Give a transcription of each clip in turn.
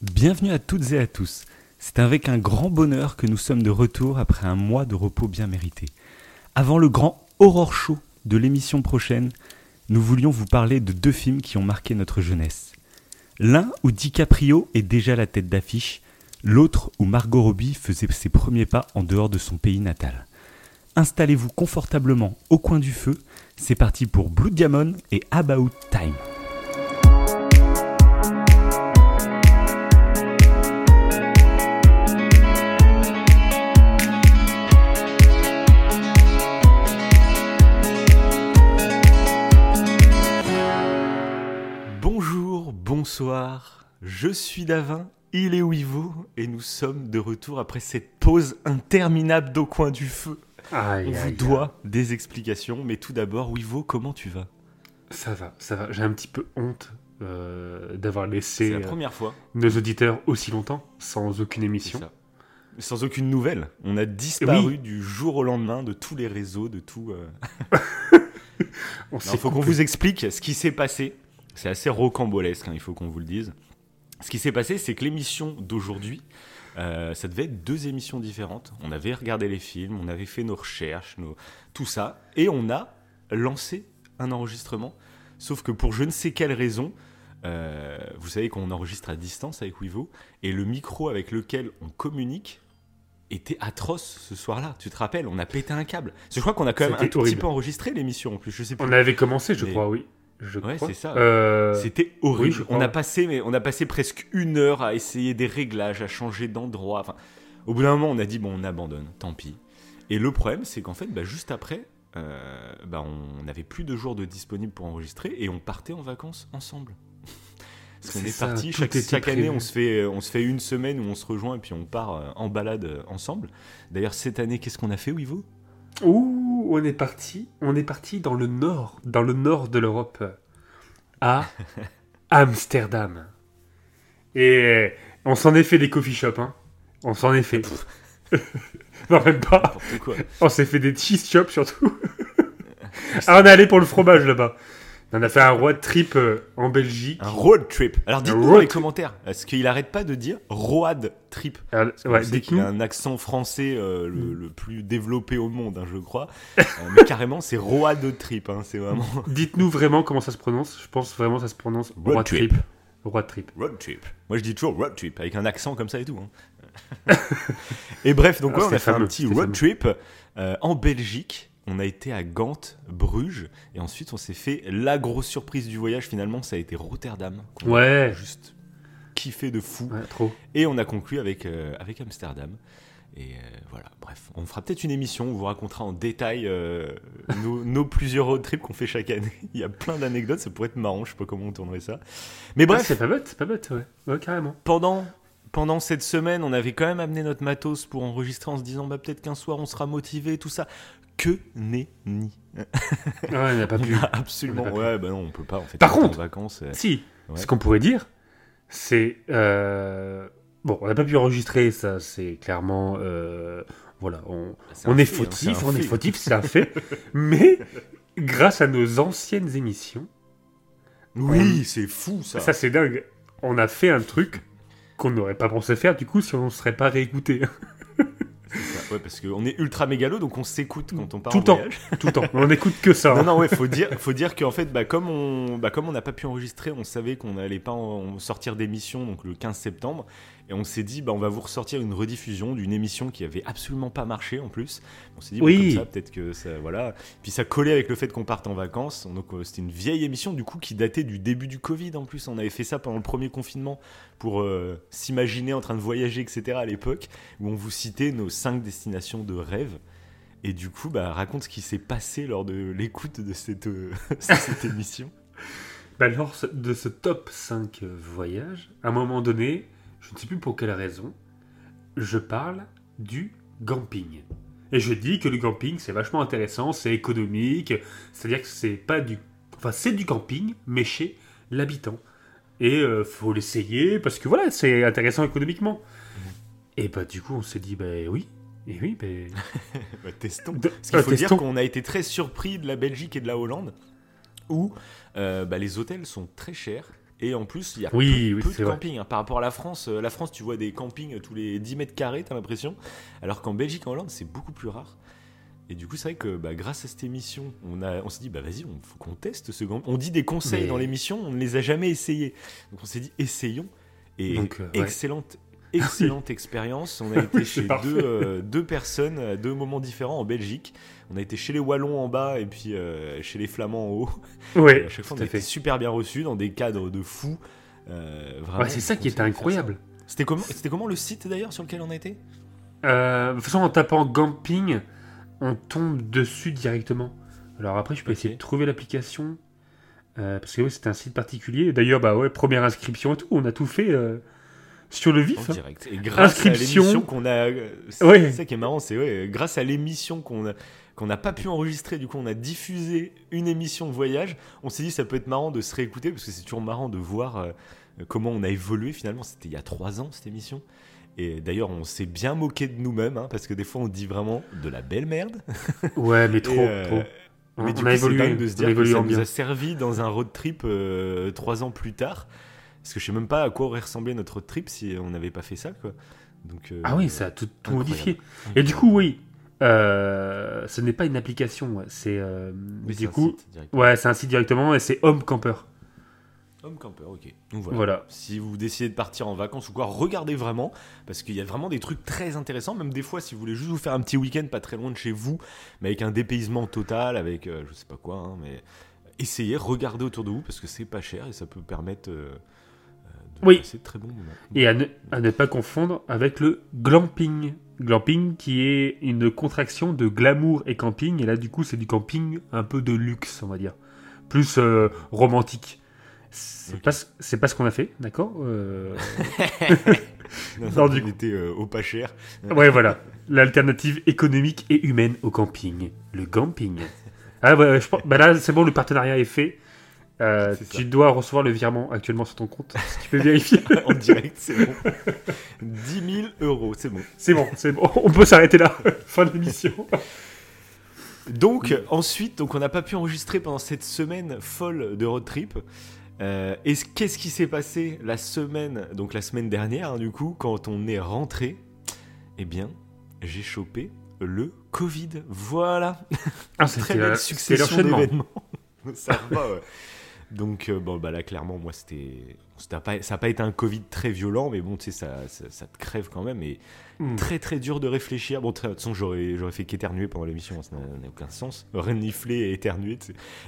Bienvenue à toutes et à tous. C'est avec un grand bonheur que nous sommes de retour après un mois de repos bien mérité. Avant le grand Horror Show de l'émission prochaine, nous voulions vous parler de deux films qui ont marqué notre jeunesse. L'un où DiCaprio est déjà la tête d'affiche, l'autre où Margot Robbie faisait ses premiers pas en dehors de son pays natal. Installez-vous confortablement au coin du feu, c'est parti pour Blue Diamond et About Time. Bonsoir, je suis Davin, il est Wivo et nous sommes de retour après cette pause interminable d'au coin du feu. Aïe, On vous aïe, doit des explications, mais tout d'abord, Wivo, comment tu vas? Ça va, ça va. J'ai un petit peu honte euh, d'avoir laissé la euh, première fois. nos auditeurs aussi longtemps sans aucune émission. Sans aucune nouvelle. On a disparu du jour au lendemain de tous les réseaux, de tout. euh. Il s'est faut qu'on vous explique ce qui s'est passé. C'est assez rocambolesque, hein, il faut qu'on vous le dise. Ce qui s'est passé, c'est que l'émission d'aujourd'hui, euh, ça devait être deux émissions différentes. On avait regardé les films, on avait fait nos recherches, nos... tout ça, et on a lancé un enregistrement. Sauf que pour je ne sais quelle raison, euh, vous savez qu'on enregistre à distance avec Wivo, et le micro avec lequel on communique était atroce ce soir-là. Tu te rappelles, on a pété un câble. Parce que Je crois qu'on a quand même un tout petit peu enregistré l'émission en plus. Je sais plus. On avait commencé, je Mais- crois, oui. Je Ouais, c'est ça. Euh, C'était horrible. oui, on, a passé, mais on a passé presque une heure à essayer des réglages, à changer d'endroit. Enfin, au bout d'un moment, on a dit bon, on abandonne, tant pis. Et le problème, c'est qu'en fait, bah, juste après, euh, bah, on n'avait plus de jours de disponibles pour enregistrer et on partait en vacances ensemble. Parce qu'on est, ça, parti chaque, année, prévu. on se fait, on se fait une semaine où on se rejoint et puis on part euh, en balade ensemble. D'ailleurs, cette année, qu'est-ce qu'on a fait, Wivo? Ouh, on est parti. On est parti dans le nord, dans le nord de l'Europe, à Amsterdam. Et on s'en est fait des coffee shops, hein. On s'en est fait. non, même pas. Quoi. On s'est fait des cheese chops surtout. ah, on est allé pour le fromage là-bas. On a fait un road trip euh, en Belgique. Un road trip. Alors dites-nous dans les commentaires, est-ce qu'il arrête pas de dire road trip? Alors, Parce ouais, a un accent français euh, le, Mm. le plus développé au monde, hein, je crois. Euh, mais carrément, c'est road trip. hein, c'est vraiment Dites-nous vraiment comment ça se prononce. Je pense vraiment que ça se prononce Road road trip. trip. Road trip. road trip. Moi, je dis toujours road trip avec un accent comme ça et tout. hein. et bref, donc Ah, ouais, on a fait un petit road fameux. trip euh, en Belgique. On a été à Gand, Bruges, et ensuite on s'est fait la grosse surprise du voyage. Finalement, ça a été Rotterdam. Ouais. Juste kiffé de fou. Ouais, trop. Et on a conclu avec, euh, avec Amsterdam. Et euh, voilà, bref, on fera peut-être une émission où on vous racontera en détail euh, nos, nos plusieurs road trips qu'on fait chaque année. Il y a plein d'anecdotes, ça pourrait être marrant, je sais pas comment on tournerait ça. Mais Bref, bref, c'est pas bête, c'est pas bête, ouais. Ouais, carrément. pendant, pendant cette semaine, on avait quand même amené notre matos pour enregistrer en se disant bah, peut-être qu'un soir on sera motivé, tout ça. Que nenni. Ouais, on n'a pas pu. absolument. Pas pu. ouais, bah non, on peut pas en fait. Par contre- en vacances. euh, Si, Ouais. ce qu'on pourrait dire, c'est. euh, Bon, on n'a pas pu enregistrer, ça, c'est clairement. euh, Voilà, on, un est hein, fautif, on est fait. fautif, c'est un fait. Mais, grâce à nos anciennes émissions, Oui, c'est fou ça. ça c'est dingue, on a fait un truc qu'on n'aurait pas pensé faire du coup si on ne serait pas réécouté. Ouais, parce qu'on est ultra mégalo, donc on s'écoute quand on part Tout en le temps. voyage. Tout le temps. On n'écoute que ça. Non, hein. non, ouais, faut dire, faut dire qu'en fait, bah, comme on, bah, n'a pas pu enregistrer, on savait qu'on n'allait pas en- sortir d'émission, donc le 15 septembre, et on s'est dit, bah, on va vous ressortir une rediffusion d'une émission qui avait absolument pas marché en plus. On s'est dit, bah, Oui. comme ça, peut-être que ça, voilà. Puis ça collait avec le fait qu'on parte en vacances, donc euh, c'était une vieille émission du coup qui datait du début du Covid en plus. On avait fait ça pendant le premier confinement pour euh, s'imaginer en train de voyager, etc. à l'époque, où on vous citait nos cinq destinations de rêve. Et du coup, bah, raconte ce qui s'est passé lors de l'écoute de cette, euh, cette émission. Bah, lors de ce top 5 voyages, à un moment donné, je ne sais plus pour quelle raison, je parle du camping. Et je dis que le camping, c'est vachement intéressant, c'est économique, c'est-à-dire que c'est pas du... Enfin, c'est du camping, mais chez l'habitant. Et euh, faut l'essayer, parce que voilà, c'est intéressant économiquement. Et bah du coup, on s'est dit, bah oui, et oui, bah... Bah, testons. de- Parce qu'il euh, faut dire qu'on a été très surpris de la Belgique et de la Hollande, où euh, bah, les hôtels sont très chers Et en plus, il y a Oui, peu, oui, peu c'est de vrai. camping. hein. Par rapport à la France, euh, la France, tu vois des campings tous les 10 mètres carrés, t'as l'impression. Alors qu'en Belgique, en Hollande, c'est beaucoup plus rare. Et du coup, c'est vrai que bah, grâce à cette émission, on, a, on s'est dit, bah vas-y, on faut qu'on teste ce camping. On dit des conseils Mais- dans l'émission, on ne les a jamais essayés. Donc on s'est dit, essayons. Et Donc, euh, ouais. Excellente, expérience. On a été chez deux, euh, deux personnes à deux moments différents en Belgique. On a été chez les Wallons en bas et puis euh, chez les Flamands en haut. Et Ouais, à chaque fois, on a été super bien reçus dans des cadres de fous. Euh, Ouais, c'est ça qui était incroyable. C'était comment, c'était comment le site d'ailleurs sur lequel on a été? De toute façon, en tapant Gamping, on tombe dessus directement. Alors après, je peux essayer de trouver l'application. parce que oui, c'est un site particulier. D'ailleurs, bah ouais, première inscription et tout. On a tout fait sur le vif. En direct. Et grâce Inscription. à l'émission qu'on a. euh, C'est Ouais. ça qui est marrant, c'est ouais, grâce à l'émission qu'on a qu'on n'a pas pu enregistrer, du coup on a diffusé une émission de voyage, on s'est dit ça peut être marrant de se réécouter parce que c'est toujours marrant de voir euh, comment on a évolué finalement, c'était il y a trois ans cette émission. Et d'ailleurs on s'est bien moqué de nous-mêmes hein, parce que des fois on dit vraiment de la belle merde. Ouais, mais trop, euh, trop. Mais on du a coup, c'est évolué, de se on a dire que ça nous bien. a servi dans un road trip euh, trois ans plus tard. Parce que je sais même pas à quoi aurait ressemblé notre trip si on n'avait pas fait ça, quoi. Donc, euh, Ah oui, ça a tout, modifié. Et du coup, oui, euh, ce n'est pas une application. ouais, C'est euh, c'est du un coup, ouais, c'est un site directement et c'est Home Camper. Home camper, ok. Donc voilà. Voilà. Si vous décidez de partir en vacances ou quoi, regardez vraiment, parce qu'il y a vraiment des trucs très intéressants. Même des fois, si vous voulez juste vous faire un petit week-end pas très loin de chez vous, mais avec un dépaysement total, avec euh, je sais pas quoi, hein, mais essayez, regardez autour de vous, parce que c'est pas cher et ça peut permettre euh, Oui. très. Et à ne, à ne pas confondre avec le glamping. Glamping qui est une contraction de glamour et camping. Et là, du coup, c'est du camping un peu de luxe, on va dire. Plus euh, romantique. C'est pas, ce- c'est pas ce qu'on a fait, d'accord Euh, Non, Non, du on coup. était euh, au pas cher. Ouais, voilà. L'alternative économique et humaine au camping. Le camping. Ah ouais, je pense, bah là, c'est bon, le partenariat est fait. Euh, tu dois recevoir le virement actuellement sur ton compte. Si tu peux vérifier. en direct, c'est bon. 10 000 euros, c'est bon. c'est bon, c'est bon. On peut s'arrêter là. fin de l'émission. Donc ensuite, donc on n'a pas pu enregistrer pendant cette semaine folle de road trip. Euh, et c- qu'est-ce qui s'est passé la semaine, donc la semaine dernière, hein, du coup, quand on est rentré? Eh bien, j'ai chopé le Covid. Voilà, Ah, très belle c'était succession d'événements. ça va, ouais. Donc euh, bon, bah là, clairement, moi, c'était, pas, ça n'a pas été un Covid très violent, mais bon, tu sais, ça, ça, ça te crève quand même. Et Hmm. très très dur de réfléchir. Bon, de toute façon, j'aurais, fait qu'éternuer pendant l'émission, ça n'a, aucun sens. Renifler et éternuer.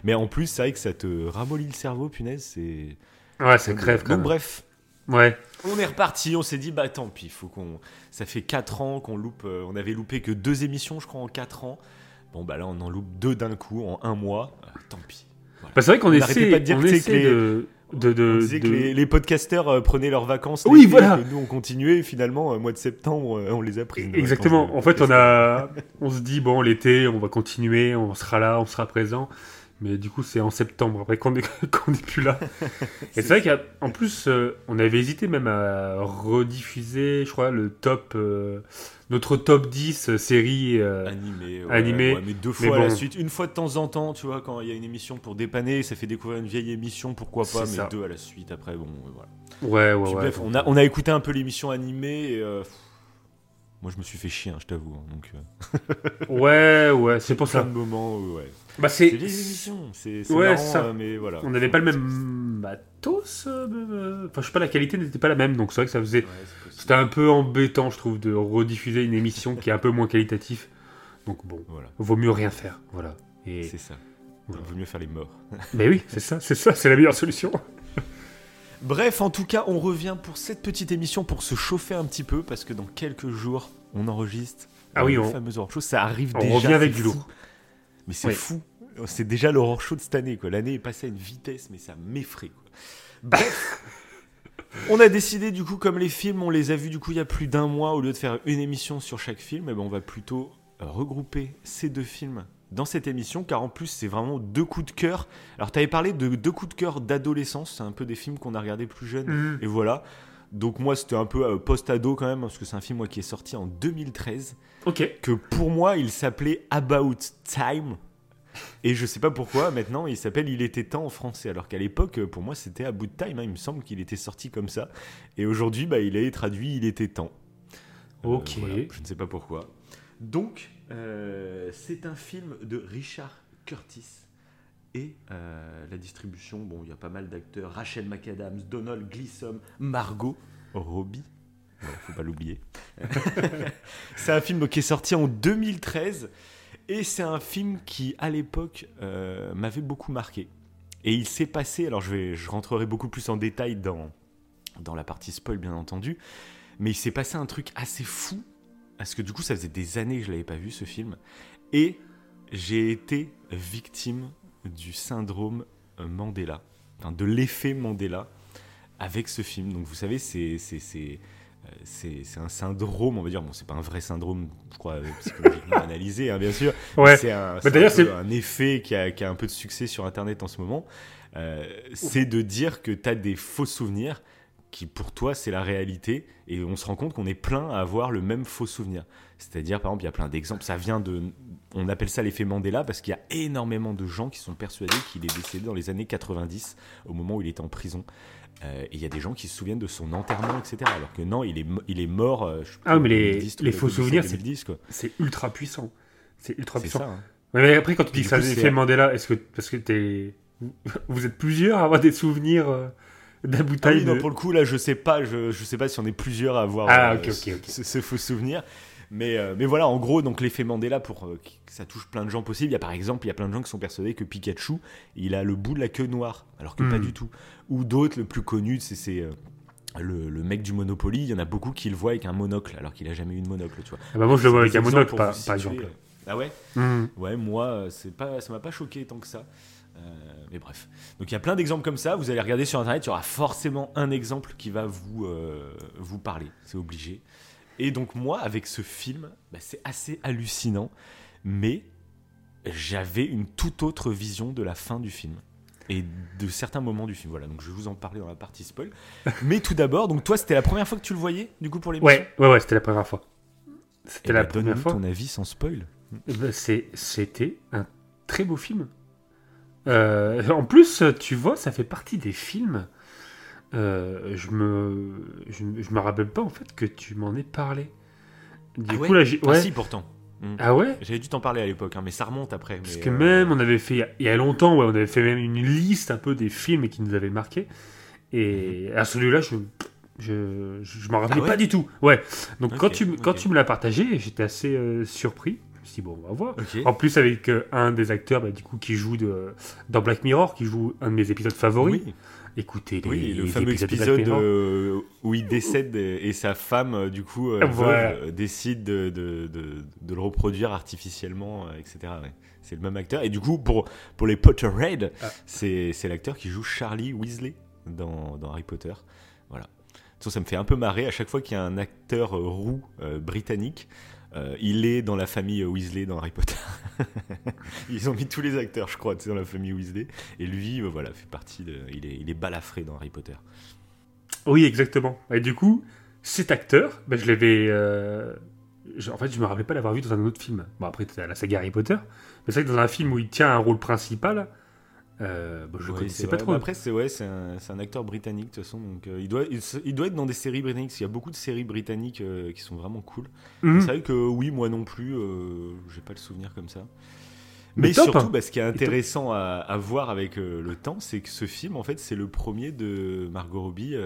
Mais en plus, c'est vrai que ça te ramollit le cerveau, punaise. C'est... Ouais, ça crève quand Donc, même. bref, Ouais. on est reparti. On s'est dit, bah tant pis, faut qu'on. Ça fait 4 ans qu'on loupe. euh, on avait loupé que deux émissions, je crois, en 4 ans. Bon, bah là, on en loupe deux d'un coup, en un mois. Ah, tant pis. Bah, c'est vrai qu'on essaie, pas de dire on essaie que les- de, de, de- on disait de- que les, les podcasteurs euh, prenaient leurs vacances. Oui, voilà. que nous, on continuait. Finalement, au mois de septembre, euh, on les a pris. Exactement. En fait, on a, on se dit bon, l'été, on va continuer, on sera là, on sera présent. Mais du coup, c'est en septembre, après qu'on est, qu'on est plus là. Et c'est vrai qu'en plus, euh, on avait hésité même à rediffuser, je crois, le top, euh, notre top 10 série. euh, Animé, ouais, Animé. ouais, mais deux Mais fois à la suite. Une fois de temps en temps, tu vois, quand il y a une émission pour dépanner, ça fait découvrir une vieille émission, pourquoi pas, mais ça. deux à la suite après, bon, euh, voilà. Ouais, ouais, Puis ouais. bref, on a, on a écouté un peu l'émission animée et. euh, moi, je me suis fait chier, hein, je t'avoue. hein, donc, euh, Ouais, ouais, c'est pour ça. de moments, où, ouais. Bah, C'est c'est. vieille émission, c'est Ouais, marrant, ça. euh, mais voilà. On n'avait pas le même matos. euh, euh, Enfin, je sais pas, la qualité n'était pas la même, donc c'est vrai que ça faisait. Ouais. C'était un peu embêtant, je trouve, de rediffuser une émission qui est un peu moins qualitative. Donc bon, Voilà, vaut mieux rien faire, voilà. Et c'est ça. Voilà. Il vaut mieux faire les morts. mais oui, c'est ça, c'est ça, c'est la meilleure solution. Bref, en tout cas, on revient pour cette petite émission pour se chauffer un petit peu parce que dans quelques jours, on enregistre Ah oui, le on- fameux Show. Ça arrive on déjà. revient avec du lourd. Mais c'est Oui. fou. C'est déjà l'Horror Show de cette année. quoi. L'année est passée à une vitesse, mais ça m'effraie. quoi. Bref, on a décidé du coup, comme les films, on les a vus du coup il y a plus d'un mois, au lieu de faire une émission sur chaque film, eh ben, on va plutôt regrouper ces deux films dans cette émission, car en plus c'est vraiment deux coups de cœur. Alors tu avais parlé de deux coups de cœur d'adolescence, c'est un peu des films qu'on a regardés plus jeunes, Mhm. et voilà. Donc moi c'était un peu euh, post-ado quand même, parce que c'est un film moi, qui est sorti en 2013 Ok. que pour moi, il s'appelait About Time. Et je sais pas pourquoi, maintenant, il s'appelle Il était temps en français. Alors qu'à l'époque, pour moi, c'était à bout de time. hein. Il me semble qu'il était sorti comme ça. Et aujourd'hui, bah, il est traduit Il était temps. Euh, Ok. voilà, je ne sais pas pourquoi. Donc, euh, c'est un film de Richard Curtis. Et euh, la distribution, bon, il y a pas mal d'acteurs. Rachel McAdams, Donald Gleason, Margot Robbie. Voilà, faut pas l'oublier. c'est un film qui est sorti en 2013. Et c'est un film qui, à l'époque, euh, m'avait beaucoup marqué. Et il s'est passé, alors je, vais, je rentrerai beaucoup plus en détail dans, dans la partie spoil, bien entendu. Mais il s'est passé un truc assez fou. Parce que du coup, ça faisait des années que je l'avais pas vu, ce film. Et j'ai été victime du syndrome Mandela. Enfin, de l'effet Mandela avec ce film. Donc vous savez, c'est c'est c'est euh, un syndrome, on va dire. Bon, c'est pas un vrai syndrome, je crois, euh, psychologiquement analysé, hein, bien sûr. Ouais. C'est un, Bah, un effet qui a, qui a un peu de succès sur Internet en ce moment. Euh, c'est de dire que tu as des faux souvenirs qui, pour toi, c'est la réalité. Et on se rend compte qu'on est plein à avoir le même faux souvenir. C'est-à-dire, par exemple, il y a plein d'exemples. Ça vient de. On appelle ça l'effet Mandela parce qu'il y a énormément de gens qui sont persuadés qu'il est décédé dans les années 90, au moment où il était en prison. Euh, et il y a des gens qui se souviennent de son enterrement, etc. Alors que non, il est, il est mort. euh, je sais Ah, mais les- 2010, les faux 2007, souvenirs, c'est- 2010, quoi. C'est ultra puissant. C'est ultra puissant. ça. hein. Ouais, mais après, quand tu dis que ça coup, l'effet Mandela, est-ce que parce que t'es, vous êtes plusieurs à avoir des souvenirs euh, Ah bouteille oui, non, de... pour le coup, là, je sais pas, je, je sais pas si on est plusieurs à avoir Ah, euh, ce, faux souvenir. Mais, euh, mais voilà, en gros, donc l'effet Mandela, pour euh, que ça touche plein de gens possible. Il y a par exemple, il y a plein de gens qui sont persuadés que Pikachu, il a le bout de la queue noire, alors que pas Hmm. du tout. Ou d'autres, le plus connu, c'est euh, le, le mec du Monopoly. Il y en a beaucoup qui le voient avec un monocle, alors qu'il a jamais eu de monocle, tu vois. Ah bah moi, je le vois avec un monocle, par, par exemple. Ah ouais? Hmm. Ouais, moi, c'est pas, ça m'a pas choqué tant que ça. Euh, mais bref. Donc il y a plein d'exemples comme ça. Vous allez regarder sur internet, il y aura forcément un exemple qui va vous, euh, vous parler. C'est obligé. Et donc moi, avec ce film, bah, c'est assez hallucinant. Mais j'avais une toute autre vision de la fin du film. Et de certains moments du film. Voilà, donc je vais vous en parler dans la partie spoil. Mais tout d'abord, donc toi, c'était la première fois que tu le voyais, du coup, pour l'émission? Ouais, ouais, ouais, c'était la première fois. C'était Eh la ben, première fois. ton avis sans spoil. Eh ben, C'était un très beau film. Euh, en plus, tu vois, ça fait partie des films. euh, je me, je, je me rappelle pas en fait que tu m'en aies parlé. Du Ah coup ouais là, j'ai, Ah ouais. si, pourtant. Hmm. Ah ouais. J'avais dû t'en parler à l'époque, hein, mais ça remonte après. Parce mais, que euh, même, on avait fait, il y a- longtemps, ouais, on avait fait même une liste un peu des films qui nous avaient marqué. Et à celui-là, je, je, je m'en rappelais. Ah ouais pas du tout. Ouais. Donc quand, tu, quand tu me l'as partagé, j'étais assez euh, surpris. Je me suis dit, bon, on va voir. En plus, avec euh, un des acteurs bah, du coup, qui joue de, dans Black Mirror, qui joue un de mes épisodes favoris. Oui, Écoutez, les, oui, le les fameux épisodes épisode euh, où il décède et et sa femme, euh, du coup, euh, Voilà. décide de, de, de- de le reproduire artificiellement, etc. ouais. C'est le même acteur. Et du coup, pour, pour les Potterhead, Ah. c'est l'acteur qui joue Charlie Weasley dans, dans Harry Potter. Voilà. Ça, ça me fait un peu marrer à chaque fois qu'il y a un acteur roux britannique. Euh, il est dans la famille Weasley dans Harry Potter. Ils ont mis tous les acteurs, je crois, tu dans la famille Weasley. Et lui, euh, voilà, fait partie de. Il est, il est balafré dans Harry Potter. Oui, exactement. Et du coup, cet acteur, bah, je l'avais. euh, en fait, je me rappelais pas l'avoir vu dans un autre film. Bon, après, c'était la saga Harry Potter. Mais c'est vrai que dans un film où il tient un rôle principal, euh, je Ouais, connaissais pas vrai. trop. Bah après, c'est ouais, un, un acteur britannique de toute façon. Donc, euh, il, doit, il, il doit être dans des séries britanniques. parce qu'il y a beaucoup de séries britanniques euh, qui sont vraiment cool. Mhm. C'est vrai que oui, moi non plus, euh, j'ai pas le souvenir comme ça. Mais, surtout, hein. bah, ce qui est intéressant à, à voir avec le temps, c'est que ce film, en fait, c'est le premier de Margot Robbie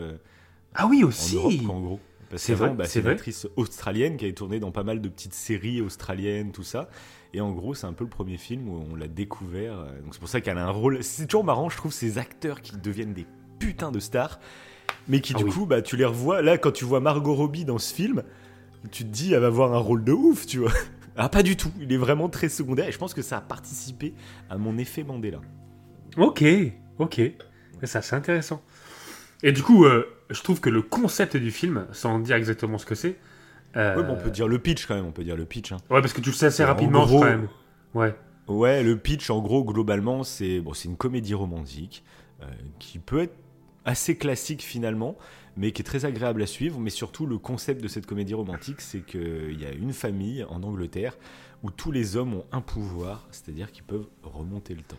Ah oui, en aussi Europe, en gros. C'est vrai, bah, c'est une actrice australienne qui a tourné dans pas mal de petites séries australiennes, tout ça. Et en gros, c'est un peu le premier film où on l'a découvert. euh, Donc c'est pour ça qu'elle a un rôle. C'est toujours marrant, je trouve, ces acteurs qui deviennent des putains de stars, mais qui Ah du oui. coup, bah, tu les revois. Là, quand tu vois Margot Robbie dans ce film, tu te dis, elle va avoir un rôle de ouf, tu vois. Ah, pas du tout. Il est vraiment très secondaire. Et je pense que ça a participé à mon effet Mandela. Ok, ok. Ça, c'est intéressant. Et du coup, euh, je trouve que le concept du film, sans dire exactement ce que c'est. euh, Ouais, bon, on peut dire le pitch quand même. On peut dire le pitch. hein. ouais, parce que tu le sais assez En rapidement, gros- quand même. Ouais. Ouais, le pitch, en gros, globalement, c'est bon, une comédie romantique euh, qui peut être assez classique finalement, mais qui est très agréable à suivre. Mais surtout, le concept de cette comédie romantique, c'est qu'il y a une famille en Angleterre où tous les hommes ont un pouvoir, c'est-à-dire qu'ils peuvent remonter le temps.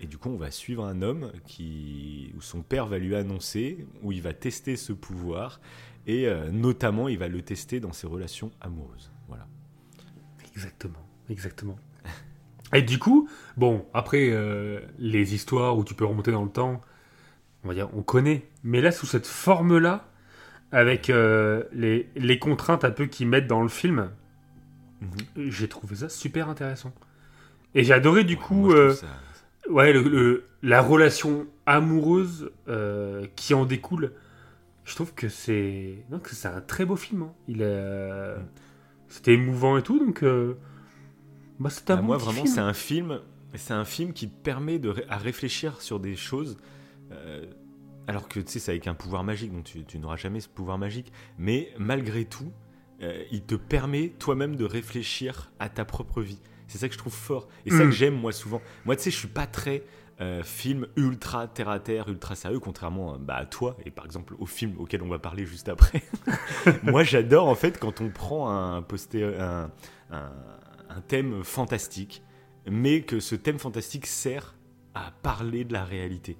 Et du coup, on va suivre un homme qui, où son père va lui annoncer, où il va tester ce pouvoir, et euh, notamment, il va le tester dans ses relations amoureuses. Voilà. Exactement, exactement. Et du coup, bon, après, euh, les histoires où tu peux remonter dans le temps, on va dire, on connaît. Mais là, sous cette forme-là, avec euh, les, les, contraintes un peu qu'ils mettent dans le film, mhm. j'ai trouvé ça super intéressant. Et j'ai adoré, du coup, euh, ouais, le, la relation amoureuse qui en découle. Je trouve que c'est donc c'est un très beau film. Hein. Il est, mm. c'était émouvant et tout, donc bah, bah, moi, vraiment, c'est un film. C'est un film qui permet de à réfléchir sur des choses. Euh, alors que tu sais, c'est avec un pouvoir magique, donc tu, n'auras jamais ce pouvoir magique. Mais malgré tout, euh, il te permet toi-même de réfléchir à ta propre vie. C'est ça que je trouve fort. Et ça que mm. j'aime, moi, souvent. Moi, tu sais, je suis pas très euh, film ultra terre à terre, ultra sérieux, contrairement bah, à toi et par exemple au film auquel on va parler juste après. moi, j'adore, en fait, quand on prend un, posté, un, un un thème fantastique, mais que ce thème fantastique sert à parler de la réalité.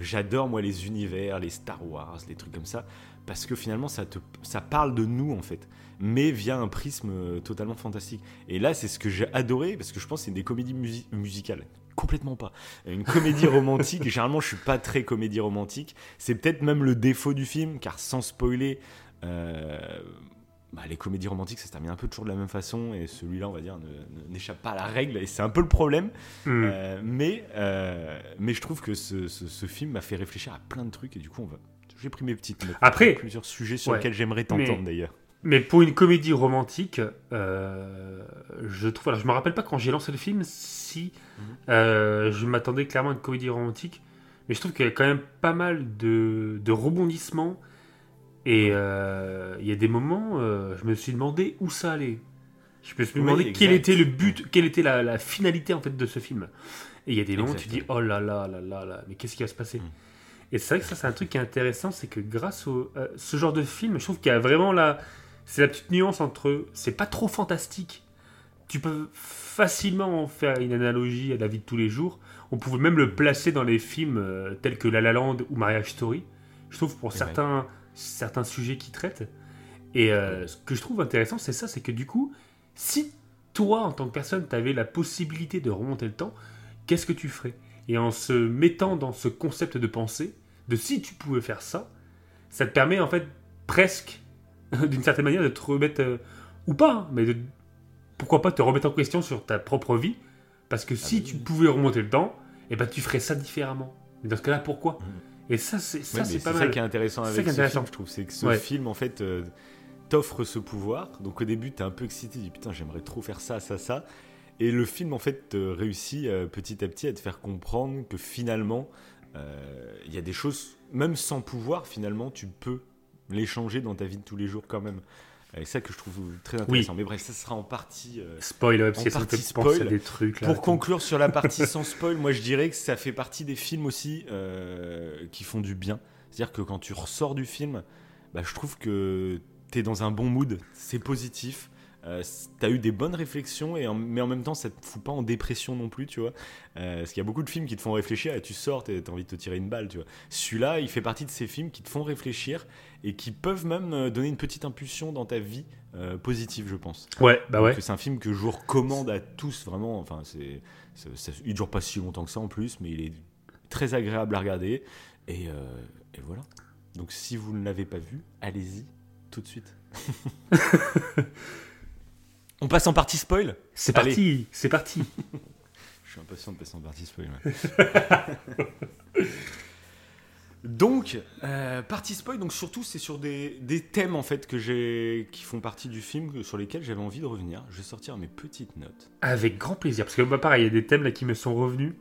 J'adore moi les univers, les Star Wars, les trucs comme ça, parce que finalement ça, te, ça parle de nous en fait, mais via un prisme euh, totalement fantastique. Et là c'est ce que j'ai adoré, parce que je pense que c'est des comédies musicales. Complètement pas. Une comédie romantique, généralement je suis pas très comédie romantique, c'est peut-être même le défaut du film, car sans spoiler, euh, bah, les comédies romantiques, ça se termine un peu toujours de la même façon, et celui-là, on va dire, n'échappe pas à la règle, et c'est un peu le problème. Hmm. Euh, mais, euh, mais je trouve que ce, ce, film m'a fait réfléchir à plein de trucs, et du coup, on va... j'ai pris mes petites notes. Après, plusieurs sujets sur lesquels j'aimerais t'entendre d'ailleurs. Mais pour une comédie romantique, euh, je trouve. Alors, je me rappelle pas quand j'ai lancé le film si mhm. je m'attendais clairement à une comédie romantique, mais je trouve qu'il y a quand même pas mal de, de rebondissements et euh, il y a des moments, euh, je me suis demandé où ça allait. Je me suis demandé quel était le but, quelle était la, finalité en fait de ce film. Et il y a des moments où tu dis oh là là là là là, mais qu'est-ce qui va se passer mm. Et c'est vrai que ça c'est un truc qui est intéressant, c'est que grâce à euh, ce genre de film, je trouve qu'il y a vraiment la, c'est la petite nuance entre, c'est pas trop fantastique. Tu peux facilement en faire une analogie à la vie de tous les jours. On pouvait même le placer dans les films tels que La La Land ou Marriage Story. Je trouve pour certains certains sujets qui traitent. Et euh, ce que je trouve intéressant, c'est ça, c'est que du coup, si toi, en tant que personne, tu avais la possibilité de remonter le temps, qu'est-ce que tu ferais? Et en se mettant dans ce concept de pensée, de si tu pouvais faire ça, ça te permet en fait presque, d'une certaine manière, de te remettre, euh, ou pas, hein, mais de, pourquoi pas te remettre en question sur ta propre vie, parce que ah si tu pouvais remonter le temps, et eh ben, tu ferais ça différemment. Mais dans ce cas-là, pourquoi? Mmh. Et ça, c'est ça, c'est pas mal. C'est ça qui est intéressant avec ce film, je trouve. C'est que ce film, en fait, euh, t'offre ce pouvoir. Donc au début, t'es un peu excité, tu dis putain, j'aimerais trop faire ça, ça, ça. Et le film, en fait, réussit euh, petit à petit à te faire comprendre que finalement, euh, il y a des choses, même sans pouvoir, finalement, tu peux les changer dans ta vie de tous les jours quand même. C'est ça que je trouve très intéressant. Mais bref, ça sera en partie. Euh, spoil, en partie spoil. des trucs. Pour conclure sur la partie sans spoil, moi je dirais que ça fait partie des films aussi euh, qui font du bien. C'est-à-dire que quand tu ressors du film, bah, je trouve que tu es dans un bon mood, c'est positif. Euh, t'as eu des bonnes réflexions, et mais en même temps, ça te fout pas en dépression non plus, tu vois. Euh, parce qu'il y a beaucoup de films qui te font réfléchir et tu sors, t'as envie de te tirer une balle, tu vois. Celui-là, il fait partie de ces films qui te font réfléchir et qui peuvent même euh, donner une petite impulsion dans ta vie positive, je pense. Ouais, bah ouais. C'est un film que je vous recommande à tous, vraiment. Enfin, c'est, il dure pas si longtemps que ça en plus, mais il est très agréable à regarder. Et, et voilà. Donc si vous ne l'avez pas vu, allez-y tout de suite. On passe en partie spoil? C'est parti, c'est parti. Je suis impatient de passer en partie spoil. donc, euh, partie spoil, donc surtout c'est sur des, thèmes en fait que j'ai qui font partie du film sur lesquels j'avais envie de revenir. Je vais sortir mes petites notes. Avec grand plaisir, parce que bah, pareil, il y a des thèmes là qui me sont revenus.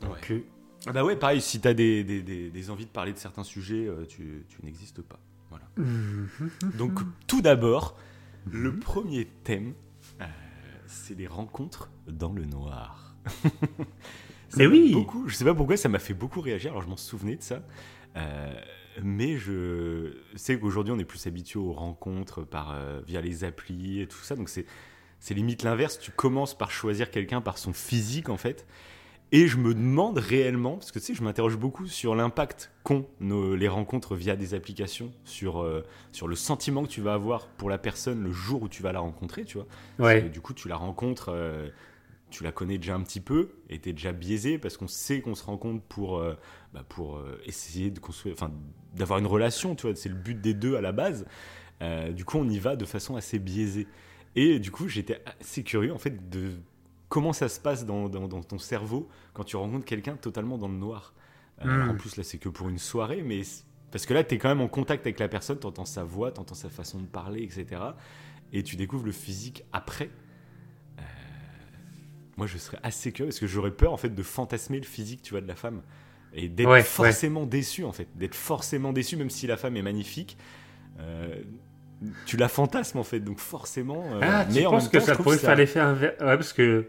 Donc, euh, ah bah ouais, pareil, si tu as des, des, envies de parler de certains sujets, euh, tu, tu n'existes pas. Voilà. Mhm. donc tout d'abord, le mhm. premier thème, euh, c'est les rencontres dans le noir. Mais oui beaucoup, Je sais pas pourquoi ça m'a fait beaucoup réagir, alors je m'en souvenais de ça. Euh, mais je sais qu'aujourd'hui, on est plus habitué aux rencontres par, euh, via les applis et tout ça. Donc, c'est, c'est limite l'inverse. Tu commences par choisir quelqu'un par son physique, en fait. Et je me demande réellement, parce que tu sais, je m'interroge beaucoup sur l'impact qu'ont nos- les rencontres via des applications, sur, euh, sur le sentiment que tu vas avoir pour la personne le jour où tu vas la rencontrer, tu vois. Parce que, Ouais. du coup, tu la rencontres, euh, tu la connais déjà un petit peu, et t'es déjà biaisé parce qu'on sait qu'on se rencontre pour, euh, bah, pour euh, essayer de construire, enfin, d'avoir une relation, tu vois. C'est le but des deux à la base. Euh, du coup, on y va de façon assez biaisée. Et du coup, j'étais assez curieux, en fait, de comment ça se passe dans, dans- dans ton cerveau quand tu rencontres quelqu'un totalement dans le noir. Euh, Mm. En plus, là, c'est que pour une soirée, mais parce que là, tu es quand même en contact avec la personne, tu entends sa voix, tu entends sa façon de parler, etc. Et tu découvres le physique après. Moi, je serais assez curieux parce que j'aurais peur, en fait, de fantasmer le physique, tu vois, de la femme. Et d'être Ouais, ouais. forcément déçu, en fait. D'être forcément déçu, même si la femme est magnifique. Euh, tu la fantasmes, en fait. Donc, forcément. euh, Ah, tu mais en penses même que temps, ça pourrait faire l'effet inverse Ouais, parce que.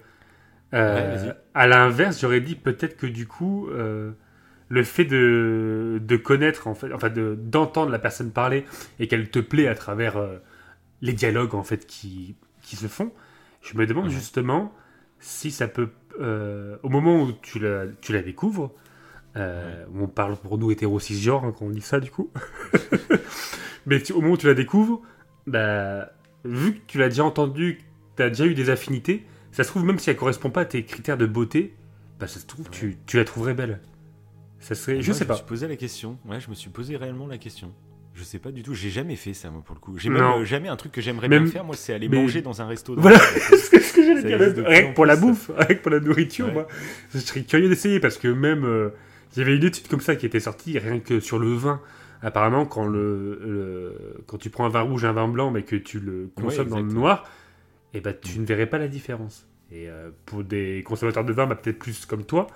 euh, à l'inverse, j'aurais dit peut-être que du coup, euh, le fait de, de connaître, en fait, enfin, de- d'entendre la personne parler et qu'elle te plaît à travers les dialogues, en fait, qui, qui se font, je me demande justement si ça peut. euh, au moment où tu la, tu la découvres, euh, on parle pour nous hétéro cisgenres hein, quand on dit ça, du coup. Mais tu- au moment où tu la découvres, bah, vu que tu l'as déjà entendu, tu as déjà eu des affinités, ça se trouve, même si elle correspond pas à tes critères de beauté, bah, ça se trouve, tu, tu la trouverais belle. Ça serait, je sais me pas. suis posé la question. Ouais, je me suis posé réellement la question. Je sais pas du tout. J'ai jamais fait ça, moi, pour le coup. J'ai même euh, jamais un truc que j'aimerais Même- bien faire. Moi, c'est aller mais- manger dans un resto. dans Voilà, c'est ce que, j'allais dire. Rien que pour la bouffe, rien que pour la nourriture, Ouais. moi, je serais curieux d'essayer parce que même, euh, il y avait une étude comme ça qui était sortie, rien que sur le vin. Apparemment, quand, le, le- quand tu prends un vin rouge et un vin blanc, mais que tu le consommes dans le noir, eh ben, tu ne verrais pas la différence. Et euh, pour des consommateurs de vin, bah, peut-être plus comme toi,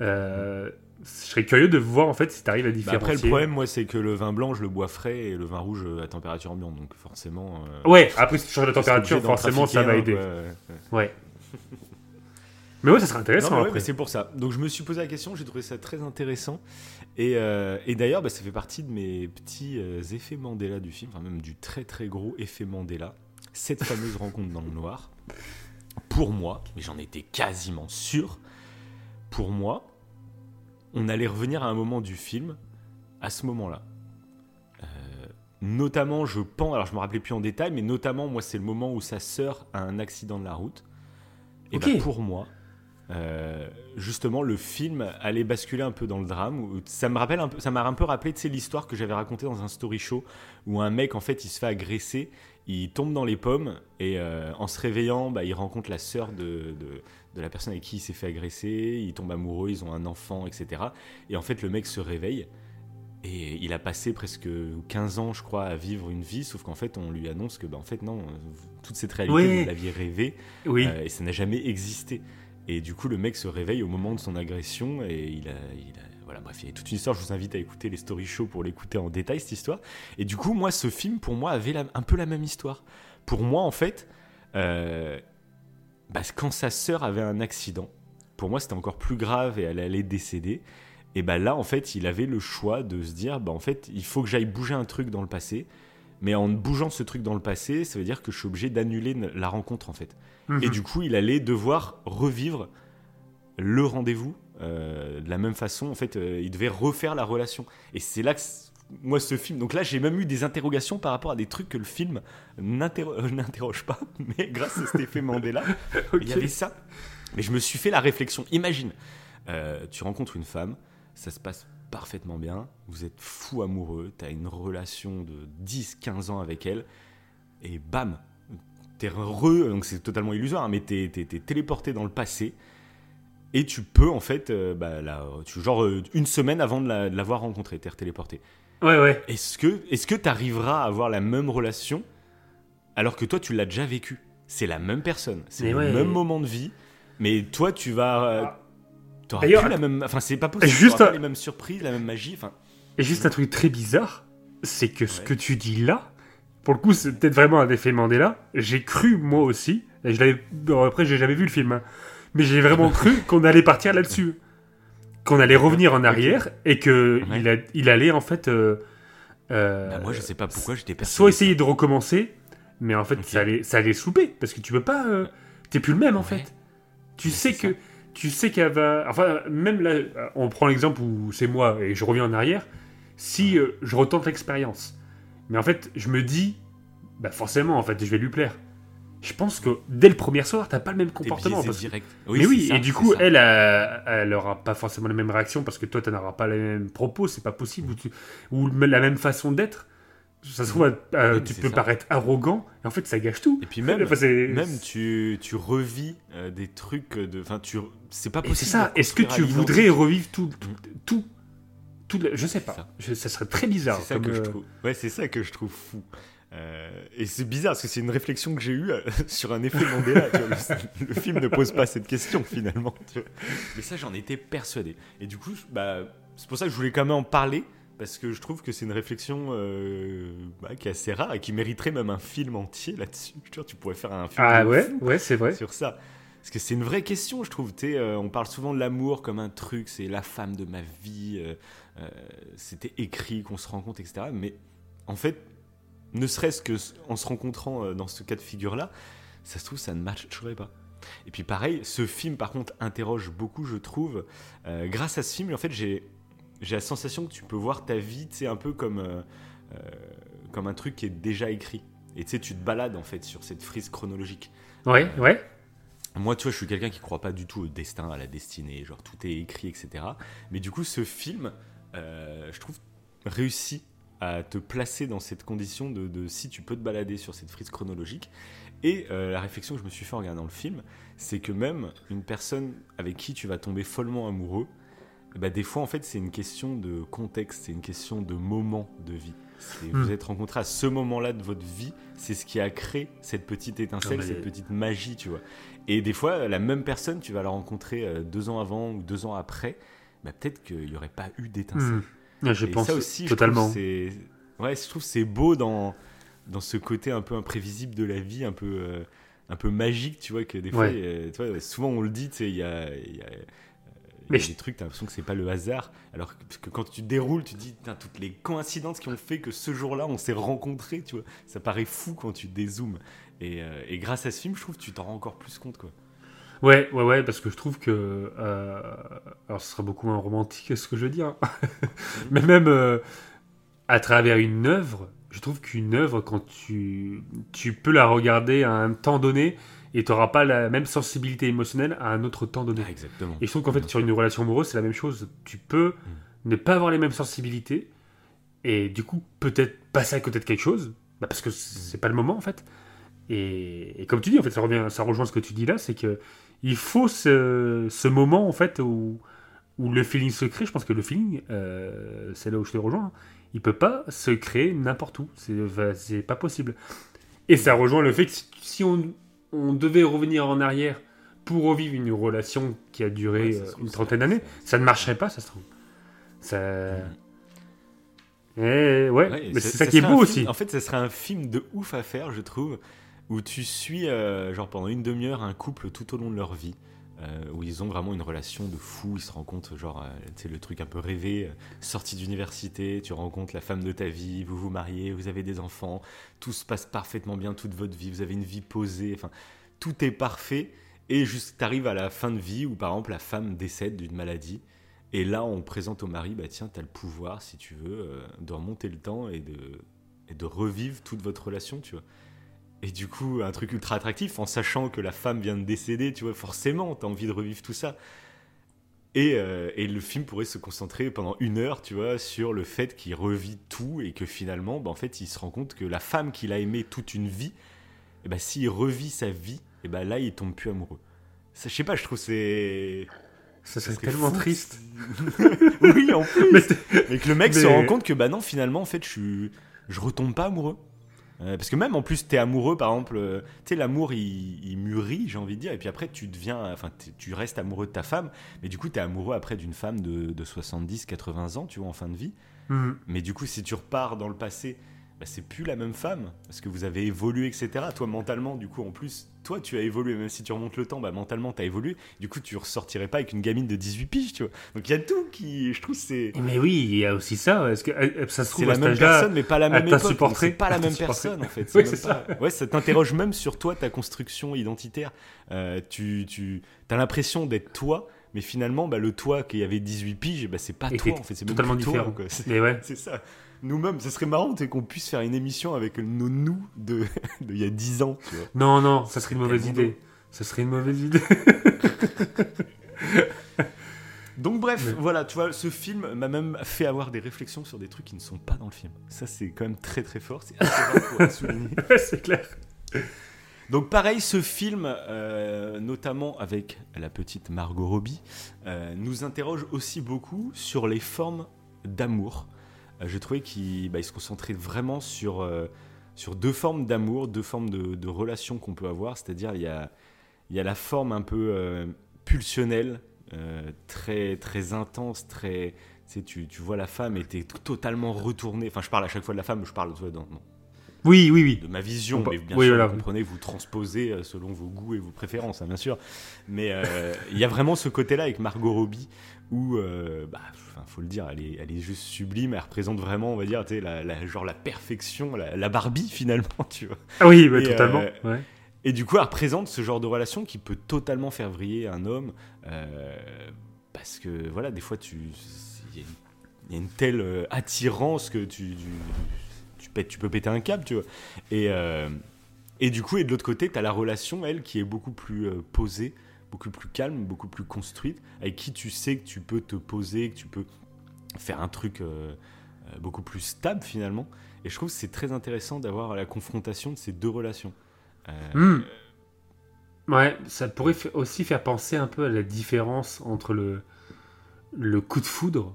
euh, je serais curieux de voir en fait si tu arrives à Bah, différencier. après, le problème, moi, c'est que le vin blanc, je le bois frais et le vin rouge à température ambiante. Donc, forcément. euh, Ouais, après si tu changes la température, forcément ça va aider. quoi. Ouais. Mais ouais, ça serait intéressant ouais, c'est pour ça. Donc, je me suis posé la question. J'ai trouvé ça très intéressant. Et, euh, et d'ailleurs, bah, ça fait partie de mes petits euh, effets Mandela du film, enfin, même du très très gros effet Mandela. Cette fameuse rencontre dans le noir. Pour moi, mais j'en étais quasiment sûr, pour moi, on allait revenir à un moment du film, à ce moment-là. Euh, notamment, je pense, alors je me rappelais plus en détail, mais notamment, moi, c'est le moment où sa sœur a un accident de la route. Et Ok. bah, pour moi, euh, justement, le film allait basculer un peu dans le drame. Ça me rappelle un peu, ça m'a un peu rappelé, tu l'histoire que j'avais racontée dans un story show où un mec, en fait, il se fait agresser, il tombe dans les pommes et euh, en se réveillant, bah, il rencontre la sœur de, de, de la personne avec qui il s'est fait agresser. Il tombe amoureux, ils ont un enfant, etc. Et en fait, le mec se réveille. Et il a passé presque 15 ans, je crois, à vivre une vie, sauf qu'en fait, on lui annonce que, bah, en fait, non, toute cette réalité, Oui. vous l'aviez rêvée, Oui. euh, et ça n'a jamais existé. Et du coup, le mec se réveille au moment de son agression et il a, il a- voilà, bref, il y a toute une histoire. Je vous invite à écouter les story shows pour l'écouter en détail cette histoire. Et du coup, moi, ce film, pour moi, avait la- un peu la même histoire. Pour moi, en fait, euh, bah, quand sa sœur avait un accident, pour moi, c'était encore plus grave et elle allait décéder. Et bah là, en fait, il avait le choix de se dire, bah en fait, il faut que j'aille bouger un truc dans le passé. Mais en bougeant ce truc dans le passé, ça veut dire que je suis obligé d'annuler la rencontre, en fait. Et Mhm. du coup, il allait devoir revivre le rendez-vous euh, de la même façon. En fait, euh, il devait refaire la relation. Et c'est là que moi, ce film. Donc là, j'ai même eu des interrogations par rapport à des trucs que le film euh, n'interroge pas. Mais grâce à cet effet Mandela, il y avait ça. Mais je me suis fait la réflexion. Imagine, euh, tu rencontres une femme, ça se passe parfaitement bien, vous êtes fou amoureux, tu as une relation de 10-15 ans avec elle, et bam, t'es heureux, donc c'est totalement illusoire, hein, mais t'es t'es téléporté dans le passé, et tu peux en fait, euh, bah, la- tu, genre euh, une semaine avant de la- l'avoir rencontrée, t'es téléporté. Ouais, ouais. Est-ce que est-ce que t'arriveras à avoir la même relation alors que toi tu l'as déjà vécu? C'est la même personne, c'est le ouais. même moment de vie, mais toi tu vas, euh, t'auras plus la même, enfin c'est pas possible, juste t'auras un- pas les mêmes surprises, la même magie, enfin. Et juste un truc très bizarre, c'est que ce Ouais. que tu dis là, pour le coup, c'est peut-être vraiment un effet Mandela. J'ai cru, moi aussi, et je l'avais. bon, après, j'ai jamais vu le film, hein, mais j'ai vraiment cru qu'on allait partir là-dessus. Qu'on allait revenir en arrière et que Ouais. il, a- il allait en fait euh, euh, Bah, moi, je sais pas pourquoi j'étais persuadé. soit essayer de recommencer, mais en fait ça allait ça allait se louper parce que tu peux pas, euh, t'es plus le même en Ouais. fait. Tu Mais sais que tu sais qu'elle va, enfin même là, on prend l'exemple où c'est moi et je reviens en arrière. Si je retente l'expérience, mais en fait je me dis, bah forcément en fait je vais lui plaire. Je pense que dès le premier soir t'as pas le même comportement. parce direct. mais oui, ça, et du coup, ça. elle, a- elle aura pas forcément les mêmes réactions parce que toi, tu n'auras pas les mêmes propos, c'est pas possible, ou, tu- ou le- la même façon d'être. Ça se trouve, euh, Oui, tu peux ça. paraître arrogant, et en fait, ça gâche tout. Et puis même, Enfin, même tu, tu revis euh, des trucs de. Enfin, tu. C'est pas possible. c'est ça, est-ce que tu voudrais revivre tout, tout, tout, tout je sais pas, ça. Je- ça serait très bizarre. C'est ça comme, que je euh, trouve. Ouais, c'est ça que je trouve fou. Euh, et c'est bizarre parce que c'est une réflexion que j'ai eue euh, sur un effet Mandela. tu vois, le, le film ne pose pas cette question finalement. tu vois. Mais ça, j'en étais persuadé. Et du coup, bah, c'est pour ça que je voulais quand même en parler parce que je trouve que c'est une réflexion euh, bah, qui est assez rare et qui mériterait même un film entier là-dessus. Tu pourrais faire un film Ah de ouais, fou ouais, c'est vrai. sur ça. Parce que c'est une vraie question, je trouve. Euh, on parle souvent de l'amour comme un truc, c'est la femme de ma vie, euh, euh, c'était écrit, qu'on se rencontre, etc. Mais en fait, ne serait-ce que en se rencontrant euh, dans ce cas de figure-là, ça se trouve, ça ne matcherait pas. Et puis pareil, ce film, par contre, interroge beaucoup, je trouve. Euh, grâce à ce film, en fait, j'ai j'ai la sensation que tu peux voir ta vie, tu un peu comme, euh, euh, comme un truc qui est déjà écrit. Et tu sais, tu te balades, en fait, sur cette frise chronologique. Ouais, ouais. Moi, tu vois, je suis quelqu'un qui croit pas du tout au destin, à la destinée, genre tout est écrit, etc. Mais du coup, ce film, euh, je trouve, réussit à te placer dans cette condition de, de si tu peux te balader sur cette frise chronologique. Et euh, la réflexion que je me suis fait en regardant le film, c'est que même une personne avec qui tu vas tomber follement amoureux, bah, des fois, en fait, c'est une question de contexte, c'est une question de moment de vie. C'est- Vous Hmm. êtes rencontrés à ce moment-là de votre vie, c'est ce qui a créé cette petite étincelle, mais- cette petite magie, tu vois. Et des fois, la même personne, tu vas la rencontrer euh, deux ans avant ou deux ans après, bah, peut-être qu'il n'y aurait pas eu d'étincelle. Hmm. Ouais, Je Et pense ça aussi, totalement. Je trouve ouais, je trouve c'est beau dans dans ce côté un peu imprévisible de la vie, un peu euh, un peu magique, tu vois que des fois, Ouais. tu vois, souvent on le dit, tu sais, il y a, y Mais je- des trucs, t'as l'impression que c'est pas le hasard, alors que, quand tu déroules, tu te dis toutes les coïncidences qui ont fait que ce jour-là on s'est rencontrés, tu vois, ça paraît fou quand tu dézoomes. Et, euh, et grâce à ce film, je trouve que tu t'en rends encore plus compte, quoi. Ouais, ouais, ouais, parce que je trouve que. euh, alors, ce sera beaucoup moins romantique ce que je veux dire. hein. Mais même euh, à travers une œuvre, je trouve qu'une œuvre, quand tu, tu peux la regarder à un temps donné et tu n'auras pas la même sensibilité émotionnelle à un autre temps donné. Ah, exactement. Et je trouve qu'en fait, sur une relation amoureuse, c'est la même chose. Tu peux ne pas avoir les mêmes sensibilités et du coup, peut-être passer à côté de quelque chose, bah, parce que c'est pas le moment en fait. Et, et comme tu dis, en fait, ça, revient, ça rejoint ce que tu dis là, c'est que il faut ce, ce moment en fait où, où le feeling se crée. Je pense que le feeling, euh, c'est là où je te rejoins. hein. Il peut pas se créer n'importe où. C'est va- c'est pas possible. Et ça rejoint le fait que si, on, on devait revenir en arrière pour revivre une relation qui a duré Ouais, euh, trouve, une trentaine d'années, ça- ne marcherait pas, ça se trouve. Ça. Mhm. Eh, ouais, Ouais, mais c'est ça ça qui est beau film- aussi. En fait, ça serait un film de ouf à faire, je trouve, où tu suis, euh, genre pendant une demi-heure, un couple tout au long de leur vie, euh, où ils ont vraiment une relation de fou, ils se rencontrent, genre, euh, tu sais, le truc un peu rêvé, euh, sortie d'université, tu rencontres la femme de ta vie, vous vous mariez, vous avez des enfants, tout se passe parfaitement bien toute votre vie, vous avez une vie posée, enfin, tout est parfait, et juste, t'arrives à la fin de vie où, par exemple, la femme décède d'une maladie, et là, on présente au mari, bah tiens, t'as le pouvoir, si tu veux, euh, de remonter le temps et de, et de revivre toute votre relation, tu vois. Et du coup, un truc ultra attractif, en sachant que la femme vient de décéder, tu vois, forcément, t'as envie de revivre tout ça. Et, euh, et le film pourrait se concentrer pendant une heure, tu vois, sur le fait qu'il revit tout et que finalement, bah, en fait, il se rend compte que la femme qu'il a aimée toute une vie, et bah, s'il revit sa vie, et bah, là, il tombe plus amoureux. Ça, je sais pas, je trouve c'est. Ça serait tellement fou. triste. oui, en plus. Mais que le mec se rend compte que bah non, finalement, en fait, je suis, je retombe pas amoureux. Euh, parce que même en plus, t'es amoureux, par exemple, euh, tu sais, l'amour il, il mûrit, j'ai envie de dire, et puis après, tu deviens, enfin, tu restes amoureux de ta femme, mais du coup, t'es amoureux après d'une femme de, de 70, 80 ans, tu vois, en fin de vie. Mhm. Mais du coup, si tu repars dans le passé, bah, c'est plus la même femme parce que vous avez évolué, etc. Toi, mentalement, du coup, en plus, toi, tu as évolué, même si tu remontes le temps, bah, mentalement, tu as évolué. Du coup, tu ressortirais pas avec une gamine de 18 piges, tu vois. Donc, il y a tout qui, je trouve, c'est. Mais oui, il y a aussi ça. Est-ce que euh, ça se trouve C'est la même personne, mais pas la même époque. C'est pas la même personne, en fait. Oui, c'est pas- Ouais, ça t'interroge même sur toi, ta construction identitaire. Euh, tu, tu as l'impression d'être toi, mais finalement, bah, le toi qui avait 18 piges, bah, c'est pas Et toi, en fait. C'est totalement toi, différent. quoi. C'est- Mais ouais. c'est ça. Nous-mêmes, ce serait marrant qu'on puisse faire une émission avec nos nous de, il y a 10 ans, tu vois. Non, non, ça serait une mauvaise idée. Ça serait une mauvaise idée. Donc bref, Mais- voilà, tu vois, ce film m'a même fait avoir des réflexions sur des trucs qui ne sont pas dans le film. Ça, c'est quand même très très fort. C'est assez rare pour être souligné. c'est clair. Donc pareil, ce film, euh, notamment avec la petite Margot Robbie, euh, nous interroge aussi beaucoup sur les formes d'amour. Euh, je trouvais qu'il bah, se concentrait vraiment sur, euh, sur deux formes d'amour, deux formes de, de relations qu'on peut avoir. C'est-à-dire, il y a, il y a la forme un peu euh, pulsionnelle, très, très intense, très... Tu, vois la femme et t'es totalement retourné. Enfin, je parle à chaque fois de la femme, je parle vois, dans, Oui, oui, oui. de ma vision, On mais bien oui, sûr, voilà. vous comprenez, vous transposez selon vos goûts et vos préférences, hein, bien sûr. Mais euh, il y a vraiment ce côté-là avec Margot Robbie où, euh, bah, faut le dire, elle est, elle est juste sublime. Elle représente vraiment, on va dire, la, la- genre la perfection, la, la Barbie finalement, tu vois. Ah oui, bah, Et, totalement. euh, ouais. Et du coup, elle représente ce genre de relation qui peut totalement faire vriller un homme. euh, parce que, voilà, des fois, tu il y, a une- il y a une telle euh, attirance que tu, tu, tu pètes- tu peux péter un câble, tu vois. Et, et du coup, et de l'autre côté, tu as la relation, elle, qui est beaucoup plus posée, beaucoup plus calme, beaucoup plus construite, avec qui tu sais que tu peux te poser, que tu peux faire un truc euh, euh, beaucoup plus stable finalement. Et je trouve que c'est très intéressant d'avoir la confrontation de ces deux relations. Euh, Hmm. Ouais, ça pourrait aussi faire penser un peu à la différence entre le, le coup de foudre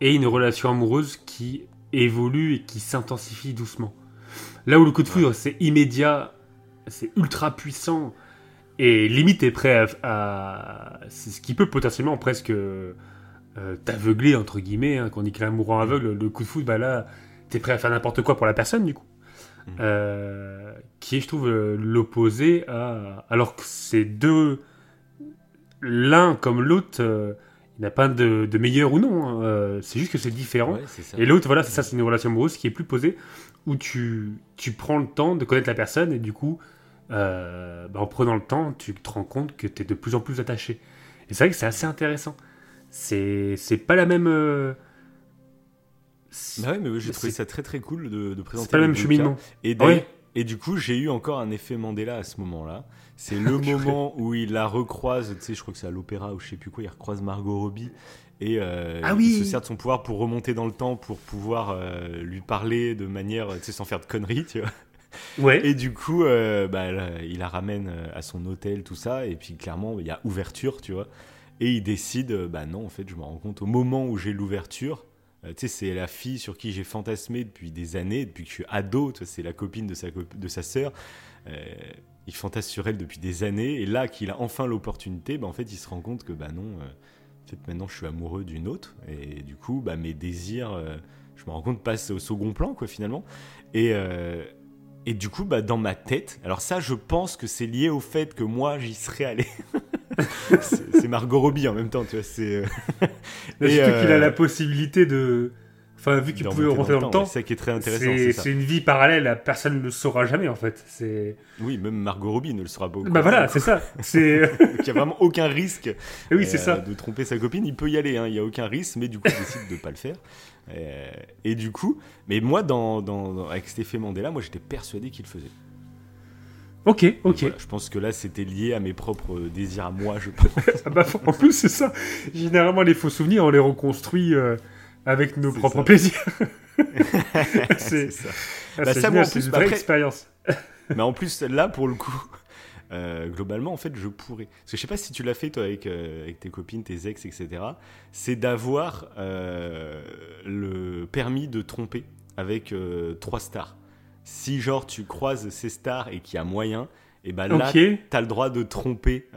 et une relation amoureuse qui évolue et qui s'intensifie doucement. Là où le coup de foudre, c'est immédiat, c'est ultra puissant et limite est prêt à... à- c'est ce qui peut potentiellement presque euh, t'aveugler, entre guillemets, hein, quand on dit que l'amour rend aveugle, le coup de foudre, bah là, t'es prêt à faire n'importe quoi pour la personne, du coup. Mhm. Euh, qui est, je trouve, l'opposé à... Alors que ces deux... L'un comme l'autre, euh, il n'y a pas de, de meilleur ou non, hein, euh, c'est juste que c'est différent. ouais. Et l'autre, voilà, c'est ça, c'est une relation amoureuse qui est plus posée, où tu, tu prends le temps de connaître la personne, et du coup, euh, bah, en prenant le temps, tu te rends compte que tu es de plus en plus attaché. Et c'est vrai que c'est assez intéressant. C'est pas la même... euh, Bah ouais, mais j'ai trouvé ça très très cool de, de présenter c'est pas le même cheminement. Et, Ah ouais. d'ailleurs- et du coup, j'ai eu encore un effet Mandela à ce moment-là. C'est le moment où il la recroise, tu sais, je crois que c'est à l'opéra ou je sais plus quoi, il recroise Margot Robbie et euh, Ah il se sert de son pouvoir pour remonter dans le temps, pour pouvoir euh, lui parler de manière, tu sais, sans faire de conneries, tu vois. Et du coup, euh, bah, il la ramène euh, à son hôtel, tout ça, et puis clairement, il y a ouverture, tu vois. Et il décide, euh, bah non, en fait, je me rends compte au moment où j'ai l'ouverture, tu sais, c'est la fille sur qui j'ai fantasmé depuis des années, depuis que je suis ado, c'est la copine de sa, cop- de sa sœur. Il fantasme sur elle depuis des années, et là qu'il a enfin l'opportunité, bah, en fait, il se rend compte que, bah non, en fait, maintenant, je suis amoureux d'une autre, et du coup, bah, mes désirs, je me rends compte, passent au second plan, quoi, finalement. Et, et du coup, bah, dans ma tête, alors ça, je pense que c'est lié au fait que moi, j'y serais allé. c'est Margot Robbie en même temps, tu vois. C'est euh, surtout qu'il a euh, la possibilité de... Enfin, vu qu'il pouvait monter rentrer dans le temps, C'est ça qui est très intéressant, c'est une vie parallèle, personne ne le saura jamais, en fait. C'est... Oui, même Margot Robbie ne le sera pas. Bah voilà, c'est ça. C'est... Il n'y a vraiment aucun risque oui, c'est euh, ça. de tromper sa copine. Il peut y aller, hein, il n'y a aucun risque, mais du coup, il décide de ne pas le faire. Euh, et du coup, mais moi, dans, dans- dans- avec cet effet Mandela, moi, j'étais persuadé qu'il le faisait. Ok, ok. voilà, je pense que là, c'était lié à mes propres désirs à moi, je pense. Ah bah, en plus, c'est ça. Généralement, les faux souvenirs, on les reconstruit euh, avec nos propres ça. plaisirs. c'est ça. Ah, Bah, c'est ça, moi, en plus, une bah, vraie après- expérience. Mais en plus, là, pour le coup, euh, globalement, en fait, je pourrais. Parce que je sais pas si tu l'as fait, toi, avec, euh, avec tes copines, tes ex, etc. C'est d'avoir euh, le permis de tromper avec trois stars. Si, genre, tu croises ces stars et qu'il y a moyen, et ben là, Ok. t'as le droit de tromper.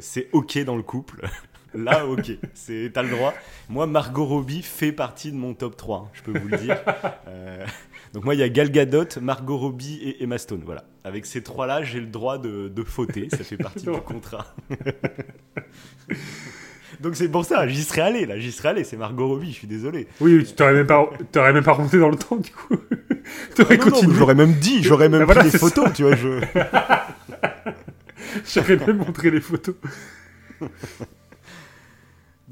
c'est OK dans le couple. Là, ok, c'est t'as le droit. Moi, Margot Robbie fait partie de mon top 3, hein, je peux vous le dire. Euh, donc moi, il y a Gal Gadot, Margot Robbie et Emma Stone. Voilà. Avec ces trois-là, j'ai le droit de, de fauter. Ça fait partie du contrat. Donc c'est pour ça, j'y serais allé là, j'y serais allé, c'est Margot Robbie, je suis désolé. Oui, tu t'aurais même pas, t'aurais même pas remonté dans le temps du coup. t'aurais ah continué. J'aurais même dit, j'aurais même bah pris des photos, tu vois. Je... J'aurais même montré les photos.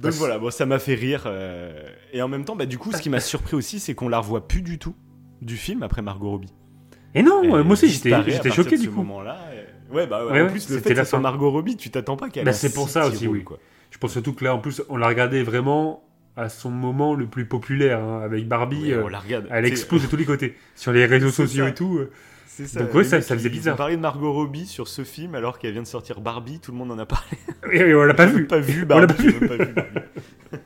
Donc voilà, bon, ça m'a fait rire. Euh, et en même temps, bah, du coup, ce qui m'a surpris aussi, c'est qu'on la revoit plus du tout du film après Margot Robbie. Et non, moi aussi j'étais choqué du coup. moment-là. Ouais, bah ouais, en plus, le fait que ça Margot Robbie, tu t'attends pas qu'elle. Bah, c'est pour ça aussi, oui. Quoi. Je pense surtout que là, en plus, on l'a regardé vraiment à son moment le plus populaire, hein, avec Barbie. on euh, la regarde. Elle explose de tous les côtés. Sur les réseaux sociaux et tout. Euh. C'est ça. Donc ouais, ça, ça faisait bizarre. On parlait de Margot Robbie sur ce film alors qu'elle vient de sortir Barbie, tout le monde en a parlé. Et, on l'a pas vu. pas vu Barbie. On l'a pas vu. Pas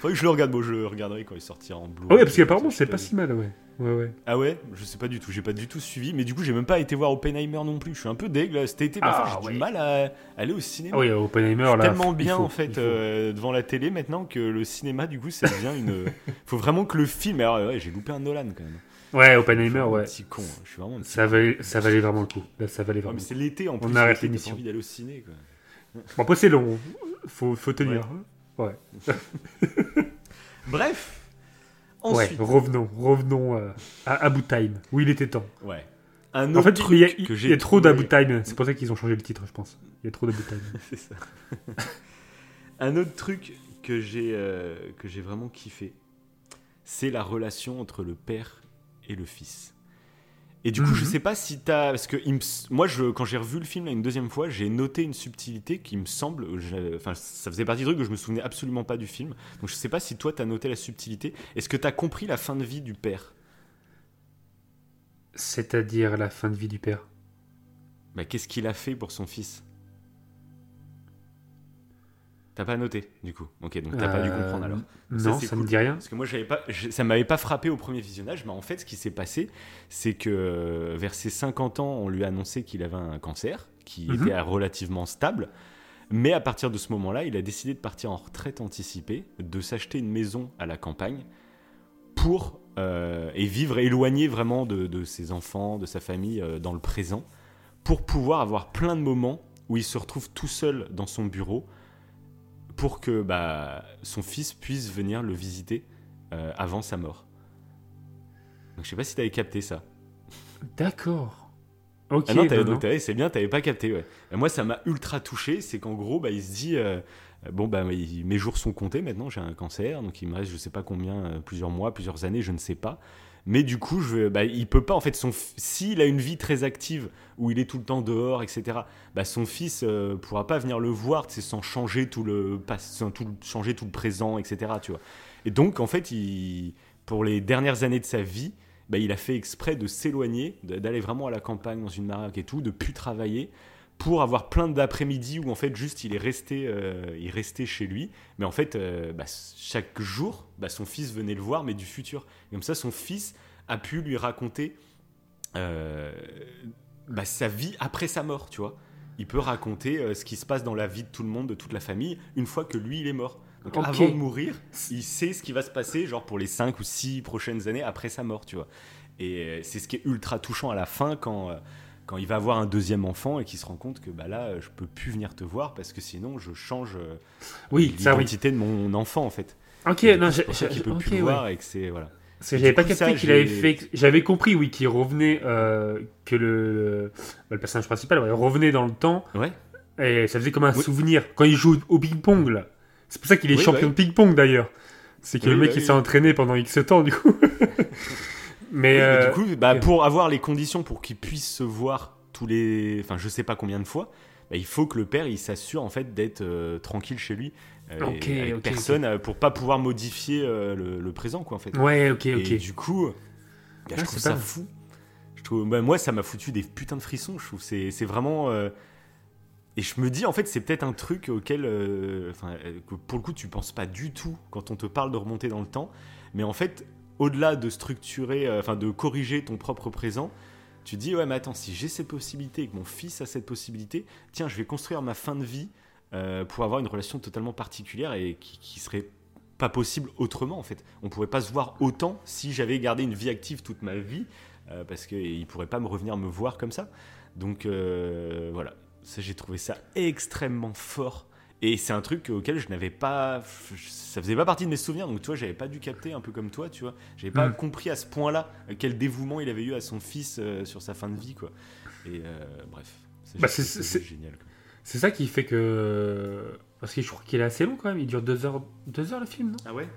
Faudrait que je le regarde. Bon, je le regarderai quand il sortira en bleu. Ah ouais, parce qu'apparemment c'est pas si mal, ouais. Ouais, ouais. Ah ouais? Je sais pas du tout, j'ai pas du tout suivi, mais du coup j'ai même pas été voir Oppenheimer non plus. Je suis un peu dég cet été, ah, j'ai du mal à aller au cinéma. Ah oui, Oppenheimer là. tellement bien en fait euh, devant la télé maintenant que le cinéma du coup ça devient une. faut vraiment que le film. Alors ouais, j'ai loupé un Nolan quand même. Ouais, Oppenheimer, ouais. Petit con, hein. je suis vraiment. ça valait, ça valait vraiment le coup. Là, ça valait vraiment. mais c'est l'été en plus. On arrête l'émission. envie d'aller au ciné quoi. Bon après c'est long, faut, faut tenir. ouais. Bref. Ensuite. Ouais, revenons, revenons euh, à Abu Time, où il était temps. Ouais. Un en fait, il y a, y a trop d'Abu Time. C'est pour ça qu'ils ont changé le titre, je pense. Il y a trop d'Abu Time. C'est ça. un autre truc que j'ai euh, que j'ai vraiment kiffé, c'est la relation entre le père et le fils. Et du coup, je mhm. sais pas si t'as. Parce que moi, je, quand j'ai revu le film une deuxième fois, j'ai noté une subtilité qui me semble. Enfin, ça faisait partie du truc que je me souvenais absolument pas du film. Donc je sais pas si toi, t'as noté la subtilité. Est-ce que t'as compris la fin de vie du père? C'est-à-dire la fin de vie du père? Bah, Qu'est-ce qu'il a fait pour son fils? T'as pas noté, du coup. Ok, donc t'as pas dû comprendre alors. Euh, non, ça, me dit rien. Parce que moi, j'avais pas, ça m'avait pas frappé au premier visionnage, mais en fait, ce qui s'est passé, c'est que euh, vers ses 50 ans, on lui a annoncé qu'il avait un cancer qui mhm. était relativement stable. Mais à partir de ce moment-là, il a décidé de partir en retraite anticipée, de s'acheter une maison à la campagne pour euh, et vivre éloigné vraiment de, ses enfants, de sa famille dans le présent, pour pouvoir avoir plein de moments où il se retrouve tout seul dans son bureau pour que bah, son fils puisse venir le visiter euh, avant sa mort. Donc je sais pas si tu avais capté ça. D'accord. Ok. Ah non, c'est bien, t'avais pas capté. Ouais. moi, ça m'a ultra touché. C'est qu'en gros, bah, il se dit euh, bon, bah, mes jours sont comptés maintenant, j'ai un cancer, donc il me reste je sais pas combien, euh, plusieurs mois, plusieurs années, je ne sais pas. Mais du coup, bah, il peut pas, en fait, son, s'il a une vie très active, où il est tout le temps dehors, etc., bah, son fils euh, pourra pas venir le voir, sans changer tout le, sans changer tout le présent, etc., tu vois. Et donc, en fait, il, pour les dernières années de sa vie, bah, il a fait exprès de s'éloigner, d'aller vraiment à la campagne, dans une baraque et tout, de plus travailler, pour avoir plein d'après-midi où en fait juste il est resté, euh, il restait chez lui. Mais en fait, euh, bah, chaque jour, bah, son fils venait le voir, mais du futur. Et comme ça, son fils a pu lui raconter euh, bah, sa vie après sa mort, tu vois. Il peut raconter ce qui se passe dans la vie de tout le monde, de toute la famille, une fois que lui, il est mort. Donc avant de mourir, il sait ce qui va se passer, genre pour les 5 ou 6 prochaines années après sa mort, tu vois. Et c'est ce qui est ultra touchant à la fin quand quand il va avoir un deuxième enfant et qu'il se rend compte que bah là je peux plus venir te voir parce que sinon je change euh, oui, l'identité de mon enfant en fait. Ok, non, j'ai peut plus voir et que c'est voilà. Parce que j'avais pas capté qu'il avait fait. J'avais compris, oui, qu'il revenait, euh, que le, bah, le personnage principal revenait dans le temps. Ouais. Et ça faisait comme un souvenir. Quand il joue au ping-pong, là. C'est pour ça qu'il est champion bah de ping-pong d'ailleurs. C'est que le mec, bah il s'est entraîné pendant X temps, du coup. Mais, du euh, coup, bah, pour avoir les conditions pour qu'ils puissent se voir tous les, enfin, je sais pas combien de fois, bah, il faut que le père il s'assure en fait d'être euh, tranquille chez lui. Euh, avec personne pour pas pouvoir modifier le, présent quoi en fait. Ouais, ok, ok. Et du coup, bah, je trouve ça fou. Je trouve, bah, moi, ça m'a foutu des putains de frissons. Je trouve c'est c'est vraiment. Et je me dis, en fait, c'est peut-être un truc auquel, enfin, pour le coup, tu penses pas du tout quand on te parle de remonter dans le temps. Mais en fait, au-delà de structurer, euh, enfin de corriger ton propre présent, tu dis ouais mais attends si j'ai cette possibilité et que mon fils a cette possibilité, tiens je vais construire ma fin de vie euh, pour avoir une relation totalement particulière et qui, qui serait pas possible autrement en fait. On pourrait pas se voir autant si j'avais gardé une vie active toute ma vie euh, parce qu'il pourrait pas me revenir me voir comme ça. Donc euh, voilà, j'ai trouvé ça extrêmement fort et c'est un truc auquel je n'avais pas, ça faisait pas partie de mes souvenirs. Donc tu vois, j'avais pas dû capter un peu comme toi, tu vois, j'avais pas Mm. compris à ce point-là quel dévouement il avait eu à son fils euh, sur sa fin de vie quoi. Et euh, bref, Bah, c'est- c'est- génial. C'est ça qui fait que. Parce que je crois qu'il est assez long quand même, il dure deux heures, deux heures le film, non? Ah ouais?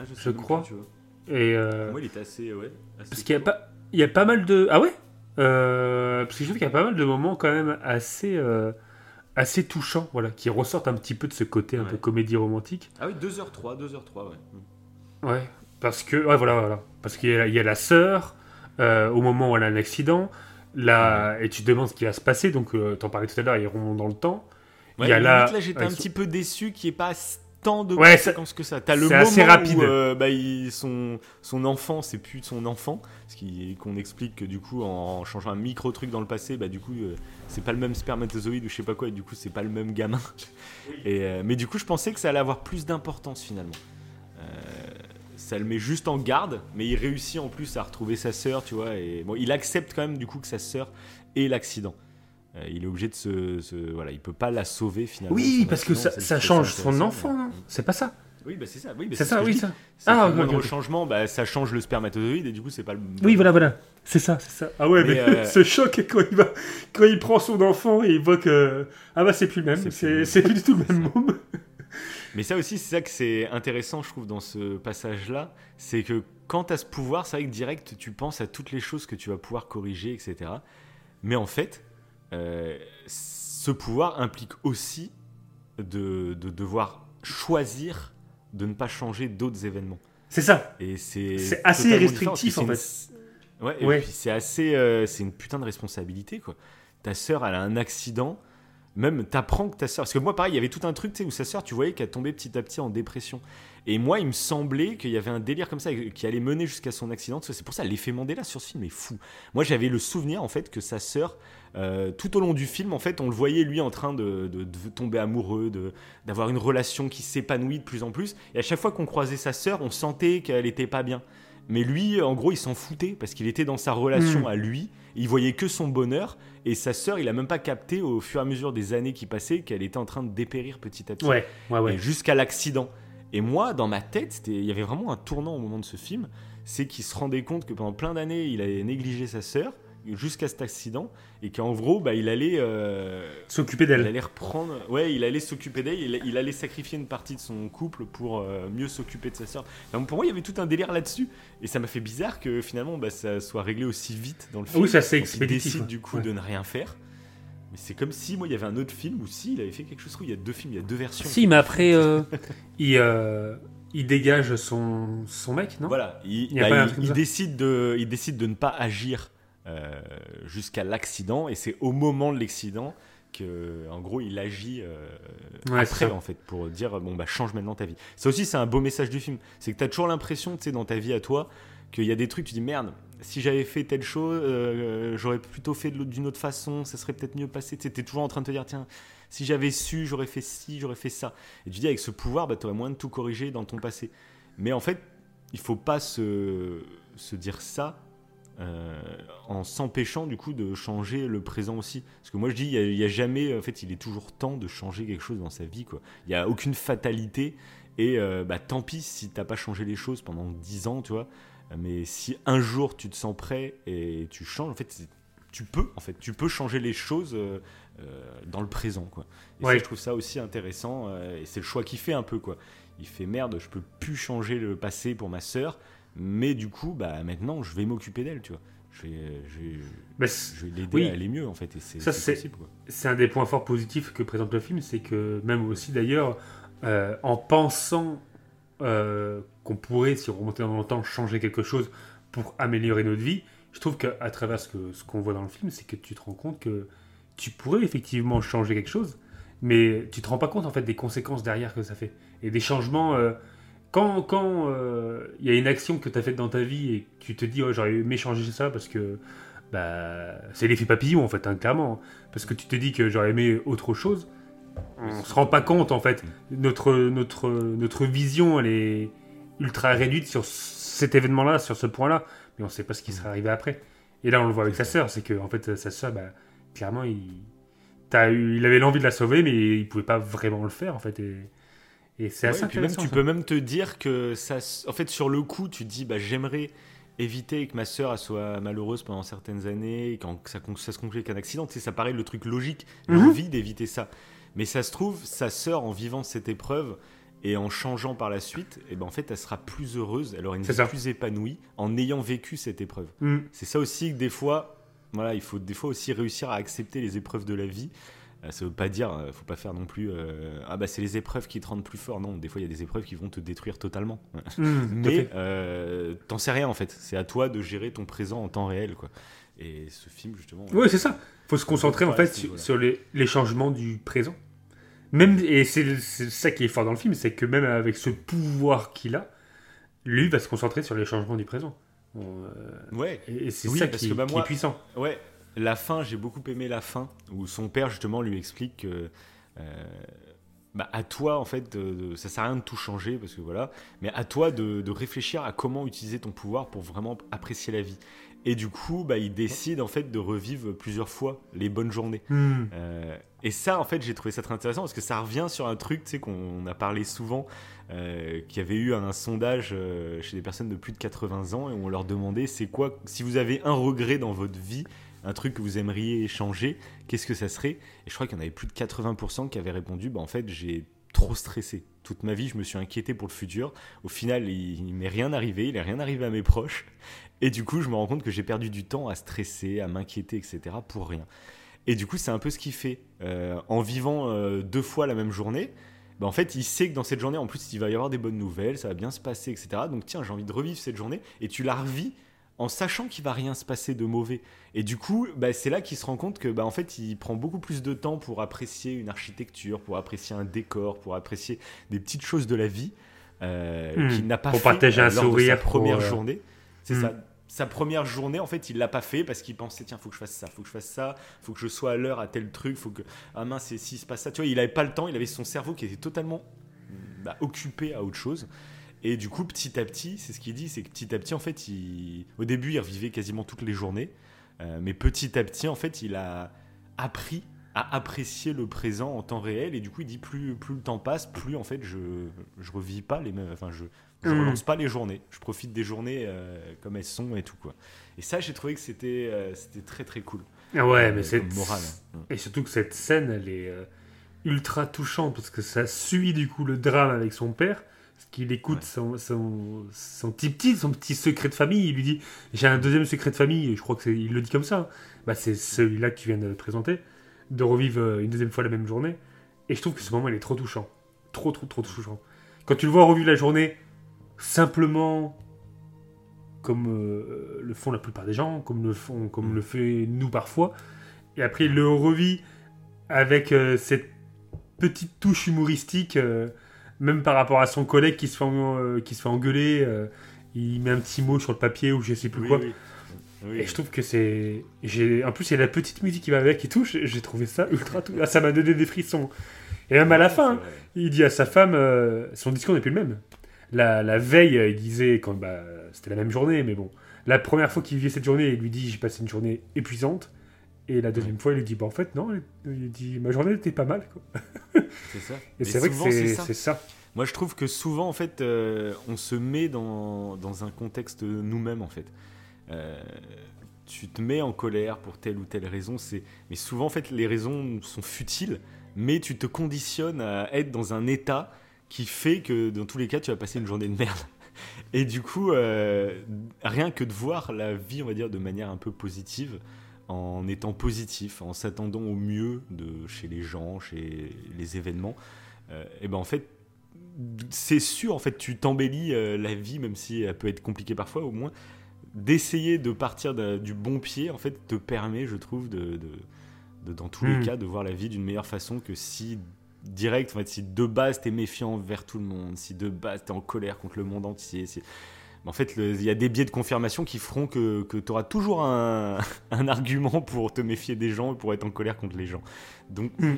Ah, Je crois. tu vois. Et. euh, Moi, il était assez, ouais. assez Parce qu'il y a court. pas, il y a pas mal de. Ah ouais? Parce que je trouve qu'il y a pas mal de moments quand même assez, assez touchants, voilà, qui ressortent un petit peu de ce côté un Ouais. peu comédie romantique. Ah oui, 2h03, 2h03, ouais. Mm. Ouais. Parce que, ouais, voilà, voilà. Parce qu'il y, a- il y a la sœur euh, au moment où elle a un accident, là, et tu te demandes ce qui va se passer. Donc, euh, t'en parlais tout à l'heure, ils remontent dans le temps. Ouais, il y a là, là, j'étais un petit peu déçu qu'il n'y ait pas tant de Ouais, conséquences que ça. T'as le moment assez rapide. où euh, bah, il- son, son enfant, c'est plus son enfant, parce qu'il- qu'on explique que du coup, en changeant un micro truc dans le passé, bah du coup, euh, c'est pas le même spermatozoïde ou je sais pas quoi, et du coup, c'est pas le même gamin. Et, euh, mais du coup, je pensais que ça allait avoir plus d'importance finalement. Ça le met juste en garde, mais il réussit en plus à retrouver sa sœur, tu vois. Et bon, il accepte quand même du coup que sa sœur ait l'accident. Euh, il est obligé de se, se- voilà, il peut pas la sauver finalement. Oui, parce que ça, change son enfant, non C'est pas ça Oui, bah c'est ça. Oui, bah C'est ce ça, que oui, ça. Ah, qu'au ok, moindre ok. changement, bah, ça change le spermatozoïde et du coup, c'est pas le. Oui, voilà, voilà. C'est ça, c'est ça. Ah ouais, mais, Mais, euh, ce choc quand il, va, quand il prend son enfant et il voit que. Ah bah, c'est plus le même, C'est plus c'est le même. c'est plus du tout le même môme. Mais ça aussi, c'est ça que c'est intéressant, je trouve, dans ce passage-là. C'est que quand tu as ce pouvoir, c'est vrai que direct, tu penses à toutes les choses que tu vas pouvoir corriger, etc. Mais en fait, euh, ce pouvoir implique aussi de, de devoir choisir de ne pas changer d'autres événements. C'est ça. Et c'est assez restrictif, en une- Ouais, c'est assez, euh, c'est une putain de responsabilité quoi. Ta sœur, elle a un accident, même t'apprends que ta sœur, parce que moi pareil, il y avait tout un truc, tu sais, où sa sœur, tu voyais qu'elle tombait petit à petit en dépression. Et moi, il me semblait qu'il y avait un délire comme ça qui allait mener jusqu'à son accident. C'est pour ça l'effet Mandela sur ce film est fou. Moi, j'avais le souvenir en fait que sa sœur, euh, tout au long du film, en fait, on le voyait lui en train de, de- de tomber amoureux, de d'avoir une relation qui s'épanouit de plus en plus. Et à chaque fois qu'on croisait sa sœur, on sentait qu'elle était pas bien. Mais lui, en gros, il s'en foutait parce qu'il était dans sa relation Mm. à lui. Il voyait que son bonheur. Et sa sœur, il a même pas capté au fur et à mesure des années qui passaient qu'elle était en train de dépérir petit à petit. Ouais, ouais, ouais. Et jusqu'à l'accident. Et moi, dans ma tête, il y avait vraiment un tournant au moment de ce film. C'est qu'il se rendait compte que pendant plein d'années, il avait négligé sa sœur jusqu'à cet accident. Et qu'en gros, bah, il allait. euh, S'occuper il d'elle. allait reprendre, ouais, il allait s'occuper d'elle, il, il allait sacrifier une partie de son couple pour euh, mieux s'occuper de sa sœur. Enfin, pour moi, il y avait tout un délire là-dessus, et ça m'a fait bizarre que finalement, bah, ça soit réglé aussi vite dans le film. oui, ça Donc, il expéditif. décide hein. du coup Ouais. de ne rien faire. Mais c'est comme si moi, il y avait un autre film où si il avait fait quelque chose. Il y a deux films, il y a deux versions. Si, mais après, euh, il, euh, il dégage son, son mec, non? Voilà, il, Il y a bah, pas il- il décide de, il décide de ne pas agir euh, jusqu'à l'accident, et c'est au moment de l'accident que, en gros, il agit Ouais, après, en fait, pour dire bon bah change maintenant ta vie. Ça aussi, c'est un beau message du film, c'est que tu as toujours l'impression, tu sais, dans ta vie à toi, qu'il y a des trucs, tu dis merde. Si j'avais fait telle chose, euh, j'aurais plutôt fait d'une autre façon, ça serait peut-être mieux passé. Tu es toujours en train de te dire, tiens, si j'avais su, j'aurais fait ci, j'aurais fait ça. Et tu dis, avec ce pouvoir, bah, tu aurais moins de tout corriger dans ton passé. Mais en fait, il faut pas se, dire ça euh, en s'empêchant du coup de changer le présent aussi. Parce que moi je dis, il y a- jamais, en fait, il est toujours temps de changer quelque chose dans sa vie. Il n'y a aucune fatalité. Et euh, bah, tant pis si t'as pas changé les choses pendant 10 ans, tu vois. Mais si un jour tu te sens prêt et tu changes, en fait, tu peux, en fait, tu peux changer les choses euh, euh, dans le présent, quoi. Et Ouais. ça, je trouve ça aussi intéressant. euh, et c'est le choix qu'il fait un peu, quoi. Il fait merde, je peux plus changer le passé pour ma sœur, mais du coup, bah maintenant, je vais m'occuper d'elle, tu vois. Je vais, je vais, Mais c- je vais l'aider oui. à aller mieux, en fait. Et c'est Ça, c'est un des points forts positifs que présente le film, c'est que même aussi d'ailleurs, euh, en pensant euh, qu'on pourrait, si on remontait dans le temps, changer quelque chose pour améliorer notre vie, je trouve qu'à travers ce que- ce qu'on voit dans le film, c'est que tu te rends compte que tu pourrais effectivement changer quelque chose, mais tu te rends pas compte en fait des conséquences derrière que ça fait. Et des changements... euh, quand euh, il y a une action que tu as faite dans ta vie et tu te dis oh, j'aurais aimé changer ça parce que bah, c'est l'effet papillon en fait, hein, clairement. Parce que tu te dis que j'aurais aimé autre chose. On se rend pas compte en fait. Notre, notre, notre vision, elle est ultra réduite sur cet événement-là, sur ce point-là, mais on sait pas ce qui serait arrivé après. Et là, on le voit avec sa sœur, c'est que en fait, sa sœur, bah, clairement, il, eu, il avait l'envie de la sauver, mais il pouvait pas vraiment le faire en fait. Et, et c'est assez intéressant. tu peux même te dire que ça, en fait, sur le coup, tu te dis, bah, j'aimerais éviter que ma sœur soit malheureuse pendant certaines années, quand ça, ça se conclut avec un accident. Tu sais, ça paraît le truc logique, mhm. envie d'éviter ça. Mais ça se trouve, sa sœur, en vivant cette épreuve et en changeant par la suite, et eh ben en fait, elle sera plus heureuse, elle aura une vie plus épanouie en ayant vécu cette épreuve. Mhm. C'est ça aussi que des fois, voilà, il faut des fois aussi réussir à accepter les épreuves de la vie. Euh, ça veut pas dire, euh, faut pas faire non plus. Euh, ah bah c'est les épreuves qui te rendent plus fort. Non, des fois il y a des épreuves qui vont te détruire totalement. Mmh, Mais t'en sais rien en fait. C'est à toi de gérer ton présent en temps réel quoi. Et ce film justement. Oui, c'est ça. Faut se concentrer en fait sur, les, les, changements du présent. Même et c'est ça qui est fort dans le film, c'est que même avec ce pouvoir qu'il a, lui va se concentrer sur les changements du présent. ouais. Et, c'est ça qui, que, bah, qui est puissant. Ouais la fin, j'ai beaucoup aimé la fin, où son père justement lui explique que euh, bah, à toi en fait, de, ça sert à rien de tout changer parce que voilà, mais à toi de, réfléchir à comment utiliser ton pouvoir pour vraiment apprécier la vie. Et du coup, bah, il décide en fait de revivre plusieurs fois les bonnes journées. Hmm. Euh, et ça, en fait, j'ai trouvé ça très intéressant parce que ça revient sur un truc, tu sais, qu'on a parlé souvent, euh, qui avait eu un, sondage chez des personnes de plus de 80 ans et on leur demandait c'est quoi, si vous avez un regret dans votre vie, un truc que vous aimeriez changer, qu'est-ce que ça serait? Et je crois qu'il y en avait plus de 80% qui avaient répondu bah, en fait, j'ai trop stressé. Toute ma vie, je me suis inquiété pour le futur. Au final, il, m'est rien arrivé, il n'est rien arrivé à mes proches. Et du coup, je me rends compte que j'ai perdu du temps à stresser, à m'inquiéter, etc. pour rien. Et du coup, c'est un peu ce qu'il fait. Euh, en vivant euh, deux fois la même journée, bah, en fait, il sait que dans cette journée, en plus, il va y avoir des bonnes nouvelles, ça va bien se passer, etc. Donc, tiens, j'ai envie de revivre cette journée. Et tu la revis en sachant qu'il va rien se passer de mauvais. Et du coup, bah, c'est là qu'il se rend compte que, bah, en fait, il prend beaucoup plus de temps pour apprécier une architecture, pour apprécier un décor, pour apprécier des petites choses de la vie euh, hmm. qu'il n'a pas pour fait partager un lors sourire de sa première journée. C'est hmm. ça. Sa première journée, en fait, il l'a pas fait parce qu'il pensait tiens, faut que je fasse ça, faut que je fasse ça, faut que je sois à l'heure à tel truc, faut que ah mince, s'il se passe ça, tu vois, il avait pas le temps, il avait son cerveau qui était totalement bah, occupé à autre chose. Et du coup, petit à petit, c'est ce qu'il dit, c'est que petit à petit, en fait, au début, il revivait quasiment toutes les journées. Euh, mais petit à petit, en fait, il a appris à apprécier le présent en temps réel. Et du coup, il dit plus, plus le temps passe, plus en fait, je je revis pas les mêmes. Enfin, je, je mmh. relance pas les journées. Je profite des journées euh, comme elles sont et tout quoi. Et ça, j'ai trouvé que c'était euh, c'était très très cool. Ah ouais, mais c'est moral. Hein. Et surtout que cette scène, elle est ultra touchante parce que ça suit du coup le drame avec son père qu'il écoute son, son, son, petit petit, son petit secret de famille. Il lui dit J'ai un deuxième secret de famille, et je crois qu'il le dit comme ça. Bah, c'est celui-là que tu viens de présenter, de revivre euh, une deuxième fois la même journée. Et je trouve que ce moment, il est trop touchant. Trop, trop, trop touchant. Quand tu le vois revivre la journée, simplement comme euh, le font la plupart des gens, comme le, font, comme mm. le fait nous parfois, et après il le revit avec euh, cette petite touche humoristique même par rapport à son collègue qui se fait, euh, qui se fait engueuler, euh, il met un petit mot sur le papier ou je sais plus quoi. Et je trouve que c'est. En plus, il y a la petite musique qui va avec et tout. J'ai trouvé ça ultra. Tout... Ah, ça m'a donné des frissons. Et même à la fin, il dit à sa femme euh, son discours n'est plus le même. La, la veille, il disait. quand bah, C'était la même journée, mais bon. La première fois qu'il vit cette journée, il lui dit J'ai passé une journée épuisante. Et la deuxième fois, il lui dit Bah, en fait, non. Il dit Ma journée était pas mal. C'est ça. Et c'est vrai que c'est ça. Moi, je trouve que souvent, en fait, euh, on se met dans, dans un contexte nous-mêmes, en fait. Euh, tu te mets en colère pour telle ou telle raison, c'est mais souvent en fait les raisons sont futiles, mais tu te conditionnes à être dans un état qui fait que dans tous les cas tu vas passer une journée de merde. Et du coup, euh, rien que de voir la vie, on va dire, de manière un peu positive, en étant positif, en s'attendant au mieux de chez les gens, chez les événements, et ben en fait c'est sûr, en fait, tu t'embellis euh, la vie, même si elle peut être compliquée parfois, au moins, d'essayer de partir du bon pied, en fait, te permet, je trouve, de, dans tous les hmm. cas, de voir la vie d'une meilleure façon que si direct, en fait, si de base t'es méfiant vers tout le monde, si de base t'es en colère contre le monde entier, en fait, il y a des biais de confirmation qui feront que, que tu auras toujours un, argument pour te méfier des gens et pour être en colère contre les gens. Donc, hmm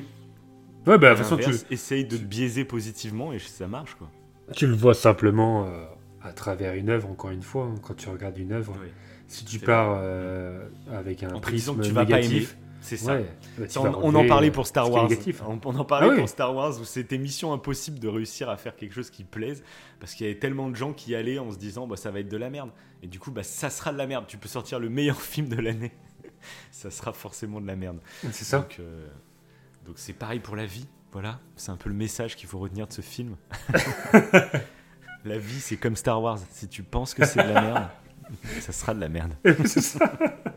Ouais, bah, de façon, tu, essaye de te biaiser positivement et ça marche, quoi. tu le vois simplement euh, à travers une œuvre, encore une fois. hein, quand tu regardes une œuvre, Oui. si tu pars euh, avec un En prisme que tu vas pas aimer. C'est ça. ouais, bah, on, on en parlait pour Star qui est Wars. négatif. On, on en parlait Ah oui. pour Star Wars où c'était mission impossible de réussir à faire quelque chose qui plaise parce qu'il y avait tellement de gens qui y allaient en se disant bah, ça va être de la merde. Et du coup, bah, ça sera de la merde. Tu peux sortir le meilleur film de l'année. ça sera forcément de la merde. C'est ça. Donc, euh, donc c'est pareil pour la vie. Voilà, c'est un peu le message qu'il faut retenir de ce film. la vie, c'est comme Star Wars. Si tu penses que c'est de la merde, ça sera de la merde. c'est ça.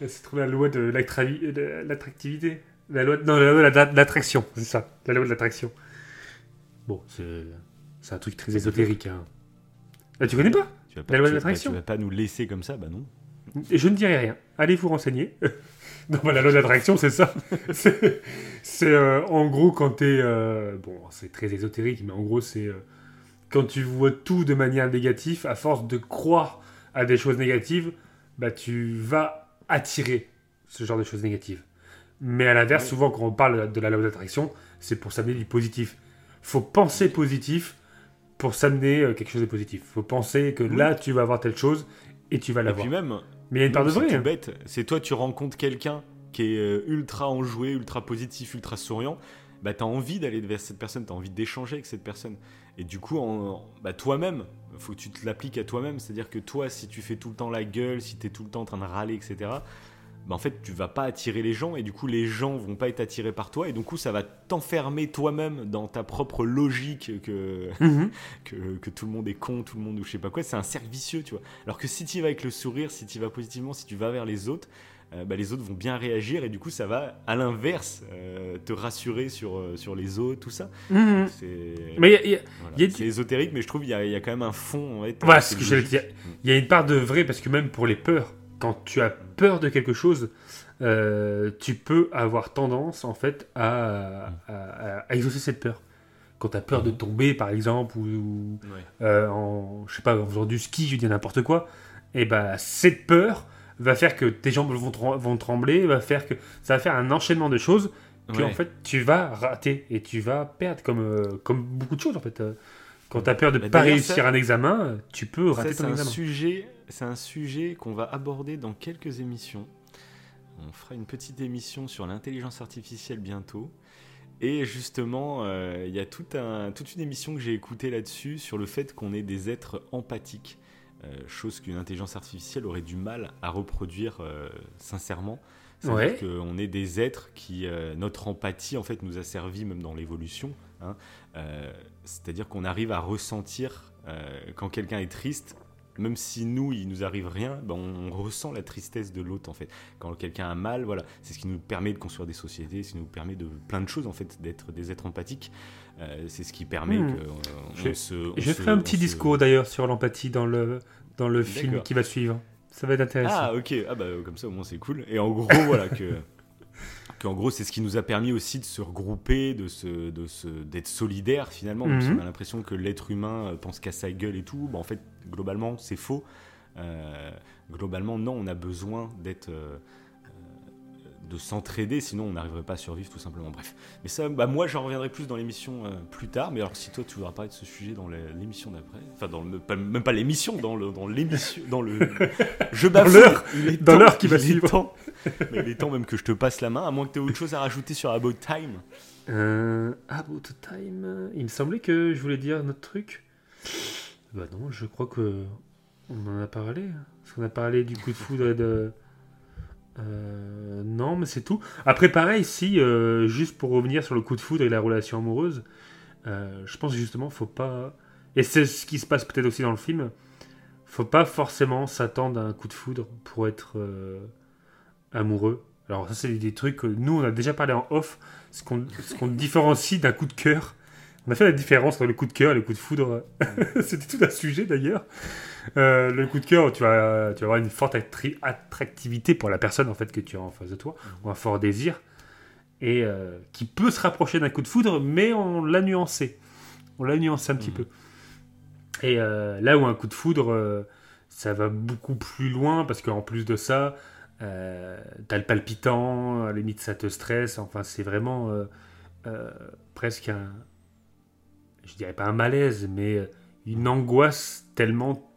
C'est trop la loi de de l'attractivité. La loi, non, la loi de la- de l'attraction, c'est ça. La loi de l'attraction. Bon, c'est un truc très ésotérique. Hein. Ah, tu connais pas Tu vas pas, La loi tu de l'attraction. tu vas pas nous laisser comme ça, bah non. Et Je ne dirai rien. Allez vous renseigner. non, bah, la loi de l'attraction, c'est ça. C'est c'est, euh, en gros quand t'es. euh, bon, c'est très ésotérique, mais en gros, c'est euh, quand tu vois tout de manière négative, à force de croire à des choses négatives, bah, tu vas attirer ce genre de choses négatives. Mais à l'inverse, Oui. souvent quand on parle de la loi d'attraction, c'est pour s'amener du positif. Faut penser positif pour s'amener euh, quelque chose de positif. Faut penser que Oui. là, tu vas avoir telle chose et tu vas Et l'avoir. puis même, Mais il y a une part de vrai. C'est hein. bête. C'est toi, tu rencontres quelqu'un qui est euh, ultra enjoué, ultra positif, ultra souriant. Bah, t'as envie d'aller vers cette personne, t'as envie d'échanger avec cette personne. Et du coup, en, bah, toi-même, faut que tu te l'appliques à toi-même. C'est-à-dire que toi, si tu fais tout le temps la gueule, si t'es tout le temps en train de râler, etc., bah, en fait, tu vas pas attirer les gens. Et du coup, les gens vont pas être attirés par toi. Et du coup, ça va t'enfermer toi-même dans ta propre logique que, Mhm. que, que tout le monde est con, tout le monde ou je sais pas quoi, c'est un cercle vicieux, tu vois. Alors que si tu vas avec le sourire, si tu vas positivement, si tu vas vers les autres, euh, bah, les autres vont bien réagir et du coup ça va à l'inverse euh, te rassurer sur, euh, sur les autres, tout ça. Mhm. C'est voilà. ésotérique, mais je trouve qu'il y, y a quand même un fond. En fait, Voilà assez ce que j'allais logique. dire. Il y a une part de vrai parce que même pour les peurs, quand tu as peur de quelque chose, euh, tu peux avoir tendance en fait à, à, à- à exaucer cette peur. Quand tu as peur de tomber par exemple ou, ou, Ouais. euh, en je sais pas en faisant du ski, je dis n'importe quoi, et bah cette peur va faire que tes jambes vont, trem- vont trembler, va faire que ça va faire un enchaînement de choses que Ouais. en fait tu vas rater et tu vas perdre comme euh, comme beaucoup de choses en fait. Quand tu as peur de ne pas réussir ça- un examen, tu peux rater c'est ton un examen. sujet, c'est un sujet qu'on va aborder dans quelques émissions. On fera une petite émission sur l'intelligence artificielle bientôt. Et justement, euh, il y a tout un, toute une émission que j'ai écoutée là-dessus sur le fait qu'on est des êtres empathiques, chose qu'une intelligence artificielle aurait du mal à reproduire euh, sincèrement. C'est-à-dire Ouais. qu'on est des êtres qui, euh, notre empathie en fait nous a servi même dans l'évolution. hein. Euh, C'est-à-dire qu'on arrive à ressentir euh, quand quelqu'un est triste, même si nous, il nous arrive rien, ben, on ressent la tristesse de l'autre en fait. Quand quelqu'un a mal, voilà, c'est ce qui nous permet de construire des sociétés, c'est ce qui nous permet de plein de choses en fait, d'être des êtres empathiques. Euh, c'est ce qui permet Hmm. que euh, on Je- se. on Je se- ferai un on petit se- discours d'ailleurs sur l'empathie dans le, dans le film qui va suivre. Ça va être intéressant. Ah ok, ah bah comme ça au moins c'est cool. Et en gros voilà que qu'en gros c'est ce qui nous a permis aussi de se regrouper, de se, de se, d'être solidaires finalement. Si Mhm. on a l'impression que l'être humain euh, pense qu'à sa gueule et tout, bah, en fait globalement c'est faux. Euh, globalement non, on a besoin d'être euh, de s'entraider, sinon on n'arriverait pas à survivre tout simplement. Bref, mais ça, bah, moi j'en reviendrai plus dans l'émission euh, plus tard. Mais alors si toi tu voudras parler de ce sujet dans l'émission d'après, enfin dans le, pas- même pas l'émission, dans le dans l'émission, dans le je est dans l'heure qui va suivre. temps- mais il est temps même que je te passe la main, à moins que tu aies autre chose à rajouter sur About Time. Euh, About Time. Il me semblait que je voulais dire notre truc. Bah non, je crois que on en a parlé. Parce qu'on a parlé du coup de foudre et de. Euh, non, mais c'est tout. Après, pareil, si, euh, juste pour revenir sur le coup de foudre et la relation amoureuse, euh, je pense justement, faut pas. Et c'est ce qui se passe peut-être aussi dans le film. Faut pas forcément s'attendre à un coup de foudre pour être amoureux. Alors, ça, c'est des trucs que nous, on a déjà parlé en off, ce qu'on différencie d'un coup de cœur. On a fait la différence entre le coup de cœur et le coup de foudre. C'était tout un sujet d'ailleurs. Euh, le coup de cœur, tu vas, tu vas avoir une forte attractivité pour la personne en fait que tu as en face de toi, ou un fort désir, et euh, qui peut se rapprocher d'un coup de foudre, mais on l'a nuancé. On l'a nuancé un petit Mhm. peu. Et euh, là où un coup de foudre, ça va beaucoup plus loin, parce qu'en plus de ça, euh, t'as le palpitant, à la limite ça te stresse, enfin c'est vraiment euh, euh, presque un, je dirais pas un malaise, mais une angoisse tellement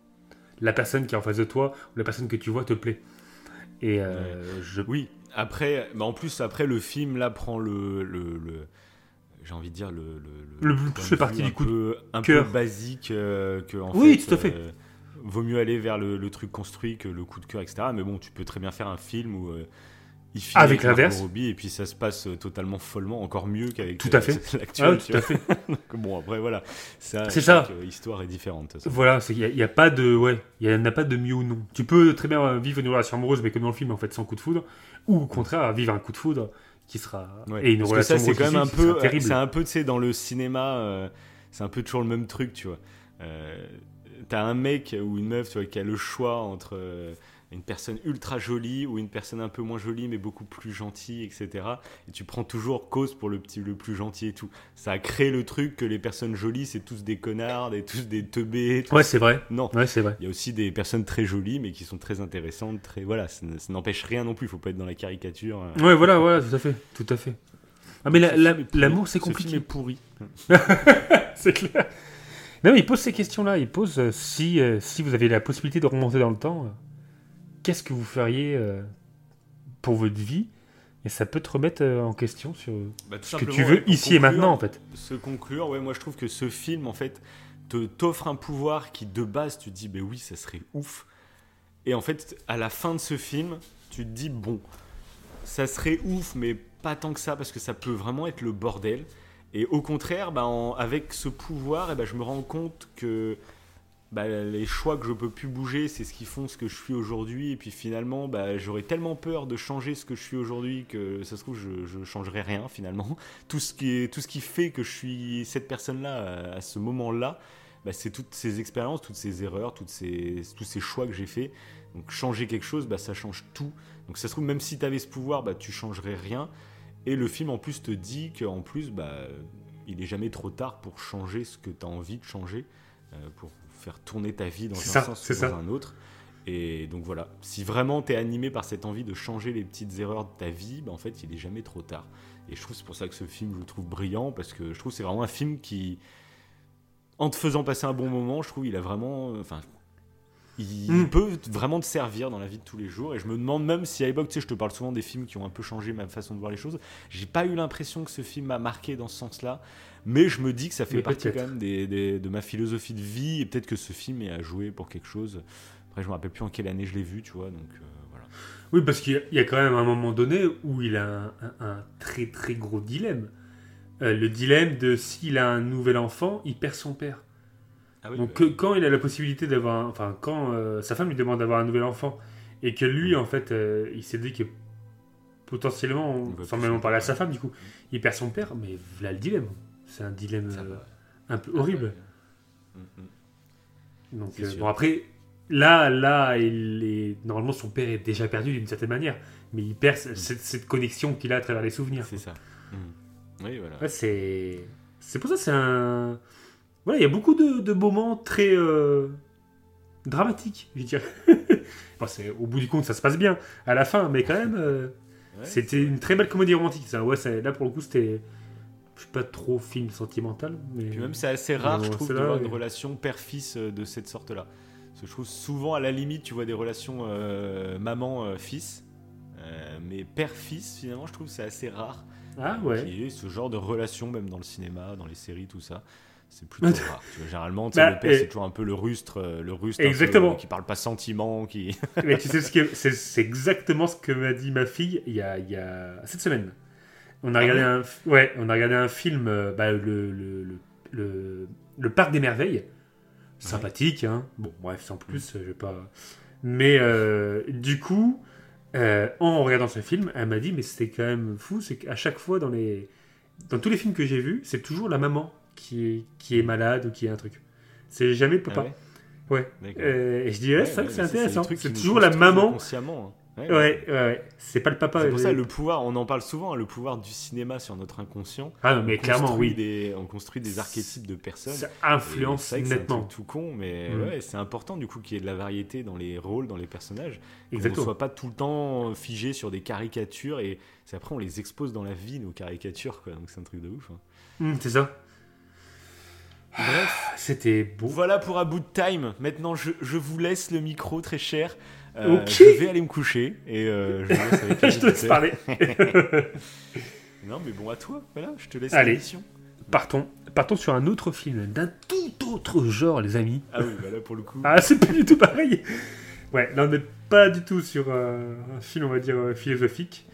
la personne qui est en face de toi ou la personne que tu vois te plaît. Et euh, je... Oui, après, bah en plus, après, le film, là, prend le... le, le j'ai envie de dire le le, le plus parti du coup peu, un peu basique euh, que en oui fait, tout à fait. euh, vaut mieux aller vers le, truc construit que le coup de cœur etc mais bon tu peux très bien faire un film où il finit avec, l'inverse. Et puis ça se passe totalement follement encore mieux qu'avec tout à fait. l'actuel ah, tout à fait. Bon après voilà. C'est ça. l'histoire est différente voilà il y, a pas de ouais il y en a pas de mieux ou non. Tu peux très bien vivre une relation amoureuse mais comme dans le film en fait sans coup de foudre ou au contraire vivre un coup de foudre qui sera et une relation ça c'est quand même un peu c'est un peu tu sais dans le cinéma euh, c'est un peu toujours le même truc tu vois. Euh, t'as un mec ou une meuf tu vois qui a le choix entre euh, une personne ultra jolie ou une personne un peu moins jolie mais beaucoup plus gentille, etc. Et tu prends toujours cause pour le petit, le plus gentil et tout. Ça a créé le truc que les personnes jolies c'est tous des connards, et tous des teubés. Ouais, c'est vrai. Non. Ouais, c'est vrai. Il y a aussi des personnes très jolies mais qui sont très intéressantes, très voilà. Ça, n'empêche rien non plus. Il faut pas être dans la caricature. Euh. Ouais, voilà, voilà, tout à fait, tout à fait. Ah mais l'amour c'est compliqué. est pourri. c'est clair. Non, mais il pose ces questions-là. Il pose euh, si, euh, si vous avez la possibilité de remonter dans le temps qu'est-ce que vous feriez euh, pour votre vie? Et ça peut te remettre euh, en question sur bah, ce que tu veux ici et maintenant en fait. Se conclure, ouais, moi je trouve que ce film en fait te t'offre un pouvoir qui de base tu te dis ben oui ça serait ouf. Et en fait à la fin de ce film tu te dis bon ça serait ouf mais pas tant que ça parce que ça peut vraiment être le bordel. Et au contraire bah, avec ce pouvoir et eh ben, je me rends compte que bah, les choix que je peux plus bouger, c'est ce qui font ce que je suis aujourd'hui. Et puis finalement, bah, j'aurais tellement peur de changer ce que je suis aujourd'hui que ça se trouve, je ne changerai rien finalement. Tout ce, qui tout ce qui fait que je suis cette personne-là à, ce moment-là, bah, c'est toutes ces expériences, toutes ces erreurs, toutes ces, tous ces choix que j'ai faits. Donc changer quelque chose, ça change tout. Donc ça se trouve, même si tu avais ce pouvoir, bah, tu changerais rien. Et le film en plus te dit qu'en plus, il est jamais trop tard pour changer ce que tu as envie de changer. Euh, faire tourner ta vie dans un sens ou dans un autre. Et donc voilà, si vraiment tu es animé par cette envie de changer les petites erreurs de ta vie, bah en fait, il est jamais trop tard. Et je trouve c'est pour ça que ce film, je le trouve brillant, parce que je trouve c'est vraiment un film qui, en te faisant passer un bon moment, je trouve il a vraiment, enfin, il mm. peut vraiment te servir dans la vie de tous les jours. Et je me demande même si à l'époque, tu sais, je te parle souvent des films qui ont un peu changé ma façon de voir les choses. J'ai pas eu l'impression que ce film m'a marqué dans ce sens-là. Mais je me dis que ça fait partie quand même de ma philosophie de vie et peut-être que ce film est à jouer pour quelque chose. Après, je me rappelle plus en quelle année je l'ai vu, tu vois, donc euh, voilà. Oui, parce qu'il y, a quand même un moment donné où il a un, très très gros dilemme. Euh, le dilemme de s'il a un nouvel enfant, il perd son père. Ah donc quand il a la possibilité d'avoir, enfin quand euh, sa femme lui demande d'avoir un nouvel enfant et que lui en fait il s'est dit que potentiellement, sans même en parler à sa femme du coup, il perd son père, mais voilà le dilemme. C'est un dilemme euh, un peu horrible. Mm, mm. Donc, euh, bon, après, là, là, il est... normalement, son père est déjà perdu d'une certaine manière, mais il perd mm. cette, connexion qu'il a à travers les souvenirs. C'est ça. Oui, voilà. c'est... c'est pour ça c'est un. Voilà, il y a beaucoup de, moments très euh, dramatiques, je dirais. bon, au bout du compte, ça se passe bien à la fin, mais quand même, c'était une très belle comédie romantique. Ça. Ouais, là, pour le coup, c'était je suis pas trop film sentimental. Mais... Puis même c'est assez rare, je trouve, de voir une relation père-fils euh, de cette sorte-là. Parce que je trouve souvent, à la limite, tu vois des relations euh, maman-fils. Euh, mais père-fils, finalement, je trouve c'est assez rare. Ah ouais. Qu'il y ait ce genre de relation, même dans le cinéma, dans les séries, tout ça. C'est plutôt rare. Tu vois, généralement, bah, le père, c'est toujours un peu le rustre, le rustre exactement. qui parle pas sentiment. Qui... mais tu sais, c'est, exactement ce que m'a dit ma fille il y a, il y a cette semaine. On a, ah regardé un, ouais, on a regardé un film, euh, bah, le, le, le, le, Parc des Merveilles. Sympathique, hein. Bon, bref, sans plus, mm. je vais pas. Mais euh, du coup, euh, en regardant ce film, elle m'a dit, mais c'était quand même fou, c'est qu'à chaque fois dans les, dans tous les films que j'ai vus, c'est toujours la maman qui est, qui est malade ou qui a un truc. C'est jamais le papa. Ah ouais. et je dis, ouais, ça, c'est intéressant. C'est toujours la maman. Hein. Ouais, Ouais, ouais, ouais. C'est pas le papa. C'est pour euh, ça le pouvoir, on en parle souvent, hein, le pouvoir du cinéma sur notre inconscient. Ah non, mais On clairement, oui. Des, on construit des archétypes de personnes. Ça influence c'est c'est nettement. truc tout con, mais Mm. ouais, c'est important du coup qu'il y ait de la variété dans les rôles, dans les personnages. Qu'on ne Exactement. soit pas tout le temps figé sur des caricatures et c'est après on les expose dans la vie, nos caricatures, quoi. Donc c'est un truc de ouf. hein. Hum, c'est ça. Bref, C'était beau. voilà pour A Bout de Time. Maintenant, je, je vous laisse le micro, très cher. Euh, Ok. Je vais aller me coucher et euh, je, vous laisse avec les Je te laisse parler. Non, mais bon, à toi. Voilà, je te laisse Allez. partons, partons sur un autre film d'un tout autre genre, les amis. Ah oui, bah là pour le coup. Ah, c'est pas du tout pareil. Ouais, là on n'est pas du tout sur euh, un film, on va dire, euh, philosophique.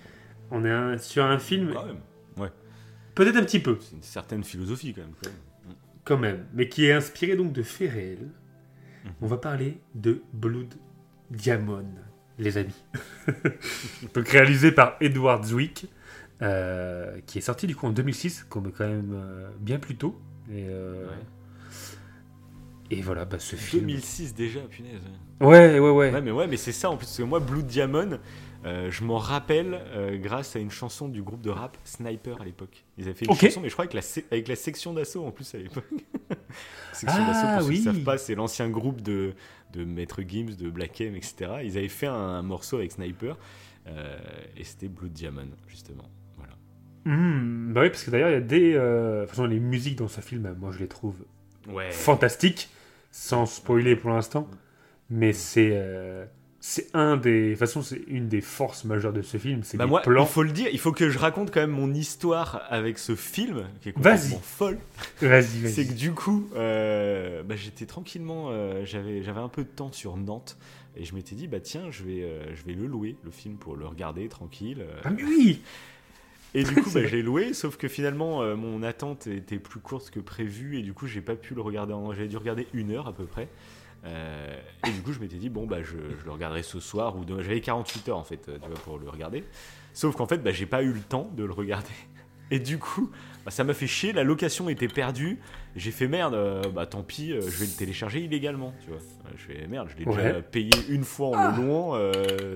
On est un- sur un film, Quand même. peut-être un petit peu, C'est une certaine philosophie quand même. quand même. quand même, mais qui est inspiré donc de faits réels. Mhm. On va parler de Blood Diamond, les amis. donc réalisé par Edward Zwick, euh, qui est sorti du coup en 2006, comme quand même euh, bien plus tôt. Et, euh, Ouais. et voilà, bah, ce film. 2006 déjà, punaise. Ouais, ouais, ouais. Ouais, mais ouais, mais c'est ça en plus. Parce que moi, Blue Diamond, euh, je m'en rappelle euh, grâce à une chanson du groupe de rap Sniper à l'époque. Ils avaient fait une chanson, mais je crois avec la, avec la section d'assaut en plus à l'époque. section Ah, d'assaut, pour ceux qui oui. ne savent pas, c'est l'ancien groupe de, de Maître Gims, de Black M, etc. Ils avaient fait un, morceau avec Sniper euh, et c'était Blue Diamond, justement. Voilà. Hmm, bah oui, parce que d'ailleurs, il y a des. euh, De toute façon, les musiques dans ce film, moi, je les trouve Ouais. fantastiques, sans spoiler pour l'instant. Mais c'est. euh, c'est un des. De toute façon, c'est une des forces majeures de ce film. C'est Bah les moi, plans. il faut le dire, il faut que je raconte quand même mon histoire avec ce film, qui est Vas-y. complètement folle. Vas-y, C'est que vas-y. du coup, euh, bah, j'étais tranquillement, euh, j'avais, j'avais un peu de temps sur Nantes et je m'étais dit bah tiens, je vais, euh, je vais le louer le film pour le regarder tranquille. Ah, mais oui Et du coup, bah, je l'ai loué, sauf que finalement, euh, mon attente était plus courte que prévu et du coup, j'ai pas pu le regarder. En... J'avais dû regarder une heure à peu près. Euh, et du coup, je m'étais dit bon bah je, je le regarderai ce soir ou demain. J'avais 48 heures en fait, euh, tu vois, pour le regarder. Sauf qu'en fait, bah, j'ai pas eu le temps de le regarder. Et du coup, bah, ça m'a fait chier. La location était perdue. J'ai fait merde. euh, bah tant pis, euh, je vais le télécharger illégalement, tu vois. Je fais merde, je l'ai déjà payé une fois en le louant.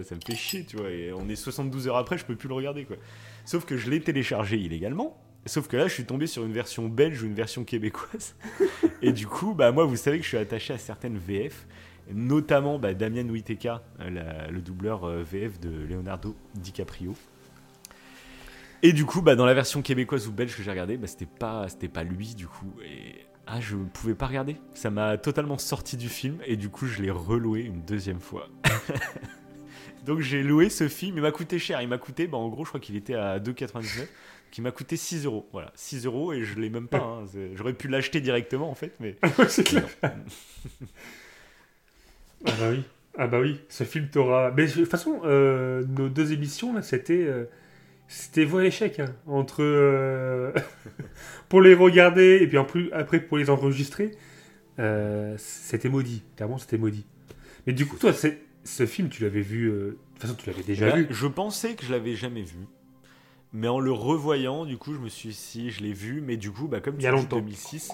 ça me fait chier, tu vois. Et on est 72 heures après, je peux plus le regarder, quoi. Sauf que je l'ai téléchargé illégalement. Sauf que là, je suis tombé sur une version belge ou une version québécoise. Et du coup, bah, moi, vous savez que je suis attaché à certaines VF, notamment bah, Damien Witeka, euh, la- le doubleur euh, VF de Leonardo DiCaprio. Et du coup, bah, dans la version québécoise ou belge que j'ai regardé, bah, c'était pas, c'était pas lui, du coup. Et ah, je pouvais pas regarder. Ça m'a totalement sorti du film. Et du coup, je l'ai reloué une deuxième fois. Donc j'ai loué ce film, il m'a coûté cher. Il m'a coûté, bah, en gros, je crois qu'il était à 2,99, qui m'a coûté 6 euros. Voilà, 6 euros et je l'ai même pas. hein. J'aurais pu l'acheter directement en fait, mais. c'est clair. Ah bah oui. Ah bah oui, ce film t'aura. Mais de toute façon, euh, nos deux émissions là, c'était euh, c'était voie à l'échec hein, entre euh, pour les regarder et puis en plus après pour les enregistrer, euh, c'était maudit. Clairement, c'était maudit. Mais du coup, toi, ce film, tu l'avais vu. De toute façon, tu l'avais déjà Là, vu. Je pensais que je l'avais jamais vu. Mais en le revoyant, du coup, je me suis dit, si, je l'ai vu, mais du coup, bah, comme tu y a dis, longtemps. 2006,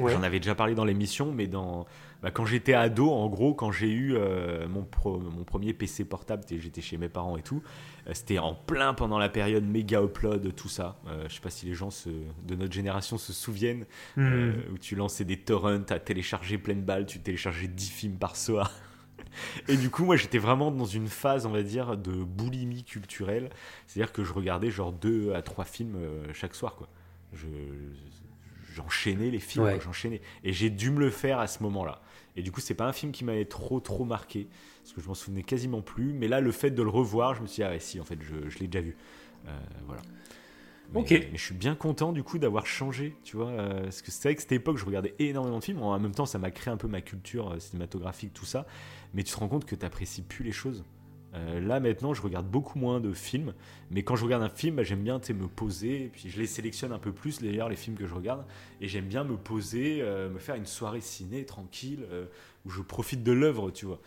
Ouais. j'en avais déjà parlé dans l'émission, mais dans, bah, quand j'étais ado, en gros, quand j'ai eu euh, mon, pro- mon premier PC portable, j'étais chez mes parents et tout, euh, c'était en plein pendant la période méga upload, tout ça. Euh, je sais pas si les gens se- de notre génération se souviennent, Hmm. euh, où tu lançais des torrents, à télécharger pleine balle, tu téléchargeais 10 films par soir. Et du coup, moi, j'étais vraiment dans une phase, on va dire, de boulimie culturelle. C'est-à-dire que je regardais genre 2 à 3 films euh, chaque soir, quoi. Je, j'enchaînais les films, Ouais. j'enchaînais. Et j'ai dû me le faire à ce moment-là. Et du coup, c'est pas un film qui m'avait trop, trop marqué, parce que je m'en souvenais quasiment plus. Mais là, le fait de le revoir, je me suis dit, ah ouais, si, en fait, je, je l'ai déjà vu. Euh, voilà. Mais, Ok. mais je suis bien content du coup d'avoir changé, tu vois, euh, parce que c'est vrai que cette époque je regardais énormément de films, en même temps ça m'a créé un peu ma culture euh, cinématographique, tout ça, mais tu te rends compte que tu apprécies plus les choses. Euh, là maintenant je regarde beaucoup moins de films, mais quand je regarde un film, bah, j'aime bien me poser, puis je les sélectionne un peu plus d'ailleurs les films que je regarde, et j'aime bien me poser, euh, me faire une soirée ciné tranquille, euh, où je profite de l'œuvre, tu vois.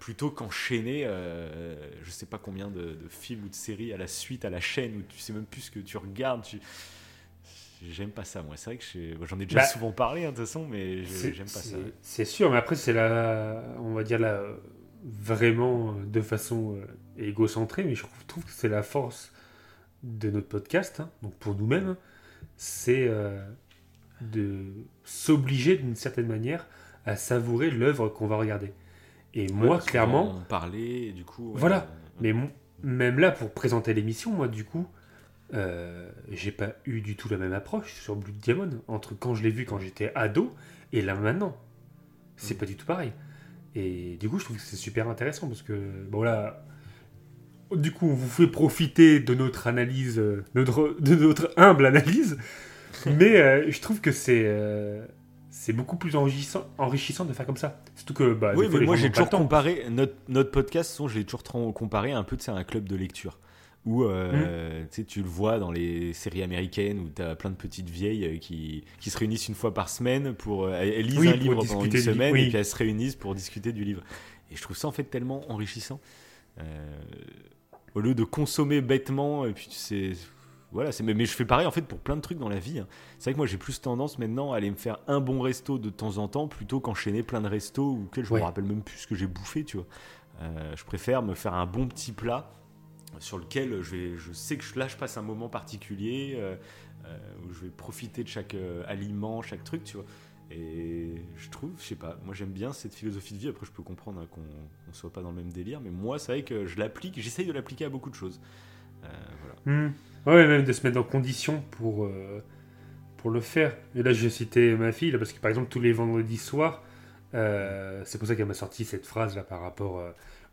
Plutôt qu'enchaîner, je sais pas combien de, films ou de séries à la suite, à la chaîne, où tu sais même plus ce que tu regardes. J'aime pas ça, moi. C'est vrai que j'en ai déjà Bah, souvent parlé, hein, de toute façon, mais j'aime pas ça. c'est- sûr, mais après, c'est la. On va dire la. vraiment euh, de façon euh, égocentrée, mais je trouve, que c'est la force de notre podcast, hein, donc pour nous-mêmes, c'est euh, de s'obliger d'une certaine manière à savourer l'œuvre qu'on va regarder. Et Ouais, moi, clairement, va en parler, et du coup. ouais, Voilà. euh, mais mon- même là, pour présenter l'émission, moi, du coup, euh, j'ai pas eu du tout la même approche sur Blue Diamond entre quand je l'ai vu quand j'étais ado et là maintenant. C'est Mm. pas du tout pareil. Et du coup, je trouve que c'est super intéressant parce que, bon là, du coup, on vous fait profiter de notre analyse, euh, notre, de notre humble analyse, mais euh, je trouve que c'est euh, c'est beaucoup plus enrichissant, enrichissant de faire comme ça. Surtout que, bah, Oui, fois, mais moi j'ai toujours comparé notre, notre podcast, son, j'ai toujours comparé un peu tu sais, à un club de lecture où euh, tu sais, tu le vois dans les séries américaines où tu as plein de petites vieilles euh, qui, qui se réunissent une fois par semaine pour euh, elles lisent Oui, un livre pendant une semaine oui. et puis elles se réunissent pour discuter du livre. Et je trouve ça en fait tellement enrichissant. Euh, au lieu de consommer bêtement et puis c'est voilà, c'est mais, mais je fais pareil en fait pour plein de trucs dans la vie. hein. C'est vrai que moi j'ai plus tendance maintenant à aller me faire un bon resto de temps en temps plutôt qu'enchaîner plein de restos ou que je Ouais. me rappelle même plus ce que j'ai bouffé, tu vois. Euh, je préfère me faire un bon petit plat sur lequel je, vais, je sais que là je passe un moment particulier euh, euh, où je vais profiter de chaque euh, aliment, chaque truc, tu vois. Et je trouve, je sais pas, moi j'aime bien cette philosophie de vie. Après, je peux comprendre hein, qu'on ne soit pas dans le même délire, mais moi, c'est vrai que je l'applique, j'essaye de l'appliquer à beaucoup de choses. Euh. Hmm. Ouais, même de se mettre en condition pour, pour le faire. Et là, je vais citer ma fille, là, parce que par exemple, tous les vendredis soirs, c'est pour ça qu'elle m'a sorti cette phrase là par rapport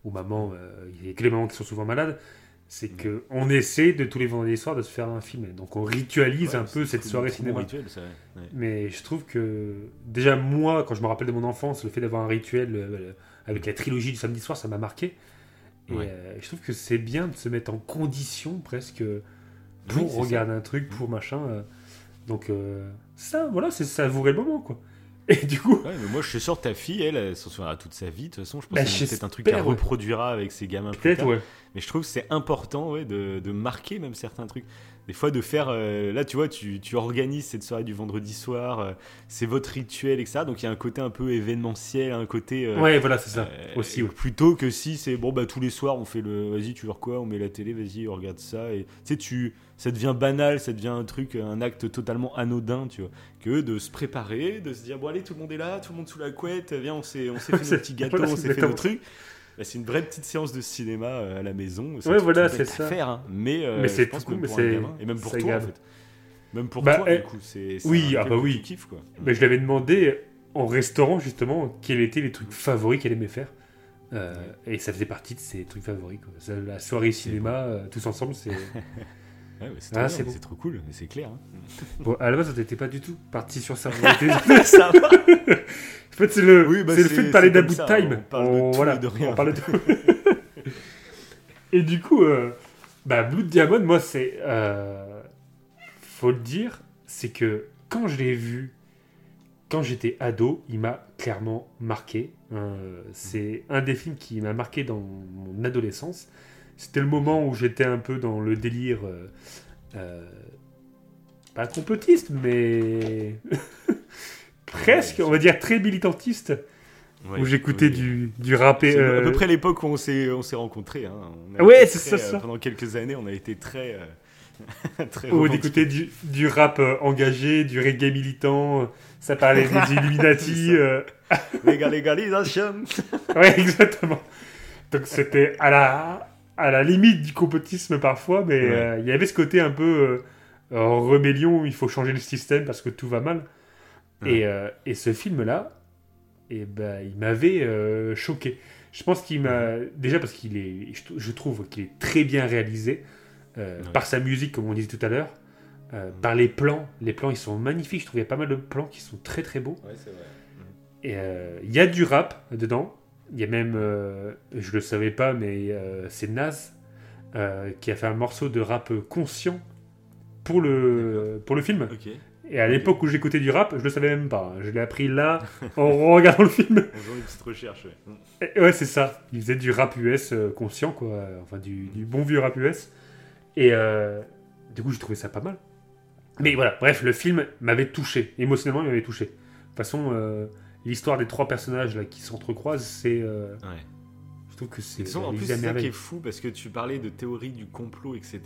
aux mamans, il y a que les mamans qui sont souvent malades, c'est Mm. que on essaie de tous les vendredis soirs de se faire un film. Donc on ritualise Ouais, un peu cette soirée cinéma. rituel, ça, ouais. Ouais. Mais je trouve que déjà moi, quand je me rappelle de mon enfance, le fait d'avoir un rituel euh, avec la trilogie du samedi soir, ça m'a marqué. Et Ouais. euh, je trouve que c'est bien de se mettre en condition presque pour Oui, regarder un truc, pour machin. euh. Donc euh, ça, voilà, c'est savourer le moment quoi. Et du coup, Ouais, mais moi je suis sûr que ta fille, elle, elle s'en souviendra toute sa vie. De toute façon, je pense Bah, que c'est peut-être un truc qu'elle reproduira avec ses gamins peut-être ouais. Mais je trouve que c'est important ouais, de, de marquer même certains trucs. Des fois, de faire. euh, là, tu vois, tu, tu organises cette soirée du vendredi soir, euh, c'est votre rituel, etc. Donc il y a un côté un peu événementiel, un côté. euh, Ouais, voilà, c'est ça. Aussi, ouais. Plutôt que si c'est bon, bah tous les soirs, on fait le. Vas-y, tu veux quoi On met la télé, vas-y, on regarde ça. Et tu sais, tu. Ça devient banal, ça devient un truc, un acte totalement anodin, tu vois. Que de se préparer, de se dire, bon, allez, tout le monde est là, tout le monde sous la couette, viens, on s'est fait nos petits gâteaux, on s'est fait nos trucs. Bah, c'est une vraie petite séance de cinéma euh, à la maison. Ouais, voilà, c'est ça. faire, hein. Mais, euh, Mais c'est cool, mais c'est- et même pour toi, en fait. Même pour Bah, toi, eh, du coup, c'est oui, ah bah oui. tu kiffes, quoi. Mais je l'avais demandé en restaurant justement quels étaient les trucs favoris qu'elle aimait faire. Euh, Et ça faisait partie de ses trucs favoris. Quoi. Ça, La soirée cinéma, euh, tous ensemble, c'est. Ouais, c'est Ah, trop c'est bon. trop cool, mais c'est clair. hein. Bon, à la base, on n'était pas du tout parti sur ça. Ça. En fait, c'est le, Oui, bah, c'est le c'est- fait de parler c'est d'un comme bout de ça, time. on parle de tout voilà, et de rien. on parle de tout. et du coup, euh, bah, Blood Diamond, moi, c'est. euh, faut le dire, c'est que quand je l'ai vu, quand j'étais ado, il m'a clairement marqué. Euh, c'est un des films qui m'a marqué dans mon adolescence. C'était le moment où j'étais un peu dans le délire. pas complotiste, mais. presque, on va dire très militantiste Ouais, où j'écoutais oui. du, du rap et, euh, à peu près l'époque où on s'est on s'est rencontrés. Hein. On Ouais, c'est ça. Pendant quelques années, on a été très euh, très où on écoutait du, du rap euh, engagé, du reggae militant, euh, ça parlait des Illuminati. Euh, Légal- légalisation. ouais, exactement. Donc c'était à la, à la limite du complotisme parfois, mais Ouais. euh, il y avait ce côté un peu euh, euh, rébellion, il faut changer le système parce que tout va mal. Et, euh, et ce film-là, eh ben, il m'avait euh, choqué. Je pense qu'il m'a. Déjà parce qu'il est. Je, trouve qu'il est très bien réalisé. euh. Par sa musique, comme on disait tout à l'heure. euh. Par les plans. Les plans, ils sont magnifiques. Je trouve qu'il y a pas mal de plans qui sont très très beaux. Ouais, c'est vrai. Et euh, il y a du rap dedans. Il y a même. je le savais pas, mais c'est euh, qui a fait un morceau de rap conscient pour le, pour le film. Ok. Et à l'époque où j'écoutais du rap, je le savais même pas. Je l'ai appris là, en regardant le film. On faisant une petite recherche. Ouais. Et ouais, c'est ça. Il faisait du rap US euh, conscient, quoi. Enfin, du, du bon vieux rap US. Et euh, du coup, j'ai trouvé ça pas mal. Mais voilà, bref, le film m'avait touché. Émotionnellement, il m'avait touché. De toute façon, euh, l'histoire des trois personnages là, qui s'entrecroisent, c'est euh, Ouais. Je trouve que c'est Ils sont- en plus, c'est ça qui est fou parce que tu parlais de théories du complot, etc.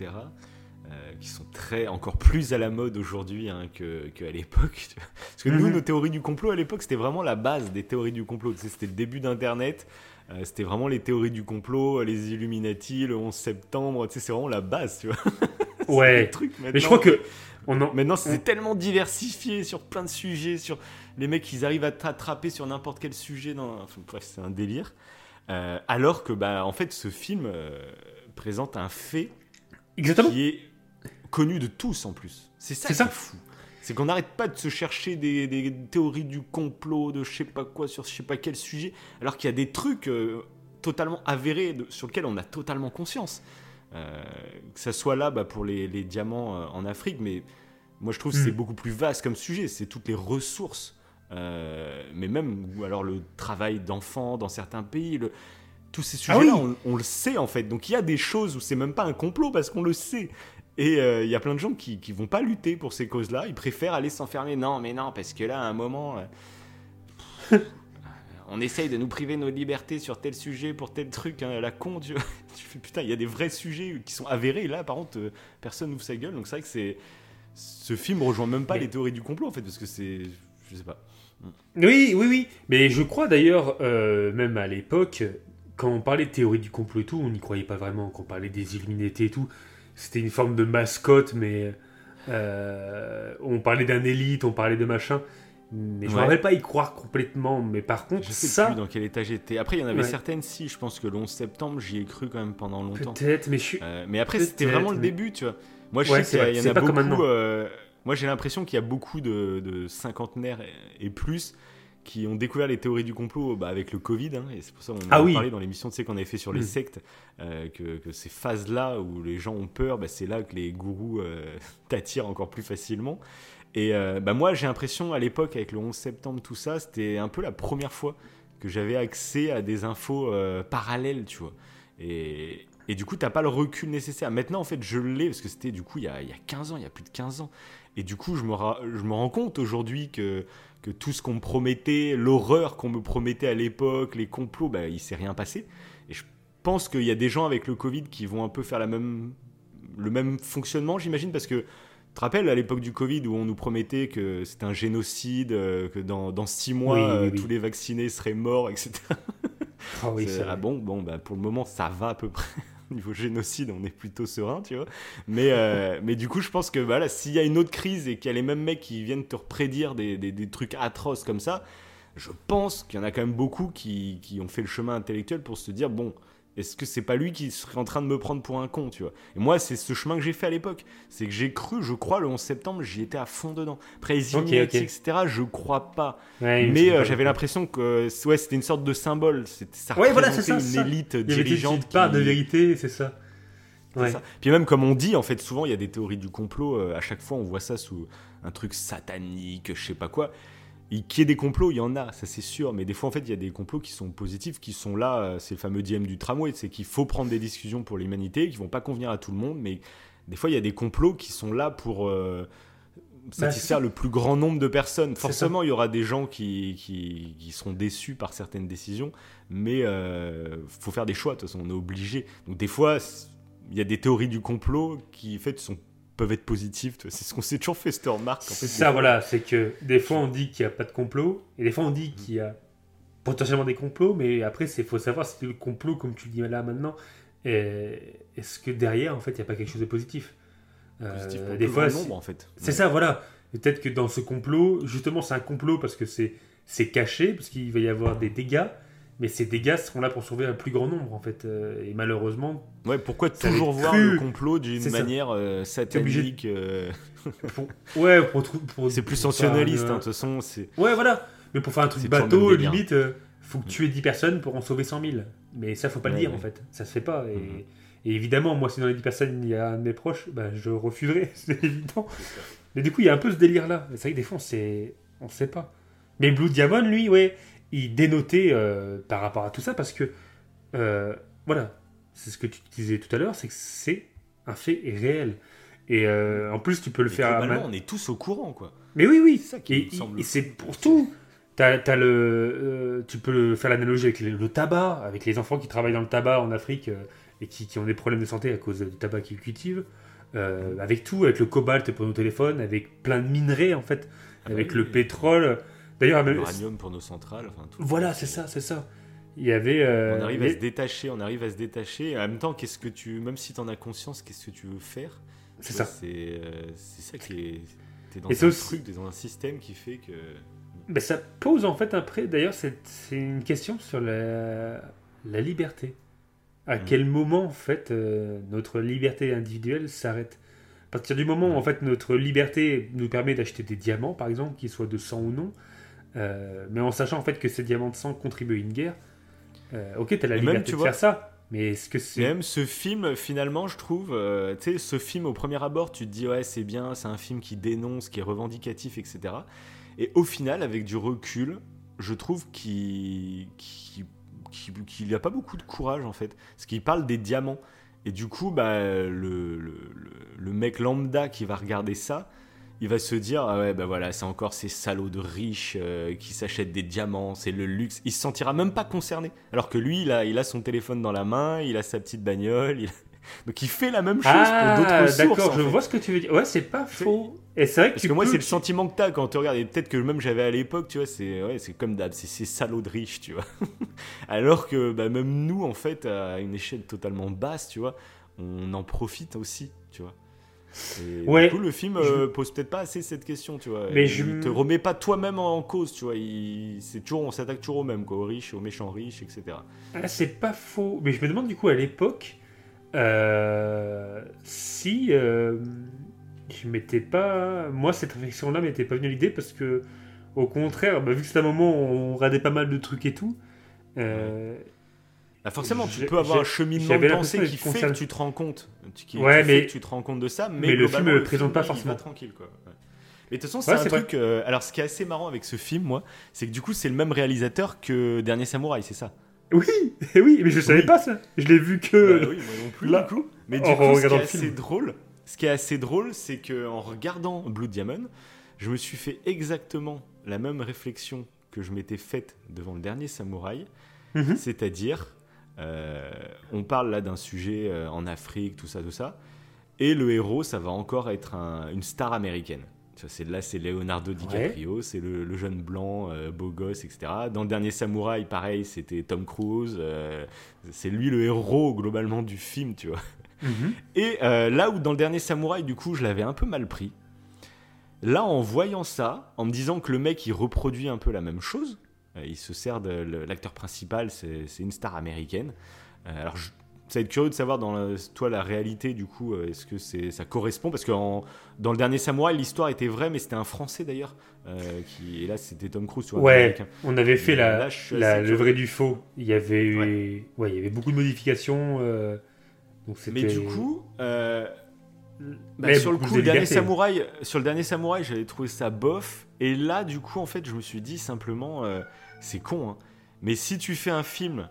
euh, qui sont très encore plus à la mode aujourd'hui hein, que qu'à l'époque. Parce que nous, Mhm. nos théories du complot à l'époque, c'était vraiment la base des théories du complot. C'était le début d'Internet. euh, c'était vraiment les théories du complot, les Illuminati, le 11 septembre. Tu sais, c'est vraiment la base, tu vois. Ouais. le truc Mais je crois que on en... Maintenant, c'est tellement diversifié sur plein de sujets, sur les mecs, ils arrivent à t'attraper sur n'importe quel sujet. Dans... Enfin, bref, c'est un délire. Euh, alors que, bah, en fait, ce film euh, présente un fait exactement. qui est connu de tous en plus. C'est ça qui ça. est fou. C'est qu'on n'arrête pas de se chercher des, des théories du complot, de je sais pas quoi, sur je sais pas quel sujet, alors qu'il y a des trucs euh, totalement avérés de- sur lesquels on a totalement conscience. Euh, que ça soit là bah, pour les, les diamants euh, en Afrique, mais moi je trouve que Mm. c'est beaucoup plus vaste comme sujet. C'est toutes les ressources, mais même ou alors le travail d'enfants dans certains pays. Le, tous ces Ah sujets-là, oui. on, on le sait en fait. Donc il y a des choses où c'est même pas un complot parce qu'on le sait. Et euh, il y a plein de gens qui, qui vont pas lutter pour ces causes-là. Ils préfèrent aller s'enfermer. Non, mais non, parce que là, à un moment, euh, on essaye de nous priver nos libertés sur tel sujet pour tel truc, hein, la con. Tu, fais putain, il y a des vrais sujets qui sont avérés. Là, par contre, euh, personne n'ouvre sa gueule. Donc c'est vrai que c'est ce film rejoint même pas Mais- les théories du complot en fait, parce que c'est, je sais pas. Oui, oui, oui. Mais je crois d'ailleurs, euh, même à l'époque, quand on parlait de théorie du complot et tout, on n'y croyait pas vraiment. Quand on parlait des Illuminati et tout, c'était une forme de mascotte, mais euh, on parlait d'un élite, on parlait de machin. Mais je ne Ouais. me rappelle pas y croire complètement. Mais par contre, Je sais ça, plus dans quel état j'étais. Après, il y en avait Ouais. certaines, si. Je pense que le 11 septembre, j'y ai cru quand même pendant longtemps. peut-être, mais je suis. Euh, mais après, c'était vraiment le début, tu vois. Moi, je Ouais, sais qu'il y, en a pas beaucoup. euh, moi, j'ai l'impression qu'il y a beaucoup de, de cinquantenaires et, et plus qui ont découvert les théories du complot bah, avec le Covid. hein, et c'est pour ça qu'on Ah a oui. parlé dans l'émission tu sais, qu'on avait fait sur les Mm. sectes. euh, que, que ces phases-là où les gens ont peur, bah, c'est là que les gourous euh, t'attirent encore plus facilement. Et euh, bah, moi, j'ai l'impression à l'époque, avec le 11 septembre, tout ça, c'était un peu la première fois que j'avais accès à des infos parallèles, tu vois. Et, et du coup, t'as pas le recul nécessaire. Maintenant, en fait, je l'ai, parce que c'était du coup il y, a, il y a 15 ans, il y a plus de 15 ans. Et du coup, je me, ra- je me rends compte aujourd'hui que, que tout ce qu'on me promettait, l'horreur qu'on me promettait à l'époque, les complots, bah, il s'est rien passé. Et je pense qu'il y a des gens avec le Covid qui vont un peu faire la même, le même fonctionnement, j'imagine, parce que tu te rappelles à l'époque du Covid où on nous promettait que c'était un génocide, euh, que dans, dans six mois, Oui, oui, euh, oui. tous les vaccinés seraient morts, etc. Ah oui, C'est- ah bon, bon, bah, pour le moment, ça va à peu près. Niveau génocide, on est plutôt serein, tu vois. Mais, euh, mais du coup, je pense que voilà, s'il y a une autre crise et qu'il y a les mêmes mecs qui viennent te prédire des, des, des trucs atroces comme ça, je pense qu'il y en a quand même beaucoup qui, qui ont fait le chemin intellectuel pour se dire bon, est-ce que c'est pas lui qui serait en train de me prendre pour un con, tu vois? Et moi, c'est ce chemin que j'ai fait à l'époque. C'est que j'ai cru, je crois, le 11 septembre, j'y étais à fond dedans. Après, les Ok, Illuminati, ok. etc., je crois pas. Ouais, Mais euh, j'avais l'impression que euh, ouais, c'était une sorte de symbole. C'était- Ça Ouais, voilà, ça, une ça. élite. Il dirigeante. une part qui- de vérité, c'est ça. Ouais. ça. Puis même comme on dit, en fait, souvent il y a des théories du complot. euh, à chaque fois, on voit ça sous un truc satanique, je sais pas quoi. Et qu'il y ait des complots, il y en a, ça c'est sûr. Mais des fois, en fait, il y a des complots qui sont positifs, qui sont là. euh, C'est le fameux dilemme du tramway. C'est qu'il faut prendre des discussions pour l'humanité, qui vont pas convenir à tout le monde. Mais des fois, il y a des complots qui sont là pour euh, satisfaire ça. le plus grand nombre de personnes. Forcément, il y aura des gens qui, qui, qui seront déçus par certaines décisions. Mais euh, faut faire des choix, de toute façon, on est obligé. Donc des fois, il y a des théories du complot qui, en fait, sont, peuvent être positives. C'est ce qu'on s'est toujours fait, cette remarque. En fait, ça, voilà, c'est que des fois on dit qu'il n'y a pas de complot, et des fois on Mm. dit qu'il y a potentiellement des complots, mais après il faut savoir si le complot, comme tu le dis là maintenant, est- est-ce que derrière en fait il n'y a pas quelque chose de positif? Euh, Positif pour le Des fois, c'est- nombre, en fait. c'est ça, voilà. Peut-être que dans ce complot, justement c'est un complot parce que c'est c'est caché, parce qu'il va y avoir des dégâts, mais ces dégâts seront là pour sauver un plus grand nombre en fait. Euh, Et malheureusement, Ouais, pourquoi toujours voir cru. le complot d'une manière euh, satanique euh, pour... ouais, pour, pour- C'est plus sensationnaliste, hein, de toute façon. c'est- Ouais, voilà. Mais pour faire un truc bateau, délire. limite, euh, faut que tuer 10 personnes pour en sauver 100 000. Mais ça, faut pas le dire ouais. en fait. Ça se fait pas. Et, Mhm. et évidemment, moi, si dans les 10 personnes, il y a un de mes proches, bah, je refuserai, c'est évident. Mais du coup, il y a un peu ce délire-là. C'est vrai que des fois, on sait, on sait pas. Mais Blue Diamond, lui, ouais, il dénotait euh, par rapport à tout ça parce que, euh, voilà, c'est ce que tu disais tout à l'heure, c'est que c'est un fait réel. Et euh, en plus, tu peux le faire. à globalement, main- on est tous au courant, quoi. mais oui, oui. C'est ça qui et me semble et c'est pour tout. T'as, t'as le, tu peux faire l'analogie avec le, tabac, avec les enfants qui travaillent dans le tabac en Afrique et qui, qui ont des problèmes de santé à cause du tabac qu'ils cultivent. Avec tout, avec le cobalt pour nos téléphones, avec plein de minerais en fait, Ah avec oui, le oui. pétrole. D'ailleurs, L'uranium pour nos centrales. Enfin, tout. voilà, c'est ça, c'est ça. Il y avait. euh, On arrive à se détacher, on arrive à se détacher. En même temps, qu'est-ce que tu, même si tu en as conscience, qu'est-ce que tu veux faire? C'est ça. C'est euh, c'est ça qui est. T'es dans Et un aussi- truc, t'es dans un système qui fait que. Ben, ça pose en fait après, d'ailleurs, c'est une question sur la, la liberté. À Mhm. quel moment en fait euh, notre liberté individuelle s'arrête? À partir du moment où en fait notre liberté nous permet d'acheter des diamants, par exemple, qu'ils soient de sang ou non, euh, mais en sachant en fait que ces diamants de sang contribuent à une guerre, euh, ok, t'as la même, liberté tu de vois- faire ça, mais est-ce que c'est. même ce film, finalement, je trouve, euh, tu sais, ce film au premier abord, tu te dis ouais, c'est bien, c'est un film qui dénonce, qui est revendicatif, etc. Et au final, avec du recul, je trouve qu'il qu'il qu'il- qu'il n'y a pas beaucoup de courage en fait, parce qu'il parle des diamants. Et du coup, bah, le, le, le- le mec lambda qui va regarder ça, il va se dire ah ouais bah voilà c'est encore ces salauds de riches euh, qui s'achètent des diamants c'est le luxe il se sentira même pas concerné alors que lui il a, il a son téléphone dans la main il a sa petite bagnole il- donc il fait la même chose pour Ah, d'autres sources d'accord, je fait. vois ce que tu veux dire. Ouais, c'est pas faux. Et c'est vrai que parce tu que moi c'est le sentiment que t'as quand tu regardes et peut-être que même j'avais à l'époque tu vois c'est ouais, c'est comme d'hab c'est ces salauds de riches tu vois alors que bah, même nous en fait à une échelle totalement basse tu vois on en profite aussi et Ouais. du coup, le film euh, pose peut-être pas assez cette question, tu vois. Mais il je- te remet pas toi-même en cause, tu vois. Il... C'est toujours, on s'attaque toujours au même, quoi, aux riches, aux méchants riches, etc. Ah, c'est pas faux. Mais je me demande du coup à l'époque euh, si euh, je m'étais pas. Moi, cette réflexion-là m'était pas venue à l'idée parce que, au contraire, bah, vu que c'était un moment où on radait pas mal de trucs et tout. Bah, forcément, tu peux avoir un cheminement de pensée qui fait que tu te rends compte. Qui, Ouais, qui fait mais- que tu te rends compte de ça, mais, mais le film le présente pas il va forcément. tranquille, quoi. Ouais. Mais de toute façon, c'est Ouais, un truc. euh, alors, ce qui est assez marrant avec ce film, moi, c'est que du coup, c'est le même réalisateur que Dernier Samouraï, c'est ça? Oui, oui, mais je savais Oui. pas ça. Je l'ai vu que. Bah oui, moi non plus, là, du coup. Mais en du coup, ce qui est assez film. drôle, ce qui est assez drôle, c'est que en regardant Blue Diamond, je me suis fait exactement la même réflexion que je m'étais faite devant le dernier Samouraï, Mhm. c'est-à-dire, on parle là d'un sujet euh, en Afrique, tout ça, tout ça, et le héros, ça va encore être un- une star américaine. Là, c'est Leonardo DiCaprio, c'est le, le jeune blanc, euh, beau gosse, etc. Dans le dernier Samouraï, pareil, c'était Tom Cruise. euh, c'est lui le héros globalement du film, tu vois. Mhm. Et euh, là où dans le dernier Samouraï, du coup, je l'avais un peu mal pris. Là, en voyant ça, en me disant que le mec, il reproduit un peu la même chose, euh, il se sert de l'acteur principal, c'est une star américaine. Euh, alors, je- ça va être curieux de savoir dans la- toi la réalité, du coup, euh, est-ce que ça correspond? Parce que en- dans le dernier Samouraï, l'histoire était vraie, mais c'était un Français d'ailleurs. euh, qui, et là, c'était Tom Cruise, Ouais, on avait fait la, là, le vrai du faux. Il y avait, eu- ouais. il y avait beaucoup de modifications. euh, donc Mais du coup, euh, bah, sur le coup, le dernier samouraï, sur le dernier samouraï, j'avais trouvé ça bof. Et là, du coup, en fait, je me suis dit simplement, euh, c'est con, hein, mais si tu fais un film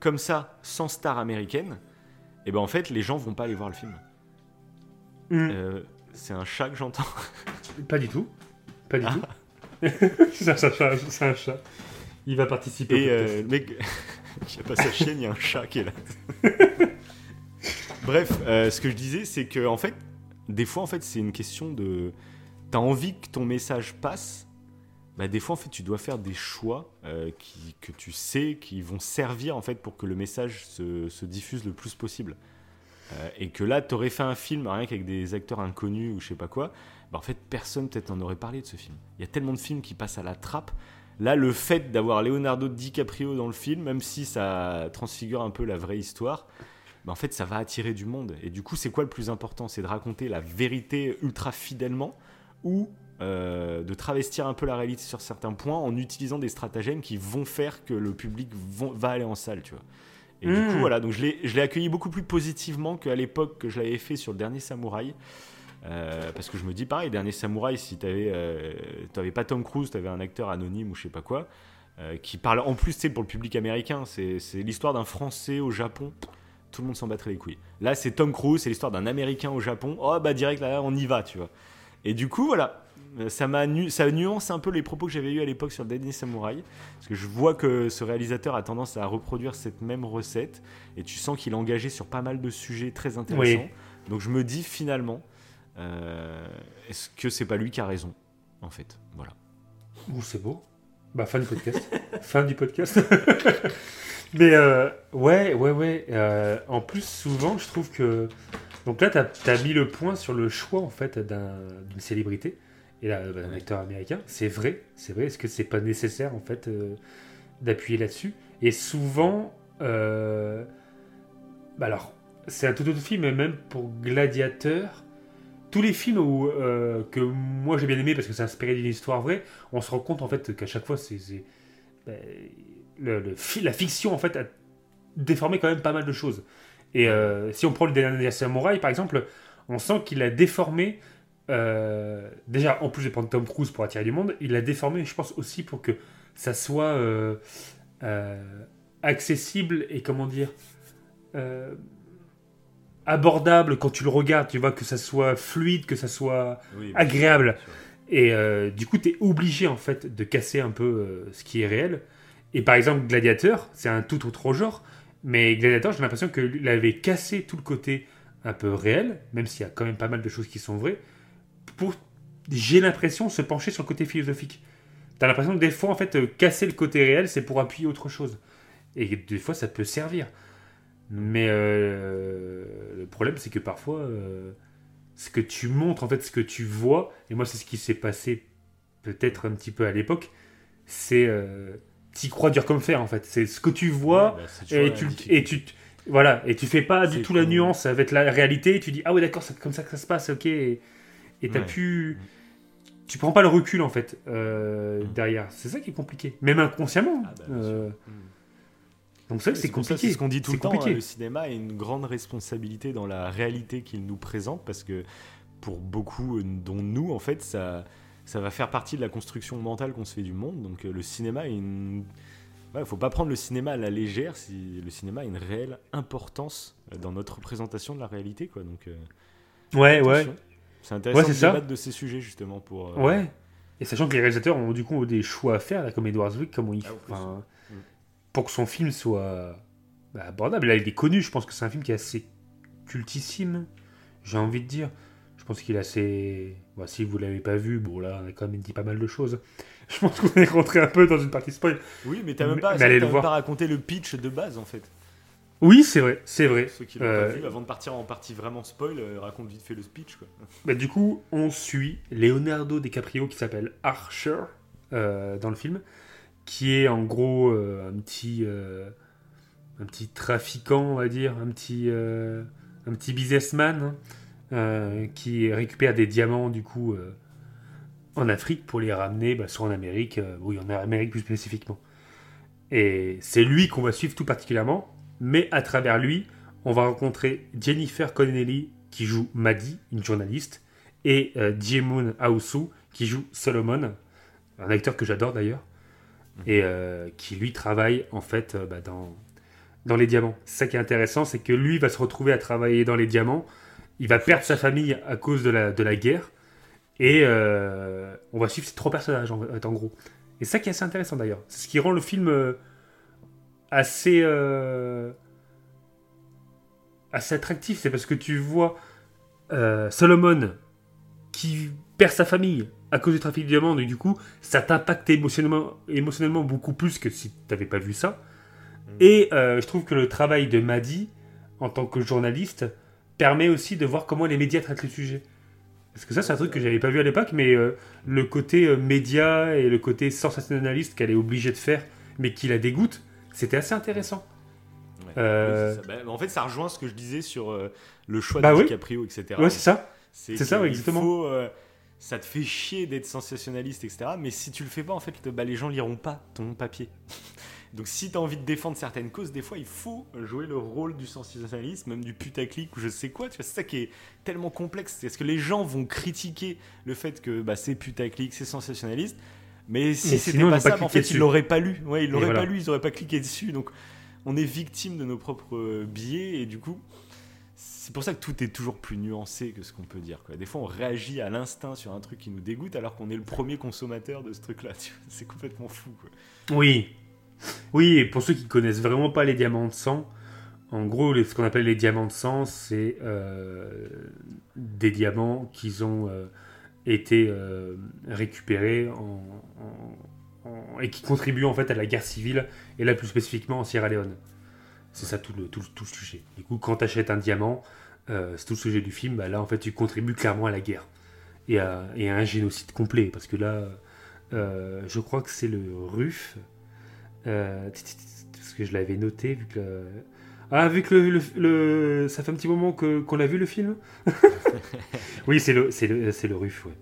comme ça, sans star américaine, et ben en fait, les gens vont pas aller voir le film. Hmm, Euh, c'est un chat que j'entends. Pas du tout. Pas du Ah. tout. c'est un un chat. Il va participer. Et euh, le mec, il n'y a pas sa chienne, il y a un chat qui est là. Bref, euh, ce que je disais, c'est que en fait, des fois, en fait, c'est une question de. T'as envie que ton message passe. Bah, des fois, en fait, tu dois faire des choix euh, qui, que tu sais qui vont servir en fait pour que le message se, se diffuse le plus possible. Euh, et que là, t'aurais fait un film rien qu'avec des acteurs inconnus ou je sais pas quoi. Bah, en fait, personne peut-être en aurait parlé de ce film. Il y a tellement de films qui passent à la trappe. Là, le fait d'avoir Leonardo DiCaprio dans le film, même si ça transfigure un peu la vraie histoire, bah, en fait, ça va attirer du monde. Et du coup, c'est quoi le plus important? C'est de raconter la vérité ultra fidèlement ou euh, de travestir un peu la réalité sur certains points en utilisant des stratagèmes qui vont faire que le public vont- va aller en salle, tu vois. Et du coup, voilà, donc je l'ai accueilli beaucoup plus positivement qu'à l'époque que je l'avais fait sur le dernier Samouraï. Euh, parce que je me dis pareil, dernier Samouraï, si t'avais euh, t'avais pas Tom Cruise, t'avais un acteur anonyme ou je sais pas quoi, euh, qui parle en plus, c'est pour le public américain, c'est l'histoire d'un Français au Japon. Tout le monde s'en battrait les couilles. Là, c'est Tom Cruise, c'est l'histoire d'un Américain au Japon. Oh bah direct là, on y va, tu vois. Et du coup, voilà. ça m'a nu ça nuance un peu les propos que j'avais eu à l'époque sur Deadly Samurai parce que je vois que ce réalisateur a tendance à reproduire cette même recette et tu sens qu'il est engagé sur pas mal de sujets très intéressants. Donc je me dis finalement, euh, est-ce que c'est pas lui qui a raison en fait? Voilà. Ouh, c'est beau. Bah fin du podcast. fin du podcast. Mais euh, ouais, ouais, ouais. Euh, en plus, souvent, je trouve que. Donc là, tu as, mis le point sur le choix en fait d'une célébrité et là, bah, d'un acteur américain. C'est vrai, c'est vrai. Est-ce que c'est pas nécessaire en fait euh, d'appuyer là-dessus? Et souvent, bah alors, c'est un tout autre film, même pour Gladiateur. Tous les films où, que moi j'ai bien aimé parce que c'est inspiré d'une histoire vraie, on se rend compte en fait qu'à chaque fois c'est bah, le, la fiction en fait a déformé quand même pas mal de choses. Et euh, si on prend le dernier Samurai par exemple, on sent qu'il a déformé. Euh, déjà, en plus de prendre Tom Cruise pour attirer du monde, il a déformé, je pense aussi pour que ça soit euh, accessible et comment dire abordable quand tu le regardes. Tu vois que ça soit fluide, que ça soit agréable. Et du coup, tu es obligé en fait de casser un peu ce qui est réel. Et par exemple, Gladiateur, c'est un tout autre genre, mais Gladiateur, j'ai l'impression qu'il avait cassé tout le côté un peu réel, même s'il y a quand même pas mal de choses qui sont vraies, pour, j'ai l'impression, se pencher sur le côté philosophique. T'as l'impression que des fois, en fait, euh, casser le côté réel, c'est pour appuyer autre chose. Et des fois, ça peut servir. Mais euh, le problème, c'est que parfois, euh, ce que tu montres, en fait, ce que tu vois, et moi, c'est ce qui s'est passé peut-être un petit peu à l'époque, c'est t'y crois dur comme fer en fait. C'est ce que tu vois bah, et, tu, et tu voilà et tu fais pas du tout la nuance avec la réalité. tu dis ah ouais d'accord c'est comme ça que ça se passe ok et t'as pu tu prends pas le recul en fait euh, mm. derrière. C'est ça qui est compliqué même inconsciemment. Ah, bah, euh, mm. Donc c'est c'est compliqué. C'est ce qu'on dit tout le temps. Hein, le cinéma a une grande responsabilité dans la réalité qu'il nous présente parce que pour beaucoup dont nous en fait ça ça va faire partie de la construction mentale qu'on se fait du monde. Donc euh, le cinéma il une... faut pas prendre le cinéma à la légère. Si le cinéma a une réelle importance euh, dans notre représentation de la réalité, quoi. Donc euh, ouais, ouais. C'est intéressant de débattre de ces sujets justement pour. Ouais. Et sachant que les réalisateurs ont du coup des choix à faire, comme Edward Zwick, comme il, ah, mm. pour que son film soit bah, abordable. Là, il est connu. Je pense que c'est un film qui est assez cultissime. J'ai envie de dire. Je pense qu'il est assez. Bon, si vous l'avez pas vu, bon là, on a quand même dit pas mal de choses. Je pense qu'on est rentré un peu dans une partie spoil. Oui, mais t'as même pas, même pas raconté le pitch de base en fait. Oui, c'est vrai, c'est vrai. Ceux qui l'ont pas euh, vu, avant de partir en partie vraiment spoil, euh, raconte vite fait le speech quoi. Bah, du coup, on suit Leonardo DiCaprio qui s'appelle Archer euh, dans le film, qui est en gros un petit un petit trafiquant, on va dire, un petit un petit businessman. Hein. Euh, qui récupère des diamants du coup euh, en Afrique pour les ramener bah, soit en Amérique, euh, oui en Amérique plus spécifiquement. Et c'est lui qu'on va suivre tout particulièrement, mais à travers lui, on va rencontrer Jennifer Connelly qui joue Maddie, une journaliste, et Jiemoon Aosu qui joue Solomon, un acteur que j'adore d'ailleurs, mmh. et qui lui travaille en fait bah, dans, dans les diamants. Ça qui est intéressant, c'est que lui va se retrouver à travailler dans les diamants il va perdre sa famille à cause de la, de la guerre. Et euh, on va suivre ces trois personnages, en, en gros. Et ça qui est assez intéressant d'ailleurs. C'est ce qui rend le film euh, assez, euh, assez attractif. C'est parce que tu vois Solomon qui perd sa famille à cause du trafic de diamants. Et du coup, ça t'impacte émotionnellement, émotionnellement beaucoup plus que si tu n'avais pas vu ça. Mm. Et je trouve que le travail de Maddy en tant que journaliste permet aussi de voir comment les médias traitent le sujet. Parce que ça, c'est un truc que j'avais pas vu à l'époque, mais euh, le côté euh, média et le côté sensationnaliste qu'elle est obligée de faire, mais qui la dégoûte, c'était assez intéressant. Euh, bah, en fait, ça rejoint ce que je disais sur le choix bah de DiCaprio, etc. Ouais, c'est ça. C'est ça, exactement. ça te fait chier d'être sensationnaliste, etc. Mais si tu le fais pas, en fait, bah, les gens liront pas ton papier. Donc si tu as envie de défendre certaines causes, des fois il faut jouer le rôle du sensationnalisme, même du putaclic ou je sais quoi. Tu vois, c'est ça qui est tellement complexe. Est-ce que les gens vont critiquer le fait que bah, c'est putaclic, c'est sensationnaliste? Mais si c'était pas ça, en fait, ils l'auraient pas lu. Ouais, ils l'auraient pas lu, ils auraient pas cliqué dessus. Donc, on est victime de nos propres biais et du coup, c'est pour ça que tout est toujours plus nuancé que ce qu'on peut dire. Quoi. Des fois, on réagit à l'instinct sur un truc qui nous dégoûte alors qu'on est le premier consommateur de ce truc-là. C'est complètement fou. Quoi. Oui. Oui, et pour ceux qui connaissent vraiment pas les diamants de sang, en gros, ce qu'on appelle les diamants de sang, c'est euh, des diamants qui ont euh, été euh, récupérés et qui contribuent en fait à la guerre civile, et là plus spécifiquement en Sierra Leone. C'est ça tout le, tout, tout, le sujet. Du coup, quand tu achètes un diamant, c'est tout le sujet du film, bah là en fait tu contribues clairement à la guerre et à un génocide complet, parce que là, je crois que c'est le RUF, parce que je l'avais noté, vu que ah, vu que le, ça fait un petit moment que, qu'on a vu le film Oui, c'est le, c'est le, c'est le RUF, ouais.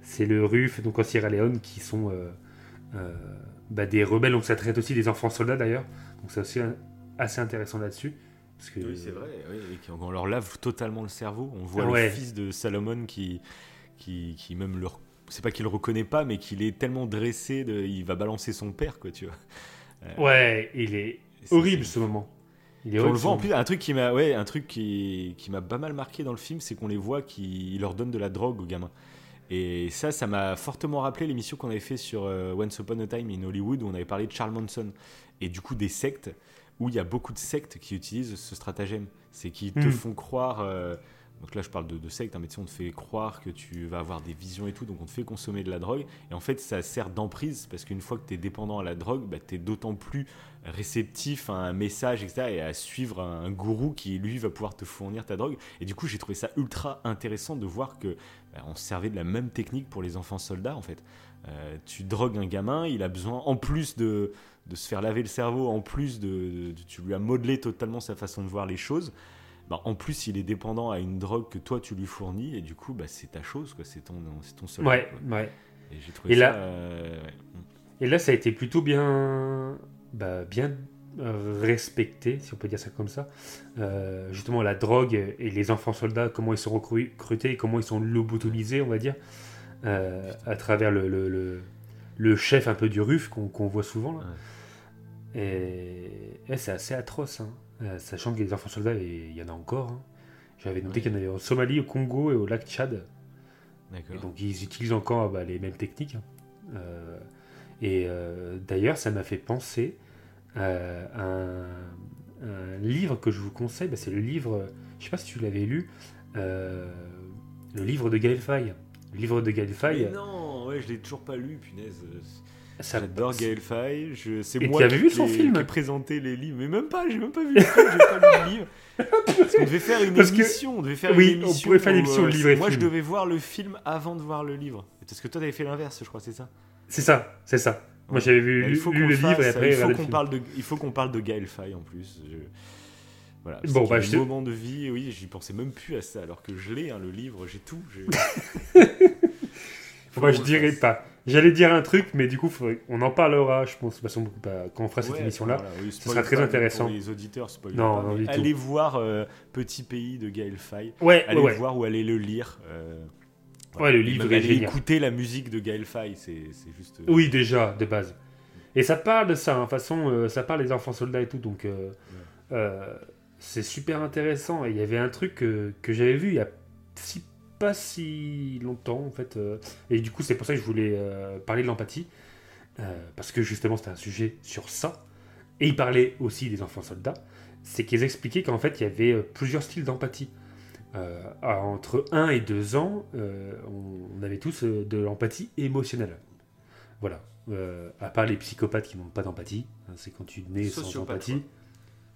C'est le RUF, donc en Sierra Leone, qui sont euh, euh, bah, des rebelles, donc ça traite aussi des enfants soldats d'ailleurs. Donc c'est aussi assez intéressant là-dessus. Parce que, oui, c'est vrai, oui, et on leur lave totalement le cerveau. On voit le fils de Salomon qui, qui, qui même leur c'est pas qu'il le reconnaît pas, mais qu'il est tellement dressé, de, il va balancer son père, quoi, tu vois. Euh, ouais, il est horrible ce moment on le voit en plus, un truc qui m'a, ouais, un truc qui, qui m'a pas mal marqué dans le film, c'est qu'on les voit qui leur donnent de la drogue aux gamins. Et ça, ça m'a fortement rappelé l'émission qu'on avait fait sur euh, Once Upon a Time in Hollywood où on avait parlé de Charles Manson et du coup des sectes où il y a beaucoup de sectes qui utilisent ce stratagème. C'est qui te hmm. font croire. Euh, donc là, je parle de, de secte, hein, mais on te fait croire que tu vas avoir des visions et tout, donc on te fait consommer de la drogue. Et en fait, ça sert d'emprise parce qu'une fois que tu es dépendant à la drogue, bah, tu es d'autant plus réceptif à un message, etc., et à suivre un gourou qui, lui, va pouvoir te fournir ta drogue. Et du coup, j'ai trouvé ça ultra intéressant de voir que bah, on servait de la même technique pour les enfants soldats, en fait. Euh, tu drogues un gamin, il a besoin, en plus de, de se faire laver le cerveau, en plus de, tu lui as modelé totalement sa façon de voir les choses. Bah, en plus, il est dépendant à une drogue que toi tu lui fournis, et du coup, bah, c'est ta chose, quoi. C'est ton, ton soldat. Ouais, ouais. Et j'ai trouvé ça. Euh, et là, ça a été plutôt bien bah, bien euh, respecté, si on peut dire ça comme ça. Euh, justement, la drogue et les enfants soldats, comment ils sont recrutés, comment ils sont lobotomisés, on va dire, euh, à travers le, le, le, chef un peu du RUF qu'on voit souvent. Là. Et, c'est assez atroce, hein. Sachant que les enfants soldats, il y en a encore. Hein. J'avais noté qu'il y en avait au Somalie, au Congo et au lac Tchad. Et donc ils utilisent encore bah, les mêmes techniques. Hein. et d'ailleurs, ça m'a fait penser euh, un, livre que je vous conseille, bah, c'est le livre, je sais pas si tu l'avais lu, euh, le livre de Gaël Faye. Le livre de Gaël Faye. non, ouais, je l'ai toujours pas lu, punaise. J'adore Gaël Faye. Je... C'est moi qui, vu son film qui ai présenté les livres. Mais même pas, j'ai même pas vu le film, j'ai pas lu le livre. Parce qu'on devait faire une émission. On devait faire oui, une émission. on pouvait faire l'émission euh, livre Moi, je devais voir le film avant de voir le livre. Parce que toi, t'avais fait l'inverse, je crois, c'est ça? C'est ça, c'est ça. Moi, j'avais vu il faut lu le livre et après. Il faut qu'on parle de, il faut qu'on parle de Gaël Faye en plus. Voilà. Bon, bah, un moment de vie, oui, j'y pensais même plus à ça, alors que je l'ai, hein, le livre, j'ai tout. Moi, je dirais pas. J'allais dire un truc, mais du coup, on en parlera, je pense, de façon, quand on fera cette émission-là. ce sera très intéressant. Pour les auditeurs, non, non, allez voir euh, Petit Pays de Gaël Faye. Ouais, allez ouais, voir ou allez le lire. Euh, Ouais, le livre est génial. Écouter la musique de Gaël Faye, c'est juste. Euh, oui, déjà, de base. Et ça parle de ça, hein. façon, euh, ça parle des enfants soldats et tout, donc c'est super intéressant. Et il y avait un truc que, que j'avais vu il y a si, pas si longtemps, en fait. et du coup, c'est pour ça que je voulais parler de l'empathie, parce que justement, c'était un sujet sur ça. Et il parlait aussi des enfants soldats. C'est qu'ils expliquaient qu'en fait, il y avait plusieurs styles d'empathie. Euh, entre 1 et 2 ans, euh, on, avait tous euh, de l'empathie émotionnelle. Voilà. à part les psychopathes qui n'ont pas d'empathie. Hein, c'est quand tu nais sans empathie.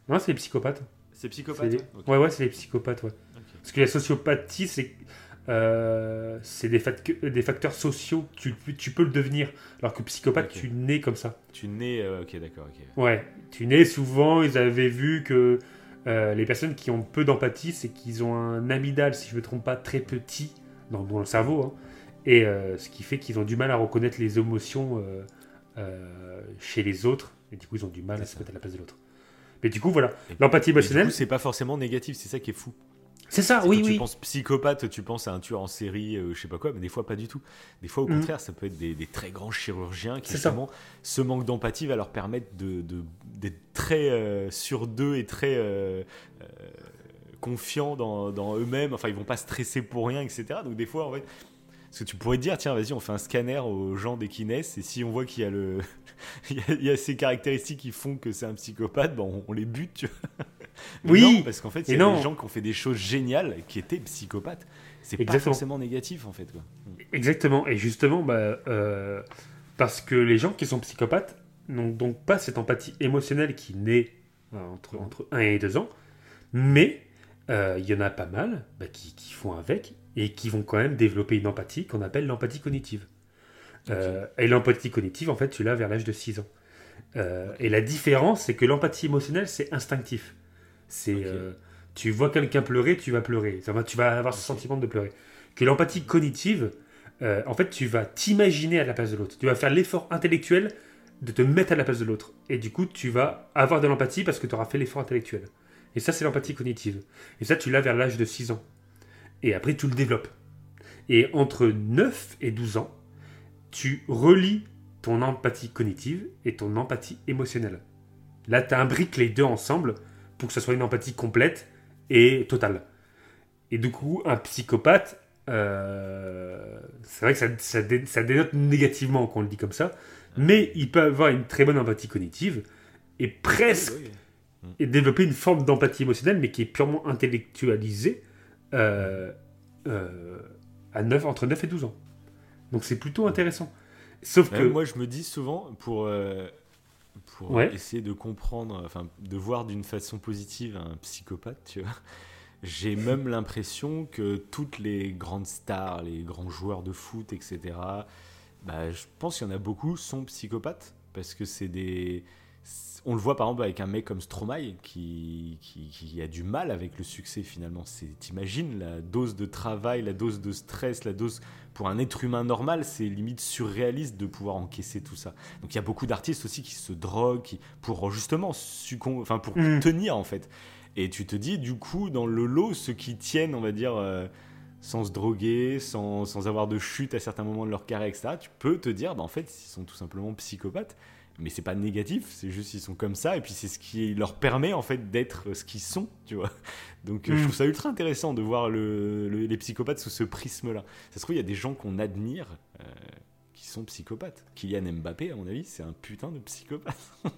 Non, c'est les psychopathes. C'est psychopathes Ouais, ouais, c'est les psychopathes, ouais. Parce que la sociopathie, c'est c'est des, des, facteurs sociaux, tu, tu, peux le devenir. Alors que psychopathe, tu nais comme ça. Tu nais, ok, d'accord, ok. Ouais, tu nais souvent, ils avaient vu que euh, les personnes qui ont peu d'empathie, c'est qu'ils ont un amygdale, si je ne me trompe pas, très petit dans, le cerveau. Hein. et euh, ce qui fait qu'ils ont du mal à reconnaître les émotions euh, chez les autres. Et du coup, ils ont du mal à se mettre à la place de l'autre. Mais du coup, voilà. L'empathie émotionnelle. c'est pas forcément négatif, c'est ça qui est fou. C'est ça, oui, oui. Tu penses psychopathe, tu penses à un tueur en série, euh, je sais pas quoi, mais des fois pas du tout. Des fois, au mhm. contraire, ça peut être des, très grands chirurgiens qui, justement, ce manque d'empathie va leur permettre d'être de, très euh, sur deux et très. Euh, confiants dans, dans eux-mêmes. Enfin, ils vont pas stresser pour rien, etc. Donc des fois, en fait, parce que tu pourrais te dire, tiens, vas-y, on fait un scanner aux gens dès qu'ils naissent, et si on voit qu'il y a le, il, y a, ces caractéristiques qui font que c'est un psychopathe, bon, on, les bute, tu vois. Oui. parce qu'en fait, il y a des gens qui ont fait des choses géniales qui étaient psychopathes. C'est pas forcément négatif, en fait. Quoi. Exactement. Et justement, bah, euh, parce que les gens qui sont psychopathes n'ont donc pas cette empathie émotionnelle qui naît euh, entre, entre 1 et 2 ans, mais euh, il y en a pas mal bah, qui, qui, font avec et qui vont quand même développer une empathie qu'on appelle l'empathie cognitive. Euh, et l'empathie cognitive, en fait, tu l'as vers l'âge de 6 ans. Euh, et la différence, c'est que l'empathie émotionnelle, c'est instinctif. C'est euh, tu vois quelqu'un pleurer, tu vas pleurer. tu vas avoir ce sentiment de pleurer. Que l'empathie cognitive, en fait, tu vas t'imaginer à la place de l'autre. Tu vas faire l'effort intellectuel de te mettre à la place de l'autre. Et du coup, tu vas avoir de l'empathie parce que tu auras fait l'effort intellectuel. Et ça, c'est l'empathie cognitive. Et ça, tu l'as vers l'âge de 6 ans. Et après, tu le développes. Et entre 9 et 12 ans, tu relis ton empathie cognitive et ton empathie émotionnelle. Là, tu imbriques les deux ensemble pour que ce soit une empathie complète et totale. Et du coup, un psychopathe, euh, c'est vrai que ça, ça, dénote négativement quand on le dit comme ça, mais il peut avoir une très bonne empathie cognitive et presque et développer une forme d'empathie émotionnelle, mais qui est purement intellectualisée euh, euh, à 9, entre 9 et 12 ans. Donc c'est plutôt intéressant. Sauf que. Moi, je me dis souvent, pour, euh, pour essayer de comprendre, enfin, de voir d'une façon positive un psychopathe, tu vois, j'ai même l'impression que toutes les grandes stars, les grands joueurs de foot, etc., bah, je pense qu'il y en a beaucoup sont psychopathes parce que c'est des on le voit par exemple avec un mec comme Stromae qui, qui, a du mal avec le succès finalement. T'imagines la dose de travail, la dose de stress, la dose pour un être humain normal, c'est limite surréaliste de pouvoir encaisser tout ça. Donc il y a beaucoup d'artistes aussi qui se droguent pour justement enfin pour mm. tenir en fait. Et tu te dis du coup dans le lot ceux qui tiennent, on va dire. Euh, sans se droguer, sans, sans, avoir de chute à certains moments de leur carrière, etc., tu peux te dire, bah, en fait, ils sont tout simplement psychopathes mais c'est pas négatif, c'est juste qu'ils sont comme ça et puis c'est ce qui leur permet en fait d'être ce qu'ils sont, tu vois. Donc euh, je mm. trouve ça ultra intéressant de voir le, les psychopathes sous ce prisme-là. Ça se trouve il y a des gens qu'on admire euh, qui sont psychopathes. Kylian Mbappé à mon avis c'est un putain de psychopathe.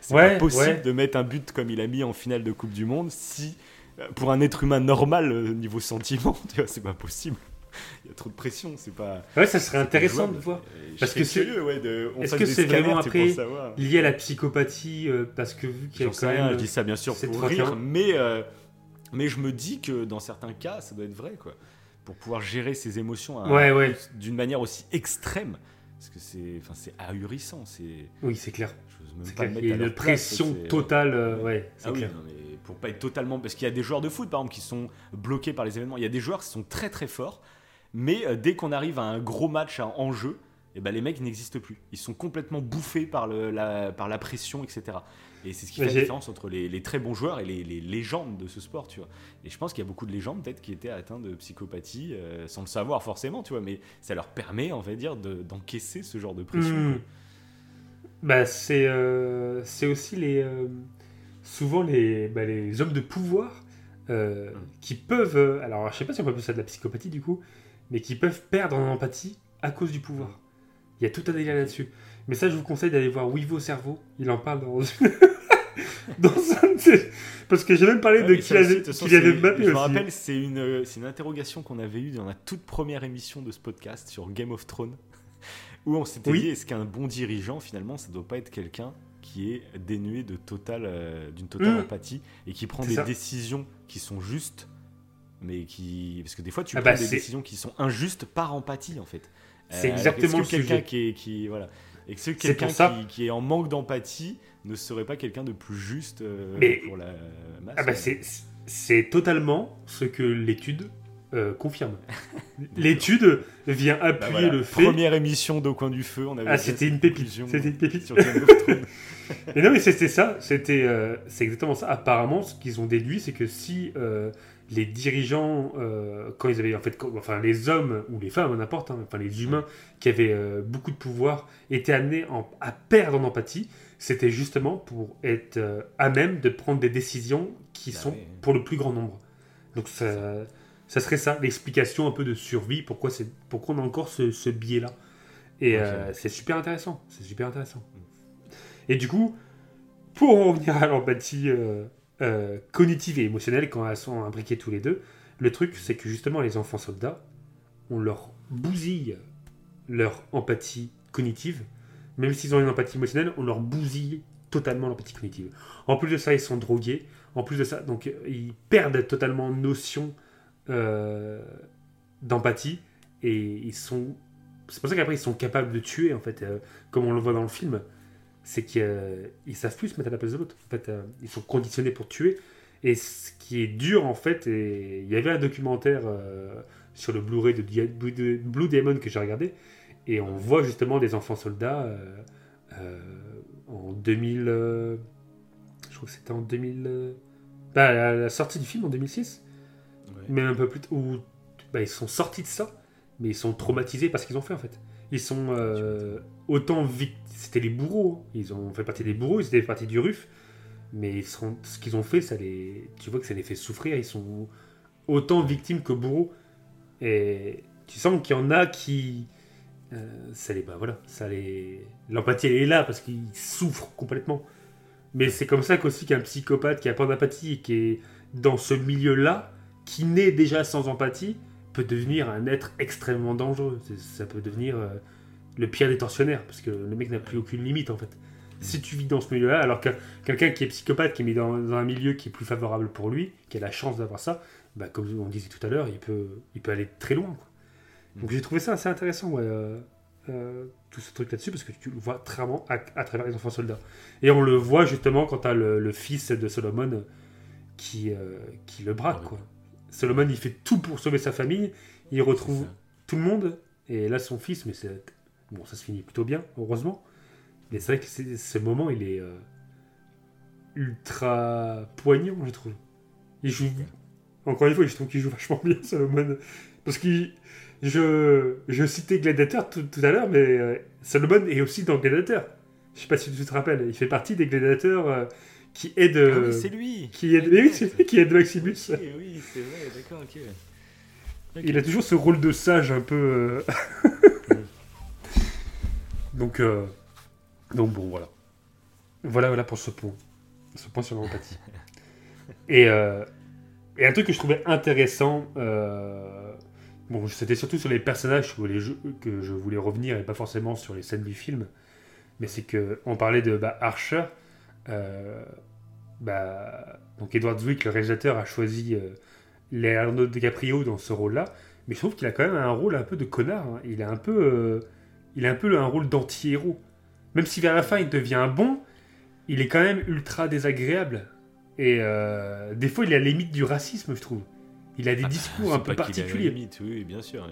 c'est pas possible de mettre un but comme il a mis en finale de Coupe du Monde si euh, pour un être humain normal niveau sentiment, tu vois, c'est pas possible. il y a trop de pression, c'est pas. Ouais, ça serait intéressant de voir. Parce que c'est. Ouais, Est-ce que c'est vraiment après lié à la psychopathie euh, Parce que vu qu'il y a quand même. je dis ça bien sûr pour rire, mais, euh, mais je me dis que dans certains cas, ça doit être vrai, quoi. Pour pouvoir gérer ses émotions d'une manière aussi extrême. Parce que c'est enfin, ahurissant. Oui, c'est clair. Il y a une pression totale. Euh, ouais, ah clair. Oui, mais pour pas être totalement. Parce qu'il y a des joueurs de foot, par exemple, qui sont bloqués par les événements. Il y a des joueurs qui sont très très forts mais euh, dès qu'on arrive à un gros match en jeu, eh ben, les mecs n'existent plus. Ils sont complètement bouffés par, le, la, par la pression, etc. Et c'est ce qui fait la différence entre les, très bons joueurs et les, légendes de ce sport, tu vois. Et je pense qu'il y a beaucoup de légendes peut-être qui étaient atteints de psychopathie, euh, sans le savoir forcément, tu vois, mais ça leur permet, on va dire, d'encaisser ce genre de pression. Hmm. Bah, c'est euh, aussi les souvent les, bah, les hommes de pouvoir hmm. qui peuvent. alors, je sais pas si on peut appeler ça de la psychopathie du coup, mais qui peuvent perdre en empathie à cause du pouvoir. Il y a tout un délire là-dessus. Mais ça, je vous conseille d'aller voir Wivo Cerveau. Il en parle dans, dans un Parce que j'ai même parlé de qui avait, qui Je me rappelle, c'est une, une interrogation qu'on avait eue dans la toute première émission de ce podcast sur Game of Thrones. Où on s'était dit, est-ce qu'un bon dirigeant, finalement, ça ne doit pas être quelqu'un qui est dénué de total, euh, d'une totale mmh. empathie et qui prend des décisions qui sont justes mais qui parce que des fois tu ah prends bah, des décisions qui sont injustes par empathie en fait. C'est euh, exactement quelqu'un qui est qui voilà et que quelqu'un qui, qui, est en manque d'empathie ne serait pas quelqu'un de plus juste euh, pour la masse. Ah bah c'est totalement ce que l'étude euh, confirme. L'étude vient bah appuyer le fait. Première émission d'au coin du feu, on avait. Ah, c'était une pépite. C'était une pépite. Sur et non, mais c'était ça. C'était, c'est exactement ça. Apparemment, ce qu'ils ont déduit, c'est que si les dirigeants, euh, quand ils avaient en fait, enfin les hommes ou les femmes, n'importe, hein, enfin les humains qui avaient euh, beaucoup de pouvoir, étaient amenés à perdre en empathie, c'était justement pour être euh, à même de prendre des décisions qui bah sont pour le plus grand nombre. Donc ça, ça serait ça, l'explication un peu de survie, pourquoi, c'est, pourquoi on a encore ce, ce biais-là. Et c'est super intéressant, c'est super intéressant. Et du coup, pour en revenir à l'empathie euh, euh, cognitive et émotionnelle, quand elles sont imbriquées tous les deux, le truc, c'est que justement, les enfants soldats, on leur bousille leur empathie cognitive. Même s'ils ont une empathie émotionnelle, on leur bousille totalement l'empathie cognitive. En plus de ça, ils sont drogués. En plus de ça, donc ils perdent totalement notion euh, d'empathie et ils sont. C'est pour ça qu'après ils sont capables de tuer en fait, euh, comme on le voit dans le film. C'est qu'ils savent plus se mettre à la place de l'autre. En fait, euh, ils sont conditionnés pour tuer. Et ce qui est dur en fait, et il y avait un documentaire euh, sur le Blu-ray de, Blue de Blue Demon que j'ai regardé, et on voit justement des enfants soldats euh, euh, en 2000. euh, je crois que c'était en 2000. euh, bah, à la sortie du film en 2006, Ouais. même un peu plus tôt, où bah, ils sont sortis de ça, mais ils sont traumatisés par ce qu'ils ont fait en fait. Ils sont euh, autant. C'était les bourreaux, hein. ils ont fait partie des bourreaux, ils étaient partie du RUF, mais ce qu'ils ont fait, ça les... tu vois que ça les fait souffrir, ils sont autant victimes que bourreaux. Et tu sens qu'il y en a qui. euh, ça les. Bah voilà, ça les. L'empathie, elle est là parce qu'ils souffrent complètement. Mais c'est comme ça qu'aussi qu'un psychopathe qui a pas d'empathie et qui est dans ce milieu-là, qui naît déjà sans empathie, peut devenir un être extrêmement dangereux. Ça peut devenir euh, le pire des tortionnaires, parce que le mec n'a plus aucune limite en fait. Si tu vis dans ce milieu-là, alors que quelqu'un qui est psychopathe, qui est mis dans, dans un milieu qui est plus favorable pour lui, qui a la chance d'avoir ça, bah, comme on disait tout à l'heure, il peut, il peut aller très loin. quoi. Donc j'ai trouvé ça assez intéressant, ouais, euh, euh, tout ce truc là-dessus, parce que tu le vois très vraiment à, à travers les enfants soldats. Et on le voit justement quand t'as le, le fils de Solomon euh, qui, euh, qui le braque. Quoi. Solomon, il fait tout pour sauver sa famille, il retrouve tout le monde, et là son fils, mais c'est bon, ça se finit plutôt bien, heureusement. Mais c'est vrai que ce moment, il est euh, ultra poignant, je trouve. Il joue, encore une fois, je trouve qu'il joue vachement bien, Solomon, parce qu'il je, je citais Gladiator tout, tout à l'heure, mais euh, Solomon est aussi dans Gladiator. Je sais pas si tu te rappelles, il fait partie des gladiateurs euh, qui aident. Ah euh, oui, c'est lui qui mais oui, c'est lui qui aide Maximus. Oui, c'est vrai, d'accord, ok. Il a toujours ce rôle de sage un peu. euh, donc, euh, donc bon, voilà. Voilà, voilà pour ce point. Ce point sur l'empathie. et, euh, et un truc que je trouvais intéressant, euh, bon, c'était surtout sur les personnages que, les jeux- que je voulais revenir et pas forcément sur les scènes du film. Mais c'est que on parlait de bah, Archer. bah, donc Edward Zwick, le réalisateur, a choisi Leonardo DiCaprio dans ce rôle-là, mais je trouve qu'il a quand même un rôle un peu de connard. hein. Il a un peu, il a un peu un rôle d'anti-héros. Même si vers la fin il devient bon, il est quand même ultra désagréable. Et euh, des fois, il est à la limite du racisme, je trouve. Il a des discours un peu particuliers. limite, oui, bien sûr.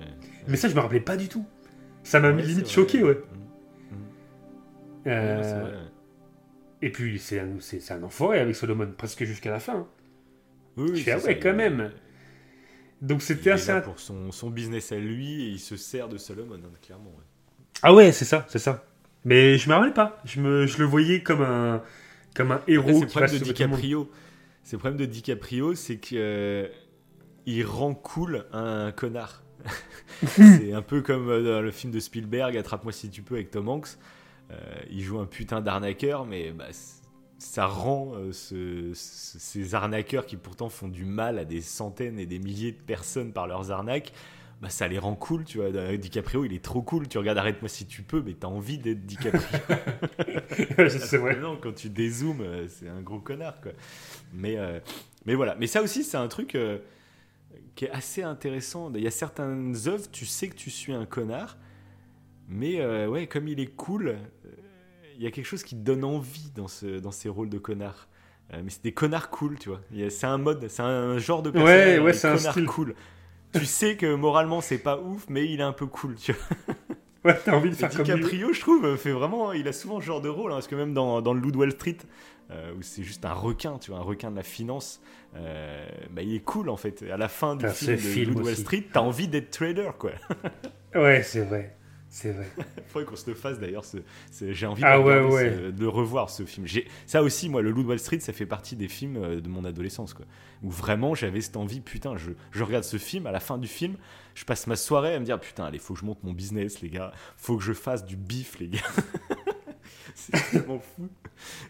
Mais ça, je me rappelais pas du tout. Ça m'a Ouais, limite choqué, ouais. Mm. Euh, Ouais, vrai. et puis, c'est un, c'est, un enfoiré avec Solomon, presque jusqu'à la fin. hein. Oui, oui, Je fais, ah ouais, quand même. Donc, Il c'était est assez. là pour son, son business à lui et il se sert de Solomon, hein, clairement. Ah ouais, c'est ça, c'est ça. Mais je me rappelais pas. Je, me, je le voyais comme un, comme un héros c'est le problème de. DiCaprio. C'est le problème de DiCaprio, c'est que euh, il rend cool un connard. c'est un peu comme euh, dans le film de Spielberg, Attrape-moi si tu peux avec Tom Hanks. Euh, il joue un putain d'arnaqueur, mais bah, ça rend euh, ce- ce- ces arnaqueurs qui pourtant font du mal à des centaines et des milliers de personnes par leurs arnaques. Bah, ça les rend cool, tu vois. Euh, DiCaprio, il est trop cool. Tu regardes Arrête-moi si tu peux, mais t'as envie d'être DiCaprio. c'est vrai. Non, quand tu dézoomes, euh, c'est un gros connard, quoi. Mais, euh, mais voilà. Mais ça aussi, c'est un truc euh, qui est assez intéressant. Il y a certaines œuvres, tu sais que tu suis un connard, mais euh, ouais, comme il est cool, il y a quelque chose qui te donne envie dans, ce, dans ces rôles de connard. Mais c'est des connards cool, tu vois. C'est un mode, c'est un genre de Ouais, personnage. ouais, des c'est un style. cool. Tu sais que moralement c'est pas ouf, mais il est un peu cool, tu vois. Ouais, t'as envie de faire comme lui. DiCaprio, je trouve, fait vraiment, il a souvent ce genre de rôle, hein, parce que même dans, dans le Loup de Wall Street, euh, où c'est juste un requin, tu vois, un requin de la finance, euh, bah, il est cool en fait. À la fin du film de film Wall. Street, t'as envie d'être trader, quoi. Ouais, c'est vrai. C'est vrai. Il faudrait qu'on se le fasse d'ailleurs. J'ai envie Ah de, ouais, regarder ouais. ce- de le revoir ce film. Ça aussi, moi, le Loup de Wall Street, ça fait partie des films euh, de mon adolescence. Quoi. Où vraiment j'avais cette envie, putain, je, je regarde ce film, à la fin du film, je passe ma soirée à me dire, putain, allez, faut que je monte mon business, les gars. Faut que je fasse du bif, les gars. C'est tellement fou.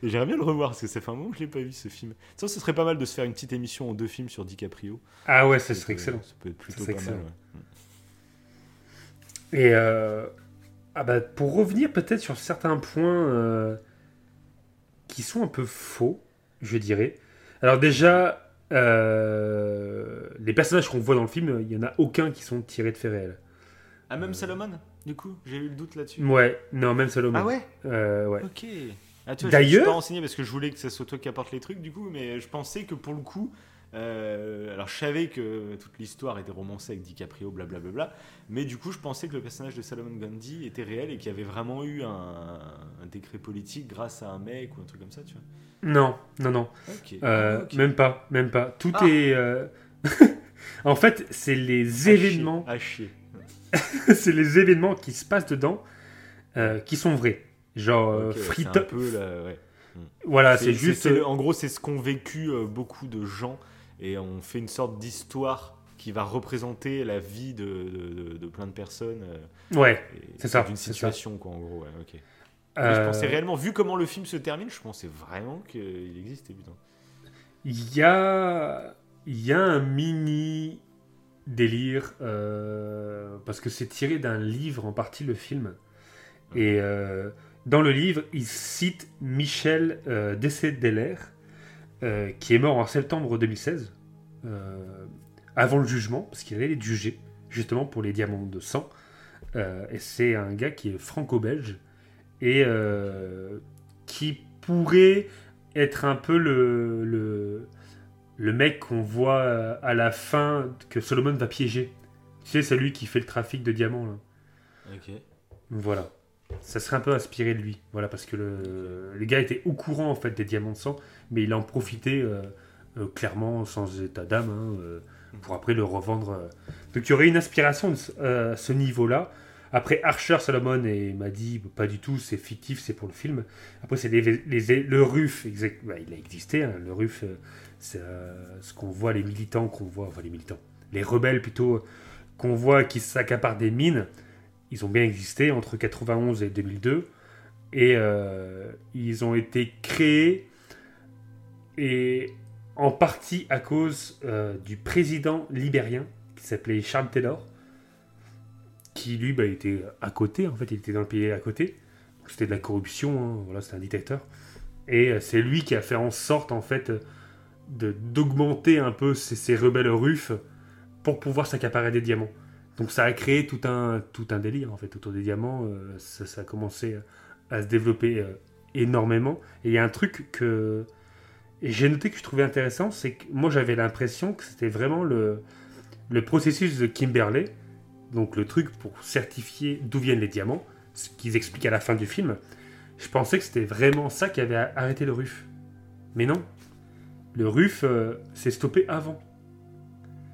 Et j'aimerais bien le revoir parce que ça fait un moment que je l'ai pas vu ce film. Ça, ce serait pas mal de se faire une petite émission en deux films sur DiCaprio. Ah ouais, Ça serait excellent. Ça peut être plutôt pas excellent. mal. ouais. Et euh, ah bah, pour revenir peut-être sur certains points euh, qui sont un peu faux, je dirais. Alors déjà, euh, les personnages qu'on voit dans le film, il y en a aucun qui sont tirés de faits réels. Ah, même Salomon, du coup, j'ai eu le doute là-dessus. Ouais, non, même Salomon. Ah ouais? Ouais. Ok. Ah, vois, je me suis D'ailleurs- pas renseigné parce que je voulais que ce soit toi qui apporte les trucs du coup, mais je pensais que pour le coup, euh, alors je savais que toute l'histoire était romancée avec DiCaprio, blablabla, mais du coup je pensais que le personnage de Salomon Gandhi était réel et qu'il y avait vraiment eu un, un décret politique grâce à un mec ou un truc comme ça, tu vois. Non, non, non. Euh, Ah. Même pas, même pas. Tout Ah. est. euh, en fait, c'est les À événements, À chier. c'est les événements qui se passent dedans qui sont vrais. Genre Ok, ouais, Free c'est un Top- peu la- ouais. Voilà, c'est juste. le- en gros, c'est ce qu'ont vécu beaucoup de gens et on fait une sorte d'histoire qui va représenter la vie de, de- de- de plein de personnes. euh, Ouais. C'est ça, D'une ça. situation, quoi, en gros. Ouais, ok. Euh, Je pensais réellement, vu comment le film se termine, je pensais vraiment qu'il existait, putain. Il y a, il y a un mini délire euh, parce que c'est tiré d'un livre en partie le film et euh, dans le livre il cite Michel euh, Dessé-Deller euh, qui est mort en septembre 2016 euh, avant le jugement parce qu'il allait être jugé justement pour les diamants de sang Euh, et c'est un gars qui est franco-belge et qui pourrait être un peu le, le, le mec qu'on voit à la fin que Solomon va piéger. Tu sais, celui qui fait le trafic de diamants. Là. Ok. Voilà. Ça serait un peu inspiré de lui. Voilà, parce que le, gars était au courant en fait des diamants de sang, mais il en profitait euh, euh, clairement sans état d'âme hein, euh, pour après le revendre. Donc il y aurait une inspiration à ce niveau-là. Après Archer, Solomon et m'a dit pas du tout, c'est fictif, c'est pour le film. Après c'est le RUF, bah, il a existé. hein, le RUF, c'est ce qu'on voit les militants qu'on voit, enfin les militants, les rebelles plutôt qu'on voit qui s'accaparent des mines ils ont bien existé entre 91 et 2002 et euh, ils ont été créés et en partie à cause euh, du président libérien qui s'appelait Charles Taylor qui lui bah, était à côté en fait il était dans le pays à côté. C'était de la corruption hein, voilà c'était un dictateur. Et euh, c'est lui qui a fait en sorte en fait d'augmenter un peu ces, rebelles russes pour pouvoir s'accaparer des diamants donc ça a créé tout un, tout un délire en fait autour des diamants. euh, ça, a commencé à se développer euh, énormément. Et il y a un truc que j'ai noté que je trouvais intéressant, c'est que moi j'avais l'impression que c'était vraiment le, le processus de Kimberley, donc le truc pour certifier d'où viennent les diamants, ce qu'ils expliquent à la fin du film. Je pensais que c'était vraiment ça qui avait arrêté le RUF. Mais non, le RUF euh, s'est stoppé avant.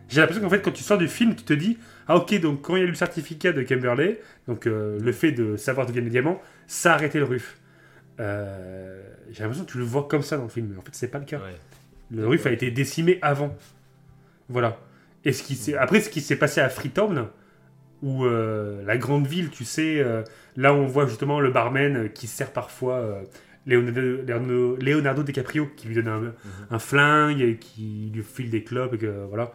J'ai l'impression qu'en fait, quand tu sors du film, tu te dis Ah, ok, donc quand il y a eu le certificat de Kimberley, donc euh, le fait de savoir d'où viennent les diamants, ça a arrêté le RUF. Euh, J'ai l'impression que tu le vois comme ça dans le film, mais en fait, c'est pas le cas. Ouais. Le RUF a été décimé avant. Voilà. Et ce qui s'est- après, ce qui s'est passé à Freetown, où euh, la grande ville, tu sais, euh, là où on voit justement le barman qui sert parfois Leonardo, DiCaprio, qui lui donne un, un flingue, et qui lui file des clopes, et que voilà.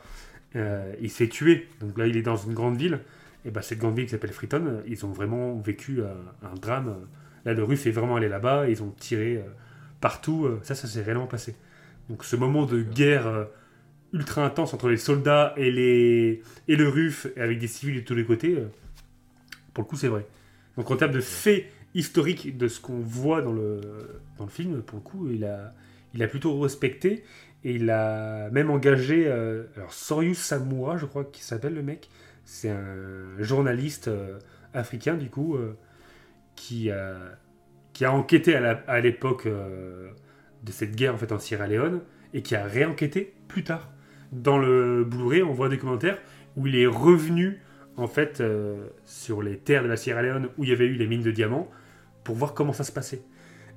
Euh, il s'est tué. Donc là, il est dans une grande ville. Et ben cette grande ville qui s'appelle Freetown, euh, ils ont vraiment vécu un, un drame. Là, le RUF est vraiment allé là-bas. Ils ont tiré euh, partout. euh, Ça, ça s'est réellement passé. Donc ce moment de guerre euh, ultra intense entre les soldats et, les... et le RUF, avec des civils de tous les côtés, euh, pour le coup, c'est vrai. Donc en termes de faits historiques de ce qu'on voit dans le, dans le film, pour le coup, il a, il a plutôt respecté. Et il a même engagé, euh, alors Soryu Samura, je crois qu'il s'appelle le mec, c'est un journaliste euh, africain du coup, euh, qui, a, enquêté à l'époque de cette guerre en fait en Sierra Leone et qui a réenquêté plus tard. Dans le Blu-ray, on voit des commentaires où il est revenu en fait, sur les terres de la Sierra Leone où il y avait eu les mines de diamants, pour voir comment ça se passait.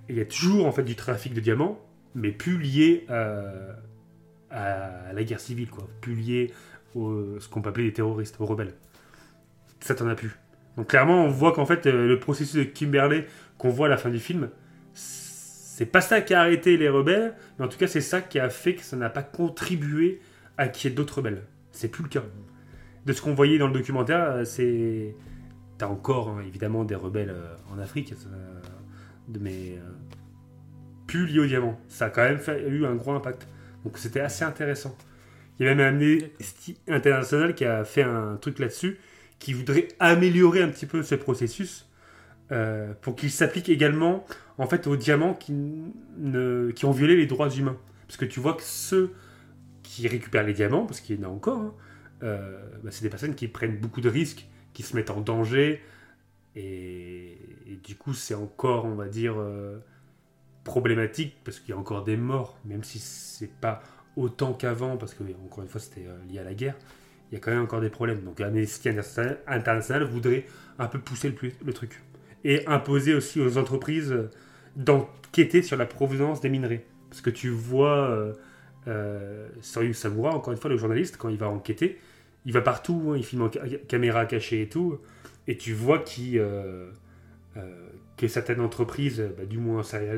Il y a toujours en fait du trafic de diamants, mais plus lié à, à la guerre civile, quoi. Plus lié à ce qu'on peut appeler les terroristes, aux rebelles. Ça, t'en as plus. Donc clairement, on voit qu'en fait, euh, le processus de Kimberley qu'on voit à la fin du film, c'est pas ça qui a arrêté les rebelles, mais en tout cas, c'est ça qui a fait que ça n'a pas contribué à qu'il y ait d'autres rebelles. C'est plus le cas. De ce qu'on voyait dans le documentaire, euh, c'est. T'as encore, hein, évidemment, des rebelles euh, en Afrique, mais plus liés au diamant. Ça a quand même eu un gros impact. Donc c'était assez intéressant. Il y a même un Amnesty International qui a fait un truc là-dessus, qui voudrait améliorer un petit peu ce processus euh, pour qu'il s'applique également en fait aux diamants qui ont violé les droits humains. Parce que tu vois que ceux qui récupèrent les diamants, parce qu'il y en a encore, hein, euh, bah, c'est des personnes qui prennent beaucoup de risques, qui se mettent en danger, et, du coup c'est encore, on va dire, euh, problématique, parce qu'il y a encore des morts, même si c'est pas autant qu'avant, parce que, encore une fois, c'était lié à la guerre, il y a quand même encore des problèmes. Donc Amnesty International voudrait un peu pousser le, truc. Et imposer aussi aux entreprises d'enquêter sur la provenance des minerais. Parce que tu vois, euh, euh, Samoura, encore une fois, le journaliste, quand il va enquêter, il va partout, hein, il filme en caméra cachée et tout, et tu vois euh, euh, que certaines entreprises, bah, du moins Sierra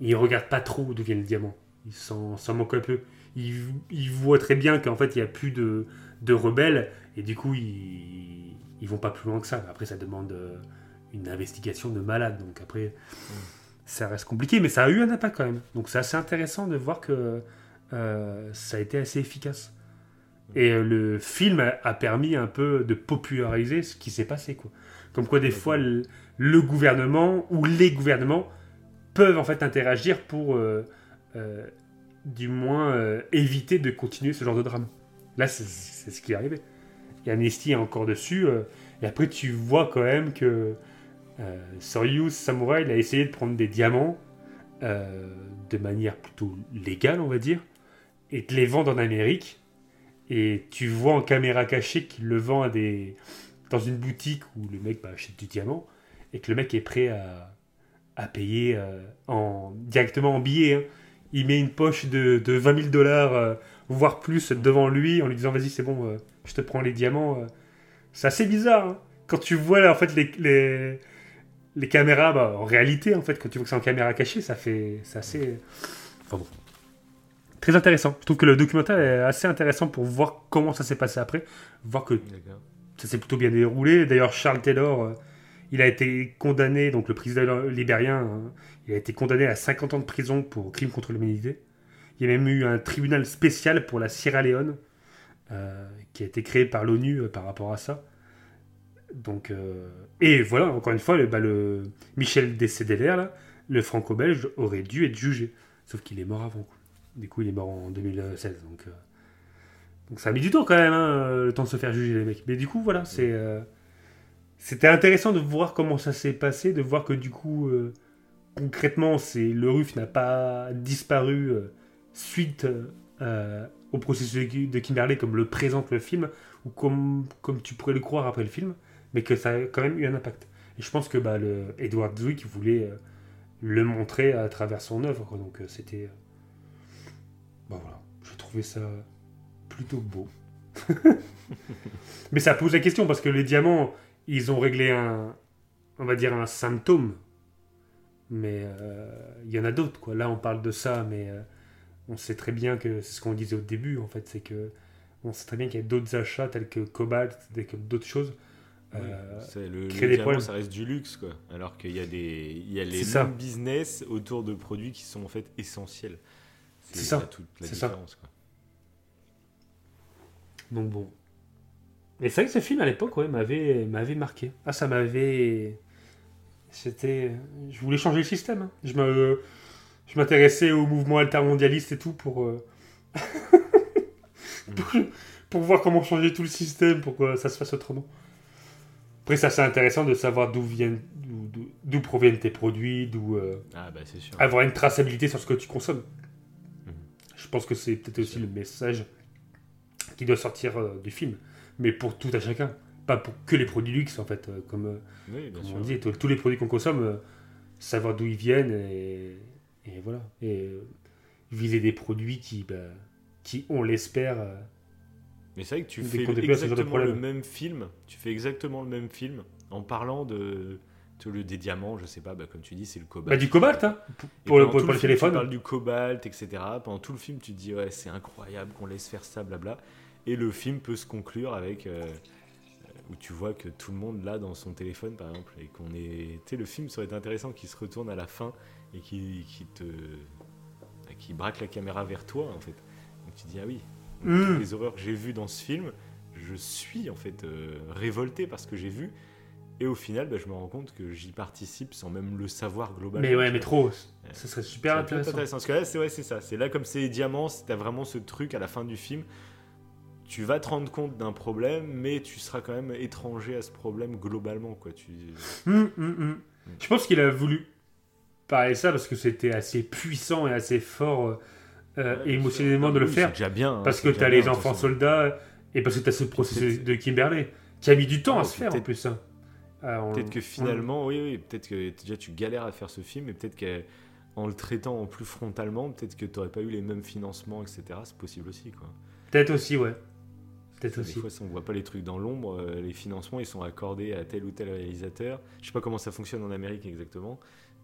ils regardent pas trop d'où vient le diamant. Ils s'en manquent un peu ils, voient très bien qu'en fait, il n'y a plus de, rebelles, et du coup, ils, ils vont pas plus loin que ça. Après, ça demande euh, une investigation de malade, donc après, ça reste compliqué, mais ça a eu un impact quand même. Donc c'est assez intéressant de voir que euh, ça a été assez efficace. Et euh, le film a, permis un peu de populariser ce qui s'est passé. Quoi. Comme quoi, des fois, le, gouvernement ou les gouvernements peuvent en fait interagir pour du moins euh, éviter de continuer ce genre de drame. Là, c'est ce qui est arrivé. Et Amnesty est encore dessus. Euh, et après, tu vois quand même que euh, Soryus Samurai, a essayé de prendre des diamants de manière plutôt légale, on va dire, et de les vendre en Amérique. Et tu vois en caméra cachée qu'il le vend dans une boutique où le mec bah, achète du diamant et que le mec est prêt à, à payer en... directement en billets. Hein il met une poche de, de 20 000 dollars, euh, voire plus, devant lui en lui disant vas-y c'est bon, euh, je te prends les diamants. Euh. C'est assez bizarre. Hein. Quand tu vois là, en fait les, les, caméras, bah, en réalité en fait quand tu vois que c'est en caméra cachée, ça fait, c'est assez, enfin bon, très intéressant. Je trouve que le documentaire est assez intéressant pour voir comment ça s'est passé après, voir que ça s'est plutôt bien déroulé. D'ailleurs Charles Taylor il a été condamné, donc le président libérien, hein, il a été condamné à 50 ans de prison pour crime contre l'humanité. Il y a même eu un tribunal spécial pour la Sierra Leone, euh, qui a été créé par l'ONU euh, par rapport à ça. Donc, euh, et voilà, encore une fois, le, bah, Michel Décédéler, là, le franco-belge, aurait dû être jugé. Sauf qu'il est mort avant. Du coup, il est mort en 2016. Donc, donc ça a mis du temps quand même, hein, le temps de se faire juger, les mecs. Mais du coup, voilà, c'est c'était intéressant de voir comment ça s'est passé, de voir que du coup, euh, concrètement, c'est le RUF n'a pas disparu euh, suite euh, au processus de Kimberley comme le présente le film, ou comme, comme tu pourrais le croire après le film, mais que ça a quand même eu un impact. Et je pense que bah, le Edward Zwick voulait le montrer à travers son œuvre, donc c'était... Bah voilà, j'ai trouvé ça plutôt beau. mais ça pose la question, parce que les diamants ils ont réglé un, on va dire un symptôme, mais euh, il y en a d'autres. Quoi. Là, on parle de ça, mais euh, on sait très bien que c'est ce qu'on disait au début, en fait, c'est que on sait très bien qu'il y a d'autres achats tels que Cobalt, d'autres choses. Euh, le, le ça reste du luxe, quoi. Alors qu'il y a des, il y a les mêmes business autour de produits qui sont en fait essentiels. C'est ça. Toute la différence, quoi. Donc bon, et c'est vrai que ce film à l'époque ouais, m'avait, m'avait marqué. Ah, ça m'avait. C'était. Je voulais changer le système. Hein. Je, me... je m'intéressais au mouvement altermondialiste et tout pour, euh, pour... voir comment changer tout le système, pour que ça se fasse autrement. Après, ça c'est intéressant de savoir d'où viennent, d'où, proviennent tes produits, d'où euh, ah, bah, c'est sûr. avoir une traçabilité sur ce que tu consommes. Mhm. Je pense que c'est peut-être aussi le message qui doit sortir euh, du film. Mais pour tout à chacun. Pas pour que les produits luxe, en fait, euh, comme, euh, Oui, bien comme sûr. on dit. Tous les produits qu'on consomme, euh, savoir d'où ils viennent et, et voilà. Et viser des produits qui, bah, qui on l'espère, Mais c'est vrai que tu fais de exactement le même film, tu fais exactement le même film en parlant de, le- des diamants, je sais pas, bah, comme tu dis, c'est le cobalt. bah, du cobalt, hein, pour, le, film, téléphone. Tu parles du cobalt, etc. Pendant tout le film, tu te dis, ouais, c'est incroyable qu'on laisse faire ça, blabla. Et le film peut se conclure avec. euh, où tu vois que tout le monde là dans son téléphone, par exemple, et qu'on est. Tu sais, le film serait intéressant qu'il se retourne à la fin et qui, qui te. qui braque la caméra vers toi, en fait. Donc tu dis, ah oui, Mm. toutes les horreurs que j'ai vues dans ce film, je suis en fait euh, révolté par ce que j'ai vu. Et au final, bah, je me rends compte que j'y participe sans même le savoir globalement. Mais ouais, mais trop. Ça serait super intéressant. intéressant. Parce que là, c'est ouais, c'est ça. C'est là comme c'est diamants, t'as vraiment ce truc à la fin du film. Tu vas te rendre compte d'un problème, mais tu seras quand même étranger à ce problème globalement, quoi. Tu... Hum, hum, hum. Je pense qu'il a voulu parler ça parce que c'était assez puissant et assez fort euh, Ouais, émotionnellement de le oui, faire. Déjà bien. hein, Parce que tu as les enfants soldats et parce que tu as ce processus de Kimberley qui a mis du temps à se faire en plus. hein. Ah, on- Peut-être que on- finalement, oui, oui, peut-être que déjà tu galères à faire ce film, et peut-être qu'en le traitant en plus frontalement, peut-être que tu n'aurais pas eu les mêmes financements, etc. C'est possible aussi, quoi. Peut-être aussi, ouais. Peut-être Des aussi. fois, si on voit pas les trucs dans l'ombre, euh, les financements ils sont accordés à tel ou tel réalisateur. Je sais pas comment ça fonctionne en Amérique exactement,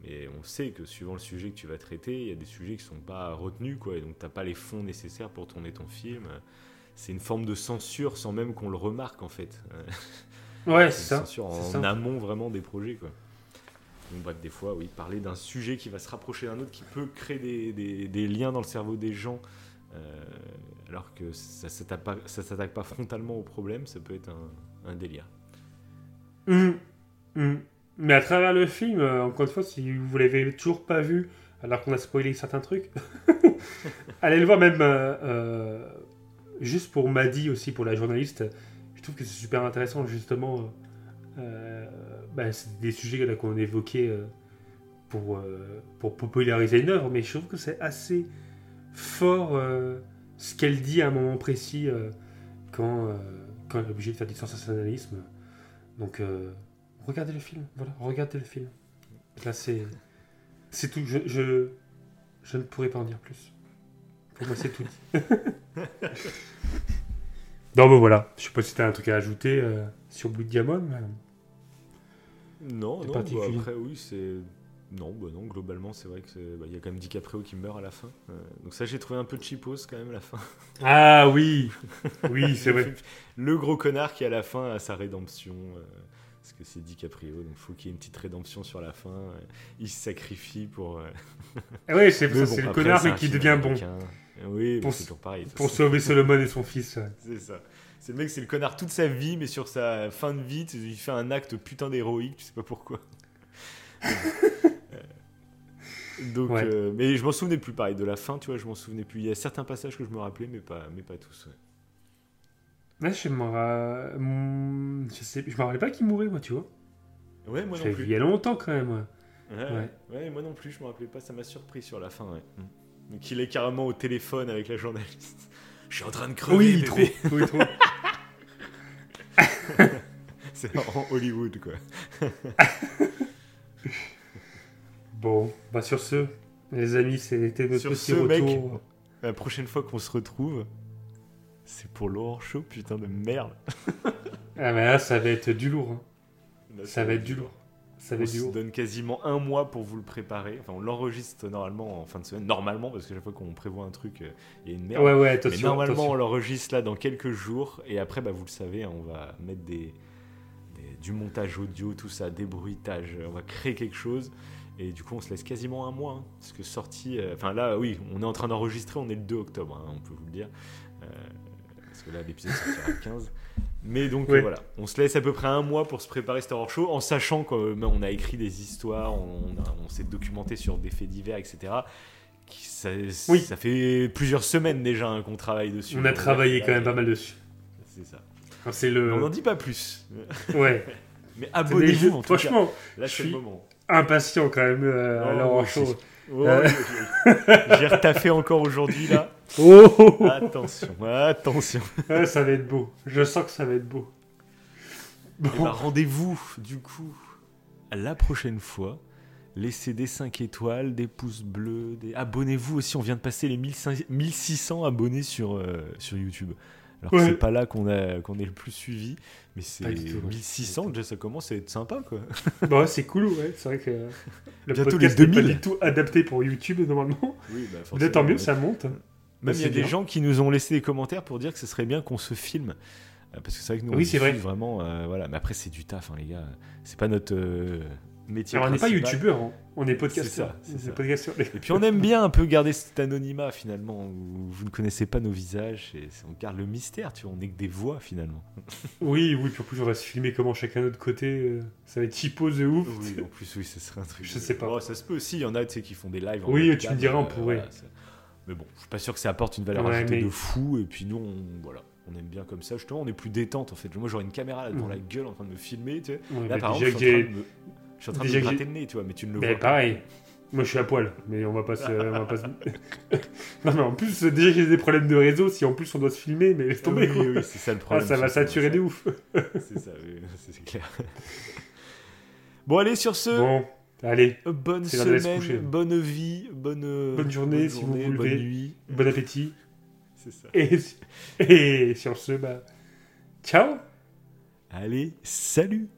mais on sait que suivant le sujet que tu vas traiter, il y a des sujets qui sont pas retenus, quoi. Et donc t'as pas les fonds nécessaires pour tourner ton film. C'est une forme de censure sans même qu'on le remarque en fait. Ouais, C'est ça. censure en ça. amont vraiment des projets, quoi. Donc bref, des fois, oui, parler d'un sujet qui va se rapprocher d'un autre, qui peut créer des, des- des liens dans le cerveau des gens, euh, alors que ça s'attaque pas, frontalement au problème, ça peut être un, délire. Hum, hum. Mais à travers le film, euh, encore une fois, si vous l'avez toujours pas vu, alors qu'on a spoilé certains trucs, allez le voir même euh, euh, juste pour Maddy aussi, pour la journaliste. Je trouve que c'est super intéressant justement. bah, c'est des sujets qu'on évoquait pour, populariser une œuvre, mais je trouve que c'est assez fort ce qu'elle dit à un moment précis euh, quand, euh, quand elle est obligée de faire du sensationnalisme. Donc, euh, regardez le film. Voilà, regardez le film. Là, c'est. C'est tout. Je, je, je ne pourrais pas en dire plus. Pour moi, c'est tout dit. non, mais voilà. Je sais pas si tu as un truc à ajouter sur Blue Diamond. mais- Non, non, bah, après, oui, c'est. Non, bah non, globalement, c'est vrai c'est- bah, y a quand même DiCaprio qui meurt à la fin. Euh, donc ça, j'ai trouvé un peu cheapos quand même à la fin. Ah oui Oui, c'est vrai. Le gros connard qui à la fin a sa rédemption. euh, parce que c'est DiCaprio, donc il faut qu'il y ait une petite rédemption sur la fin. euh, il se sacrifie pour. Ah oui, c'est bon, le connard mais qui devient bon. Oui, Pour toujours pareil. Pour sauver Solomon et son fils. ouais. C'est ça. C'est le mec, c'est le connard toute sa vie, mais sur sa fin de vie, il fait un acte putain d'héroïque, tu sais pas pourquoi. Donc, Ouais. euh, mais je m'en souvenais plus, pareil, de la fin, tu vois, je m'en souvenais plus. Il y a certains passages que je me rappelais, mais pas, mais pas tous. ouais. Ouais, je me ra- Hmm, je sais, je me rappelais pas qu'il mourait, moi, tu vois. Ouais, moi non vu il plus. y a longtemps quand même. ouais. Ouais, Ouais. ouais, moi non plus, je me rappelais pas, ça m'a surpris sur la fin, ouais. Mm. Donc il est carrément au téléphone avec la journaliste. Je suis en train de crever, Oui, trop. bébé. Oui, trop. C'est en Hollywood, quoi. Bon, bah sur ce, les amis, c'était notre Sur petit ce, mec, retour. La prochaine fois qu'on se retrouve, c'est pour l'horror show, putain de merde. Ah, mais là, ça va être du lourd. hein. Là, Ça va être du lourd. Ça va On être du lourd. donne quasiment un mois pour vous le préparer. Enfin, on l'enregistre normalement en fin de semaine. Normalement, parce que chaque fois qu'on prévoit un truc, euh, il y a une merde. Ouais, ouais, Mais attention. normalement, attention. on l'enregistre là dans quelques jours. Et après, bah, vous le savez, on va mettre des, des- du montage audio, tout ça, des bruitages. On va créer quelque chose. Et du coup, on se laisse quasiment un mois. hein, parce que sorti. euh, Enfin, là, oui, on est en train d'enregistrer. On est le 2 octobre, hein, on peut vous le dire. Euh, parce que là, l'épisode sortira le 15. Mais donc, euh, voilà. On se laisse à peu près un mois pour se préparer Star Wars Show. En sachant qu'on a écrit des histoires. On, s'est documenté sur des faits divers, etc. Qui- Ça, Oui. ça fait plusieurs semaines déjà hein, qu'on travaille dessus. On a travaillé quand même pas mal dessus. C'est ça. Enfin, Mais On n'en le. dit pas plus. Ouais. Mais abonnez-vous en tout cas. Franchement, Là, je c'est le suis- moment. Impatient quand même euh, à Oh, l'heure moi en chaud. Oh, Euh. J'ai retaffé encore aujourd'hui là. Oh. Attention, attention. Ouais, ça va être beau. Je sens que ça va être beau. Bon. Eh ben, rendez-vous, du coup, à la prochaine fois. Laissez des 5 étoiles, des pouces bleus, des... abonnez-vous aussi. On vient de passer les 1500 1600 abonnés sur, euh, sur YouTube. Alors que Ouais. c'est pas là qu'on a qu'on est le plus suivi, mais c'est Pas du tout, ouais. 1600 déjà ça commence à être sympa quoi. Bah ouais, c'est cool, ouais. C'est vrai que le Bientôt podcast n'est pas 2000. du tout adapté pour YouTube normalement. Oui, bah Mais tant mieux, ça monte. Même il y a des gens qui nous ont laissé des commentaires pour dire que ce serait bien qu'on se filme. Euh, Parce que c'est vrai que nous, on Oui, vrai. diffuse vraiment. euh, voilà. Mais après, c'est du taf, hein, les gars. C'est pas notre euh, métier. Alors on n'est pas youtubeur, hein. on est podcasteur. Ça, ça. Et puis on aime bien un peu garder cet anonymat finalement, où vous ne connaissez pas nos visages, et on garde le mystère, tu vois, on n'est que des voix finalement. Oui, oui, puis en plus on va se filmer comment chacun de notre côté. euh, Ça va être cheapo de ouf. Oui, en plus, oui, ce serait un truc. Je de- sais pas. Oh, ça se peut aussi, il y en a qui font des lives. en Oui, tu me diras, on euh, pourrait. voilà, ça- mais bon, je suis pas sûr que ça apporte une valeur Ouais, ajoutée mais- de fou, et puis nous, on, voilà, on aime bien comme ça. Justement, on est plus détente en fait. Moi, j'aurais une caméra là Mm. la gueule en train de me filmer, tu sais. Ouais, Là, par déjà exemple, que je suis en j'ai- train de me, je suis en train de me gratter le nez, tu vois, mais tu ne le Mais vois pas. pareil. Moi je suis à poil, mais on va pas se. on va pas se- non mais en plus, déjà j'ai des problèmes de réseau, si en plus on doit se filmer, mais laisse tomber Oui, c'est ça le Ah, problème. ça va saturer de ouf. C'est ça, oui, c'est clair. bon, allez, sur ce, Bon, allez, bonne semaine, bonne vie, bonne, Bonne journée, si vous vous bonne nuit. bon appétit. C'est ça. Et, et sur ce, bah. Ciao Allez, salut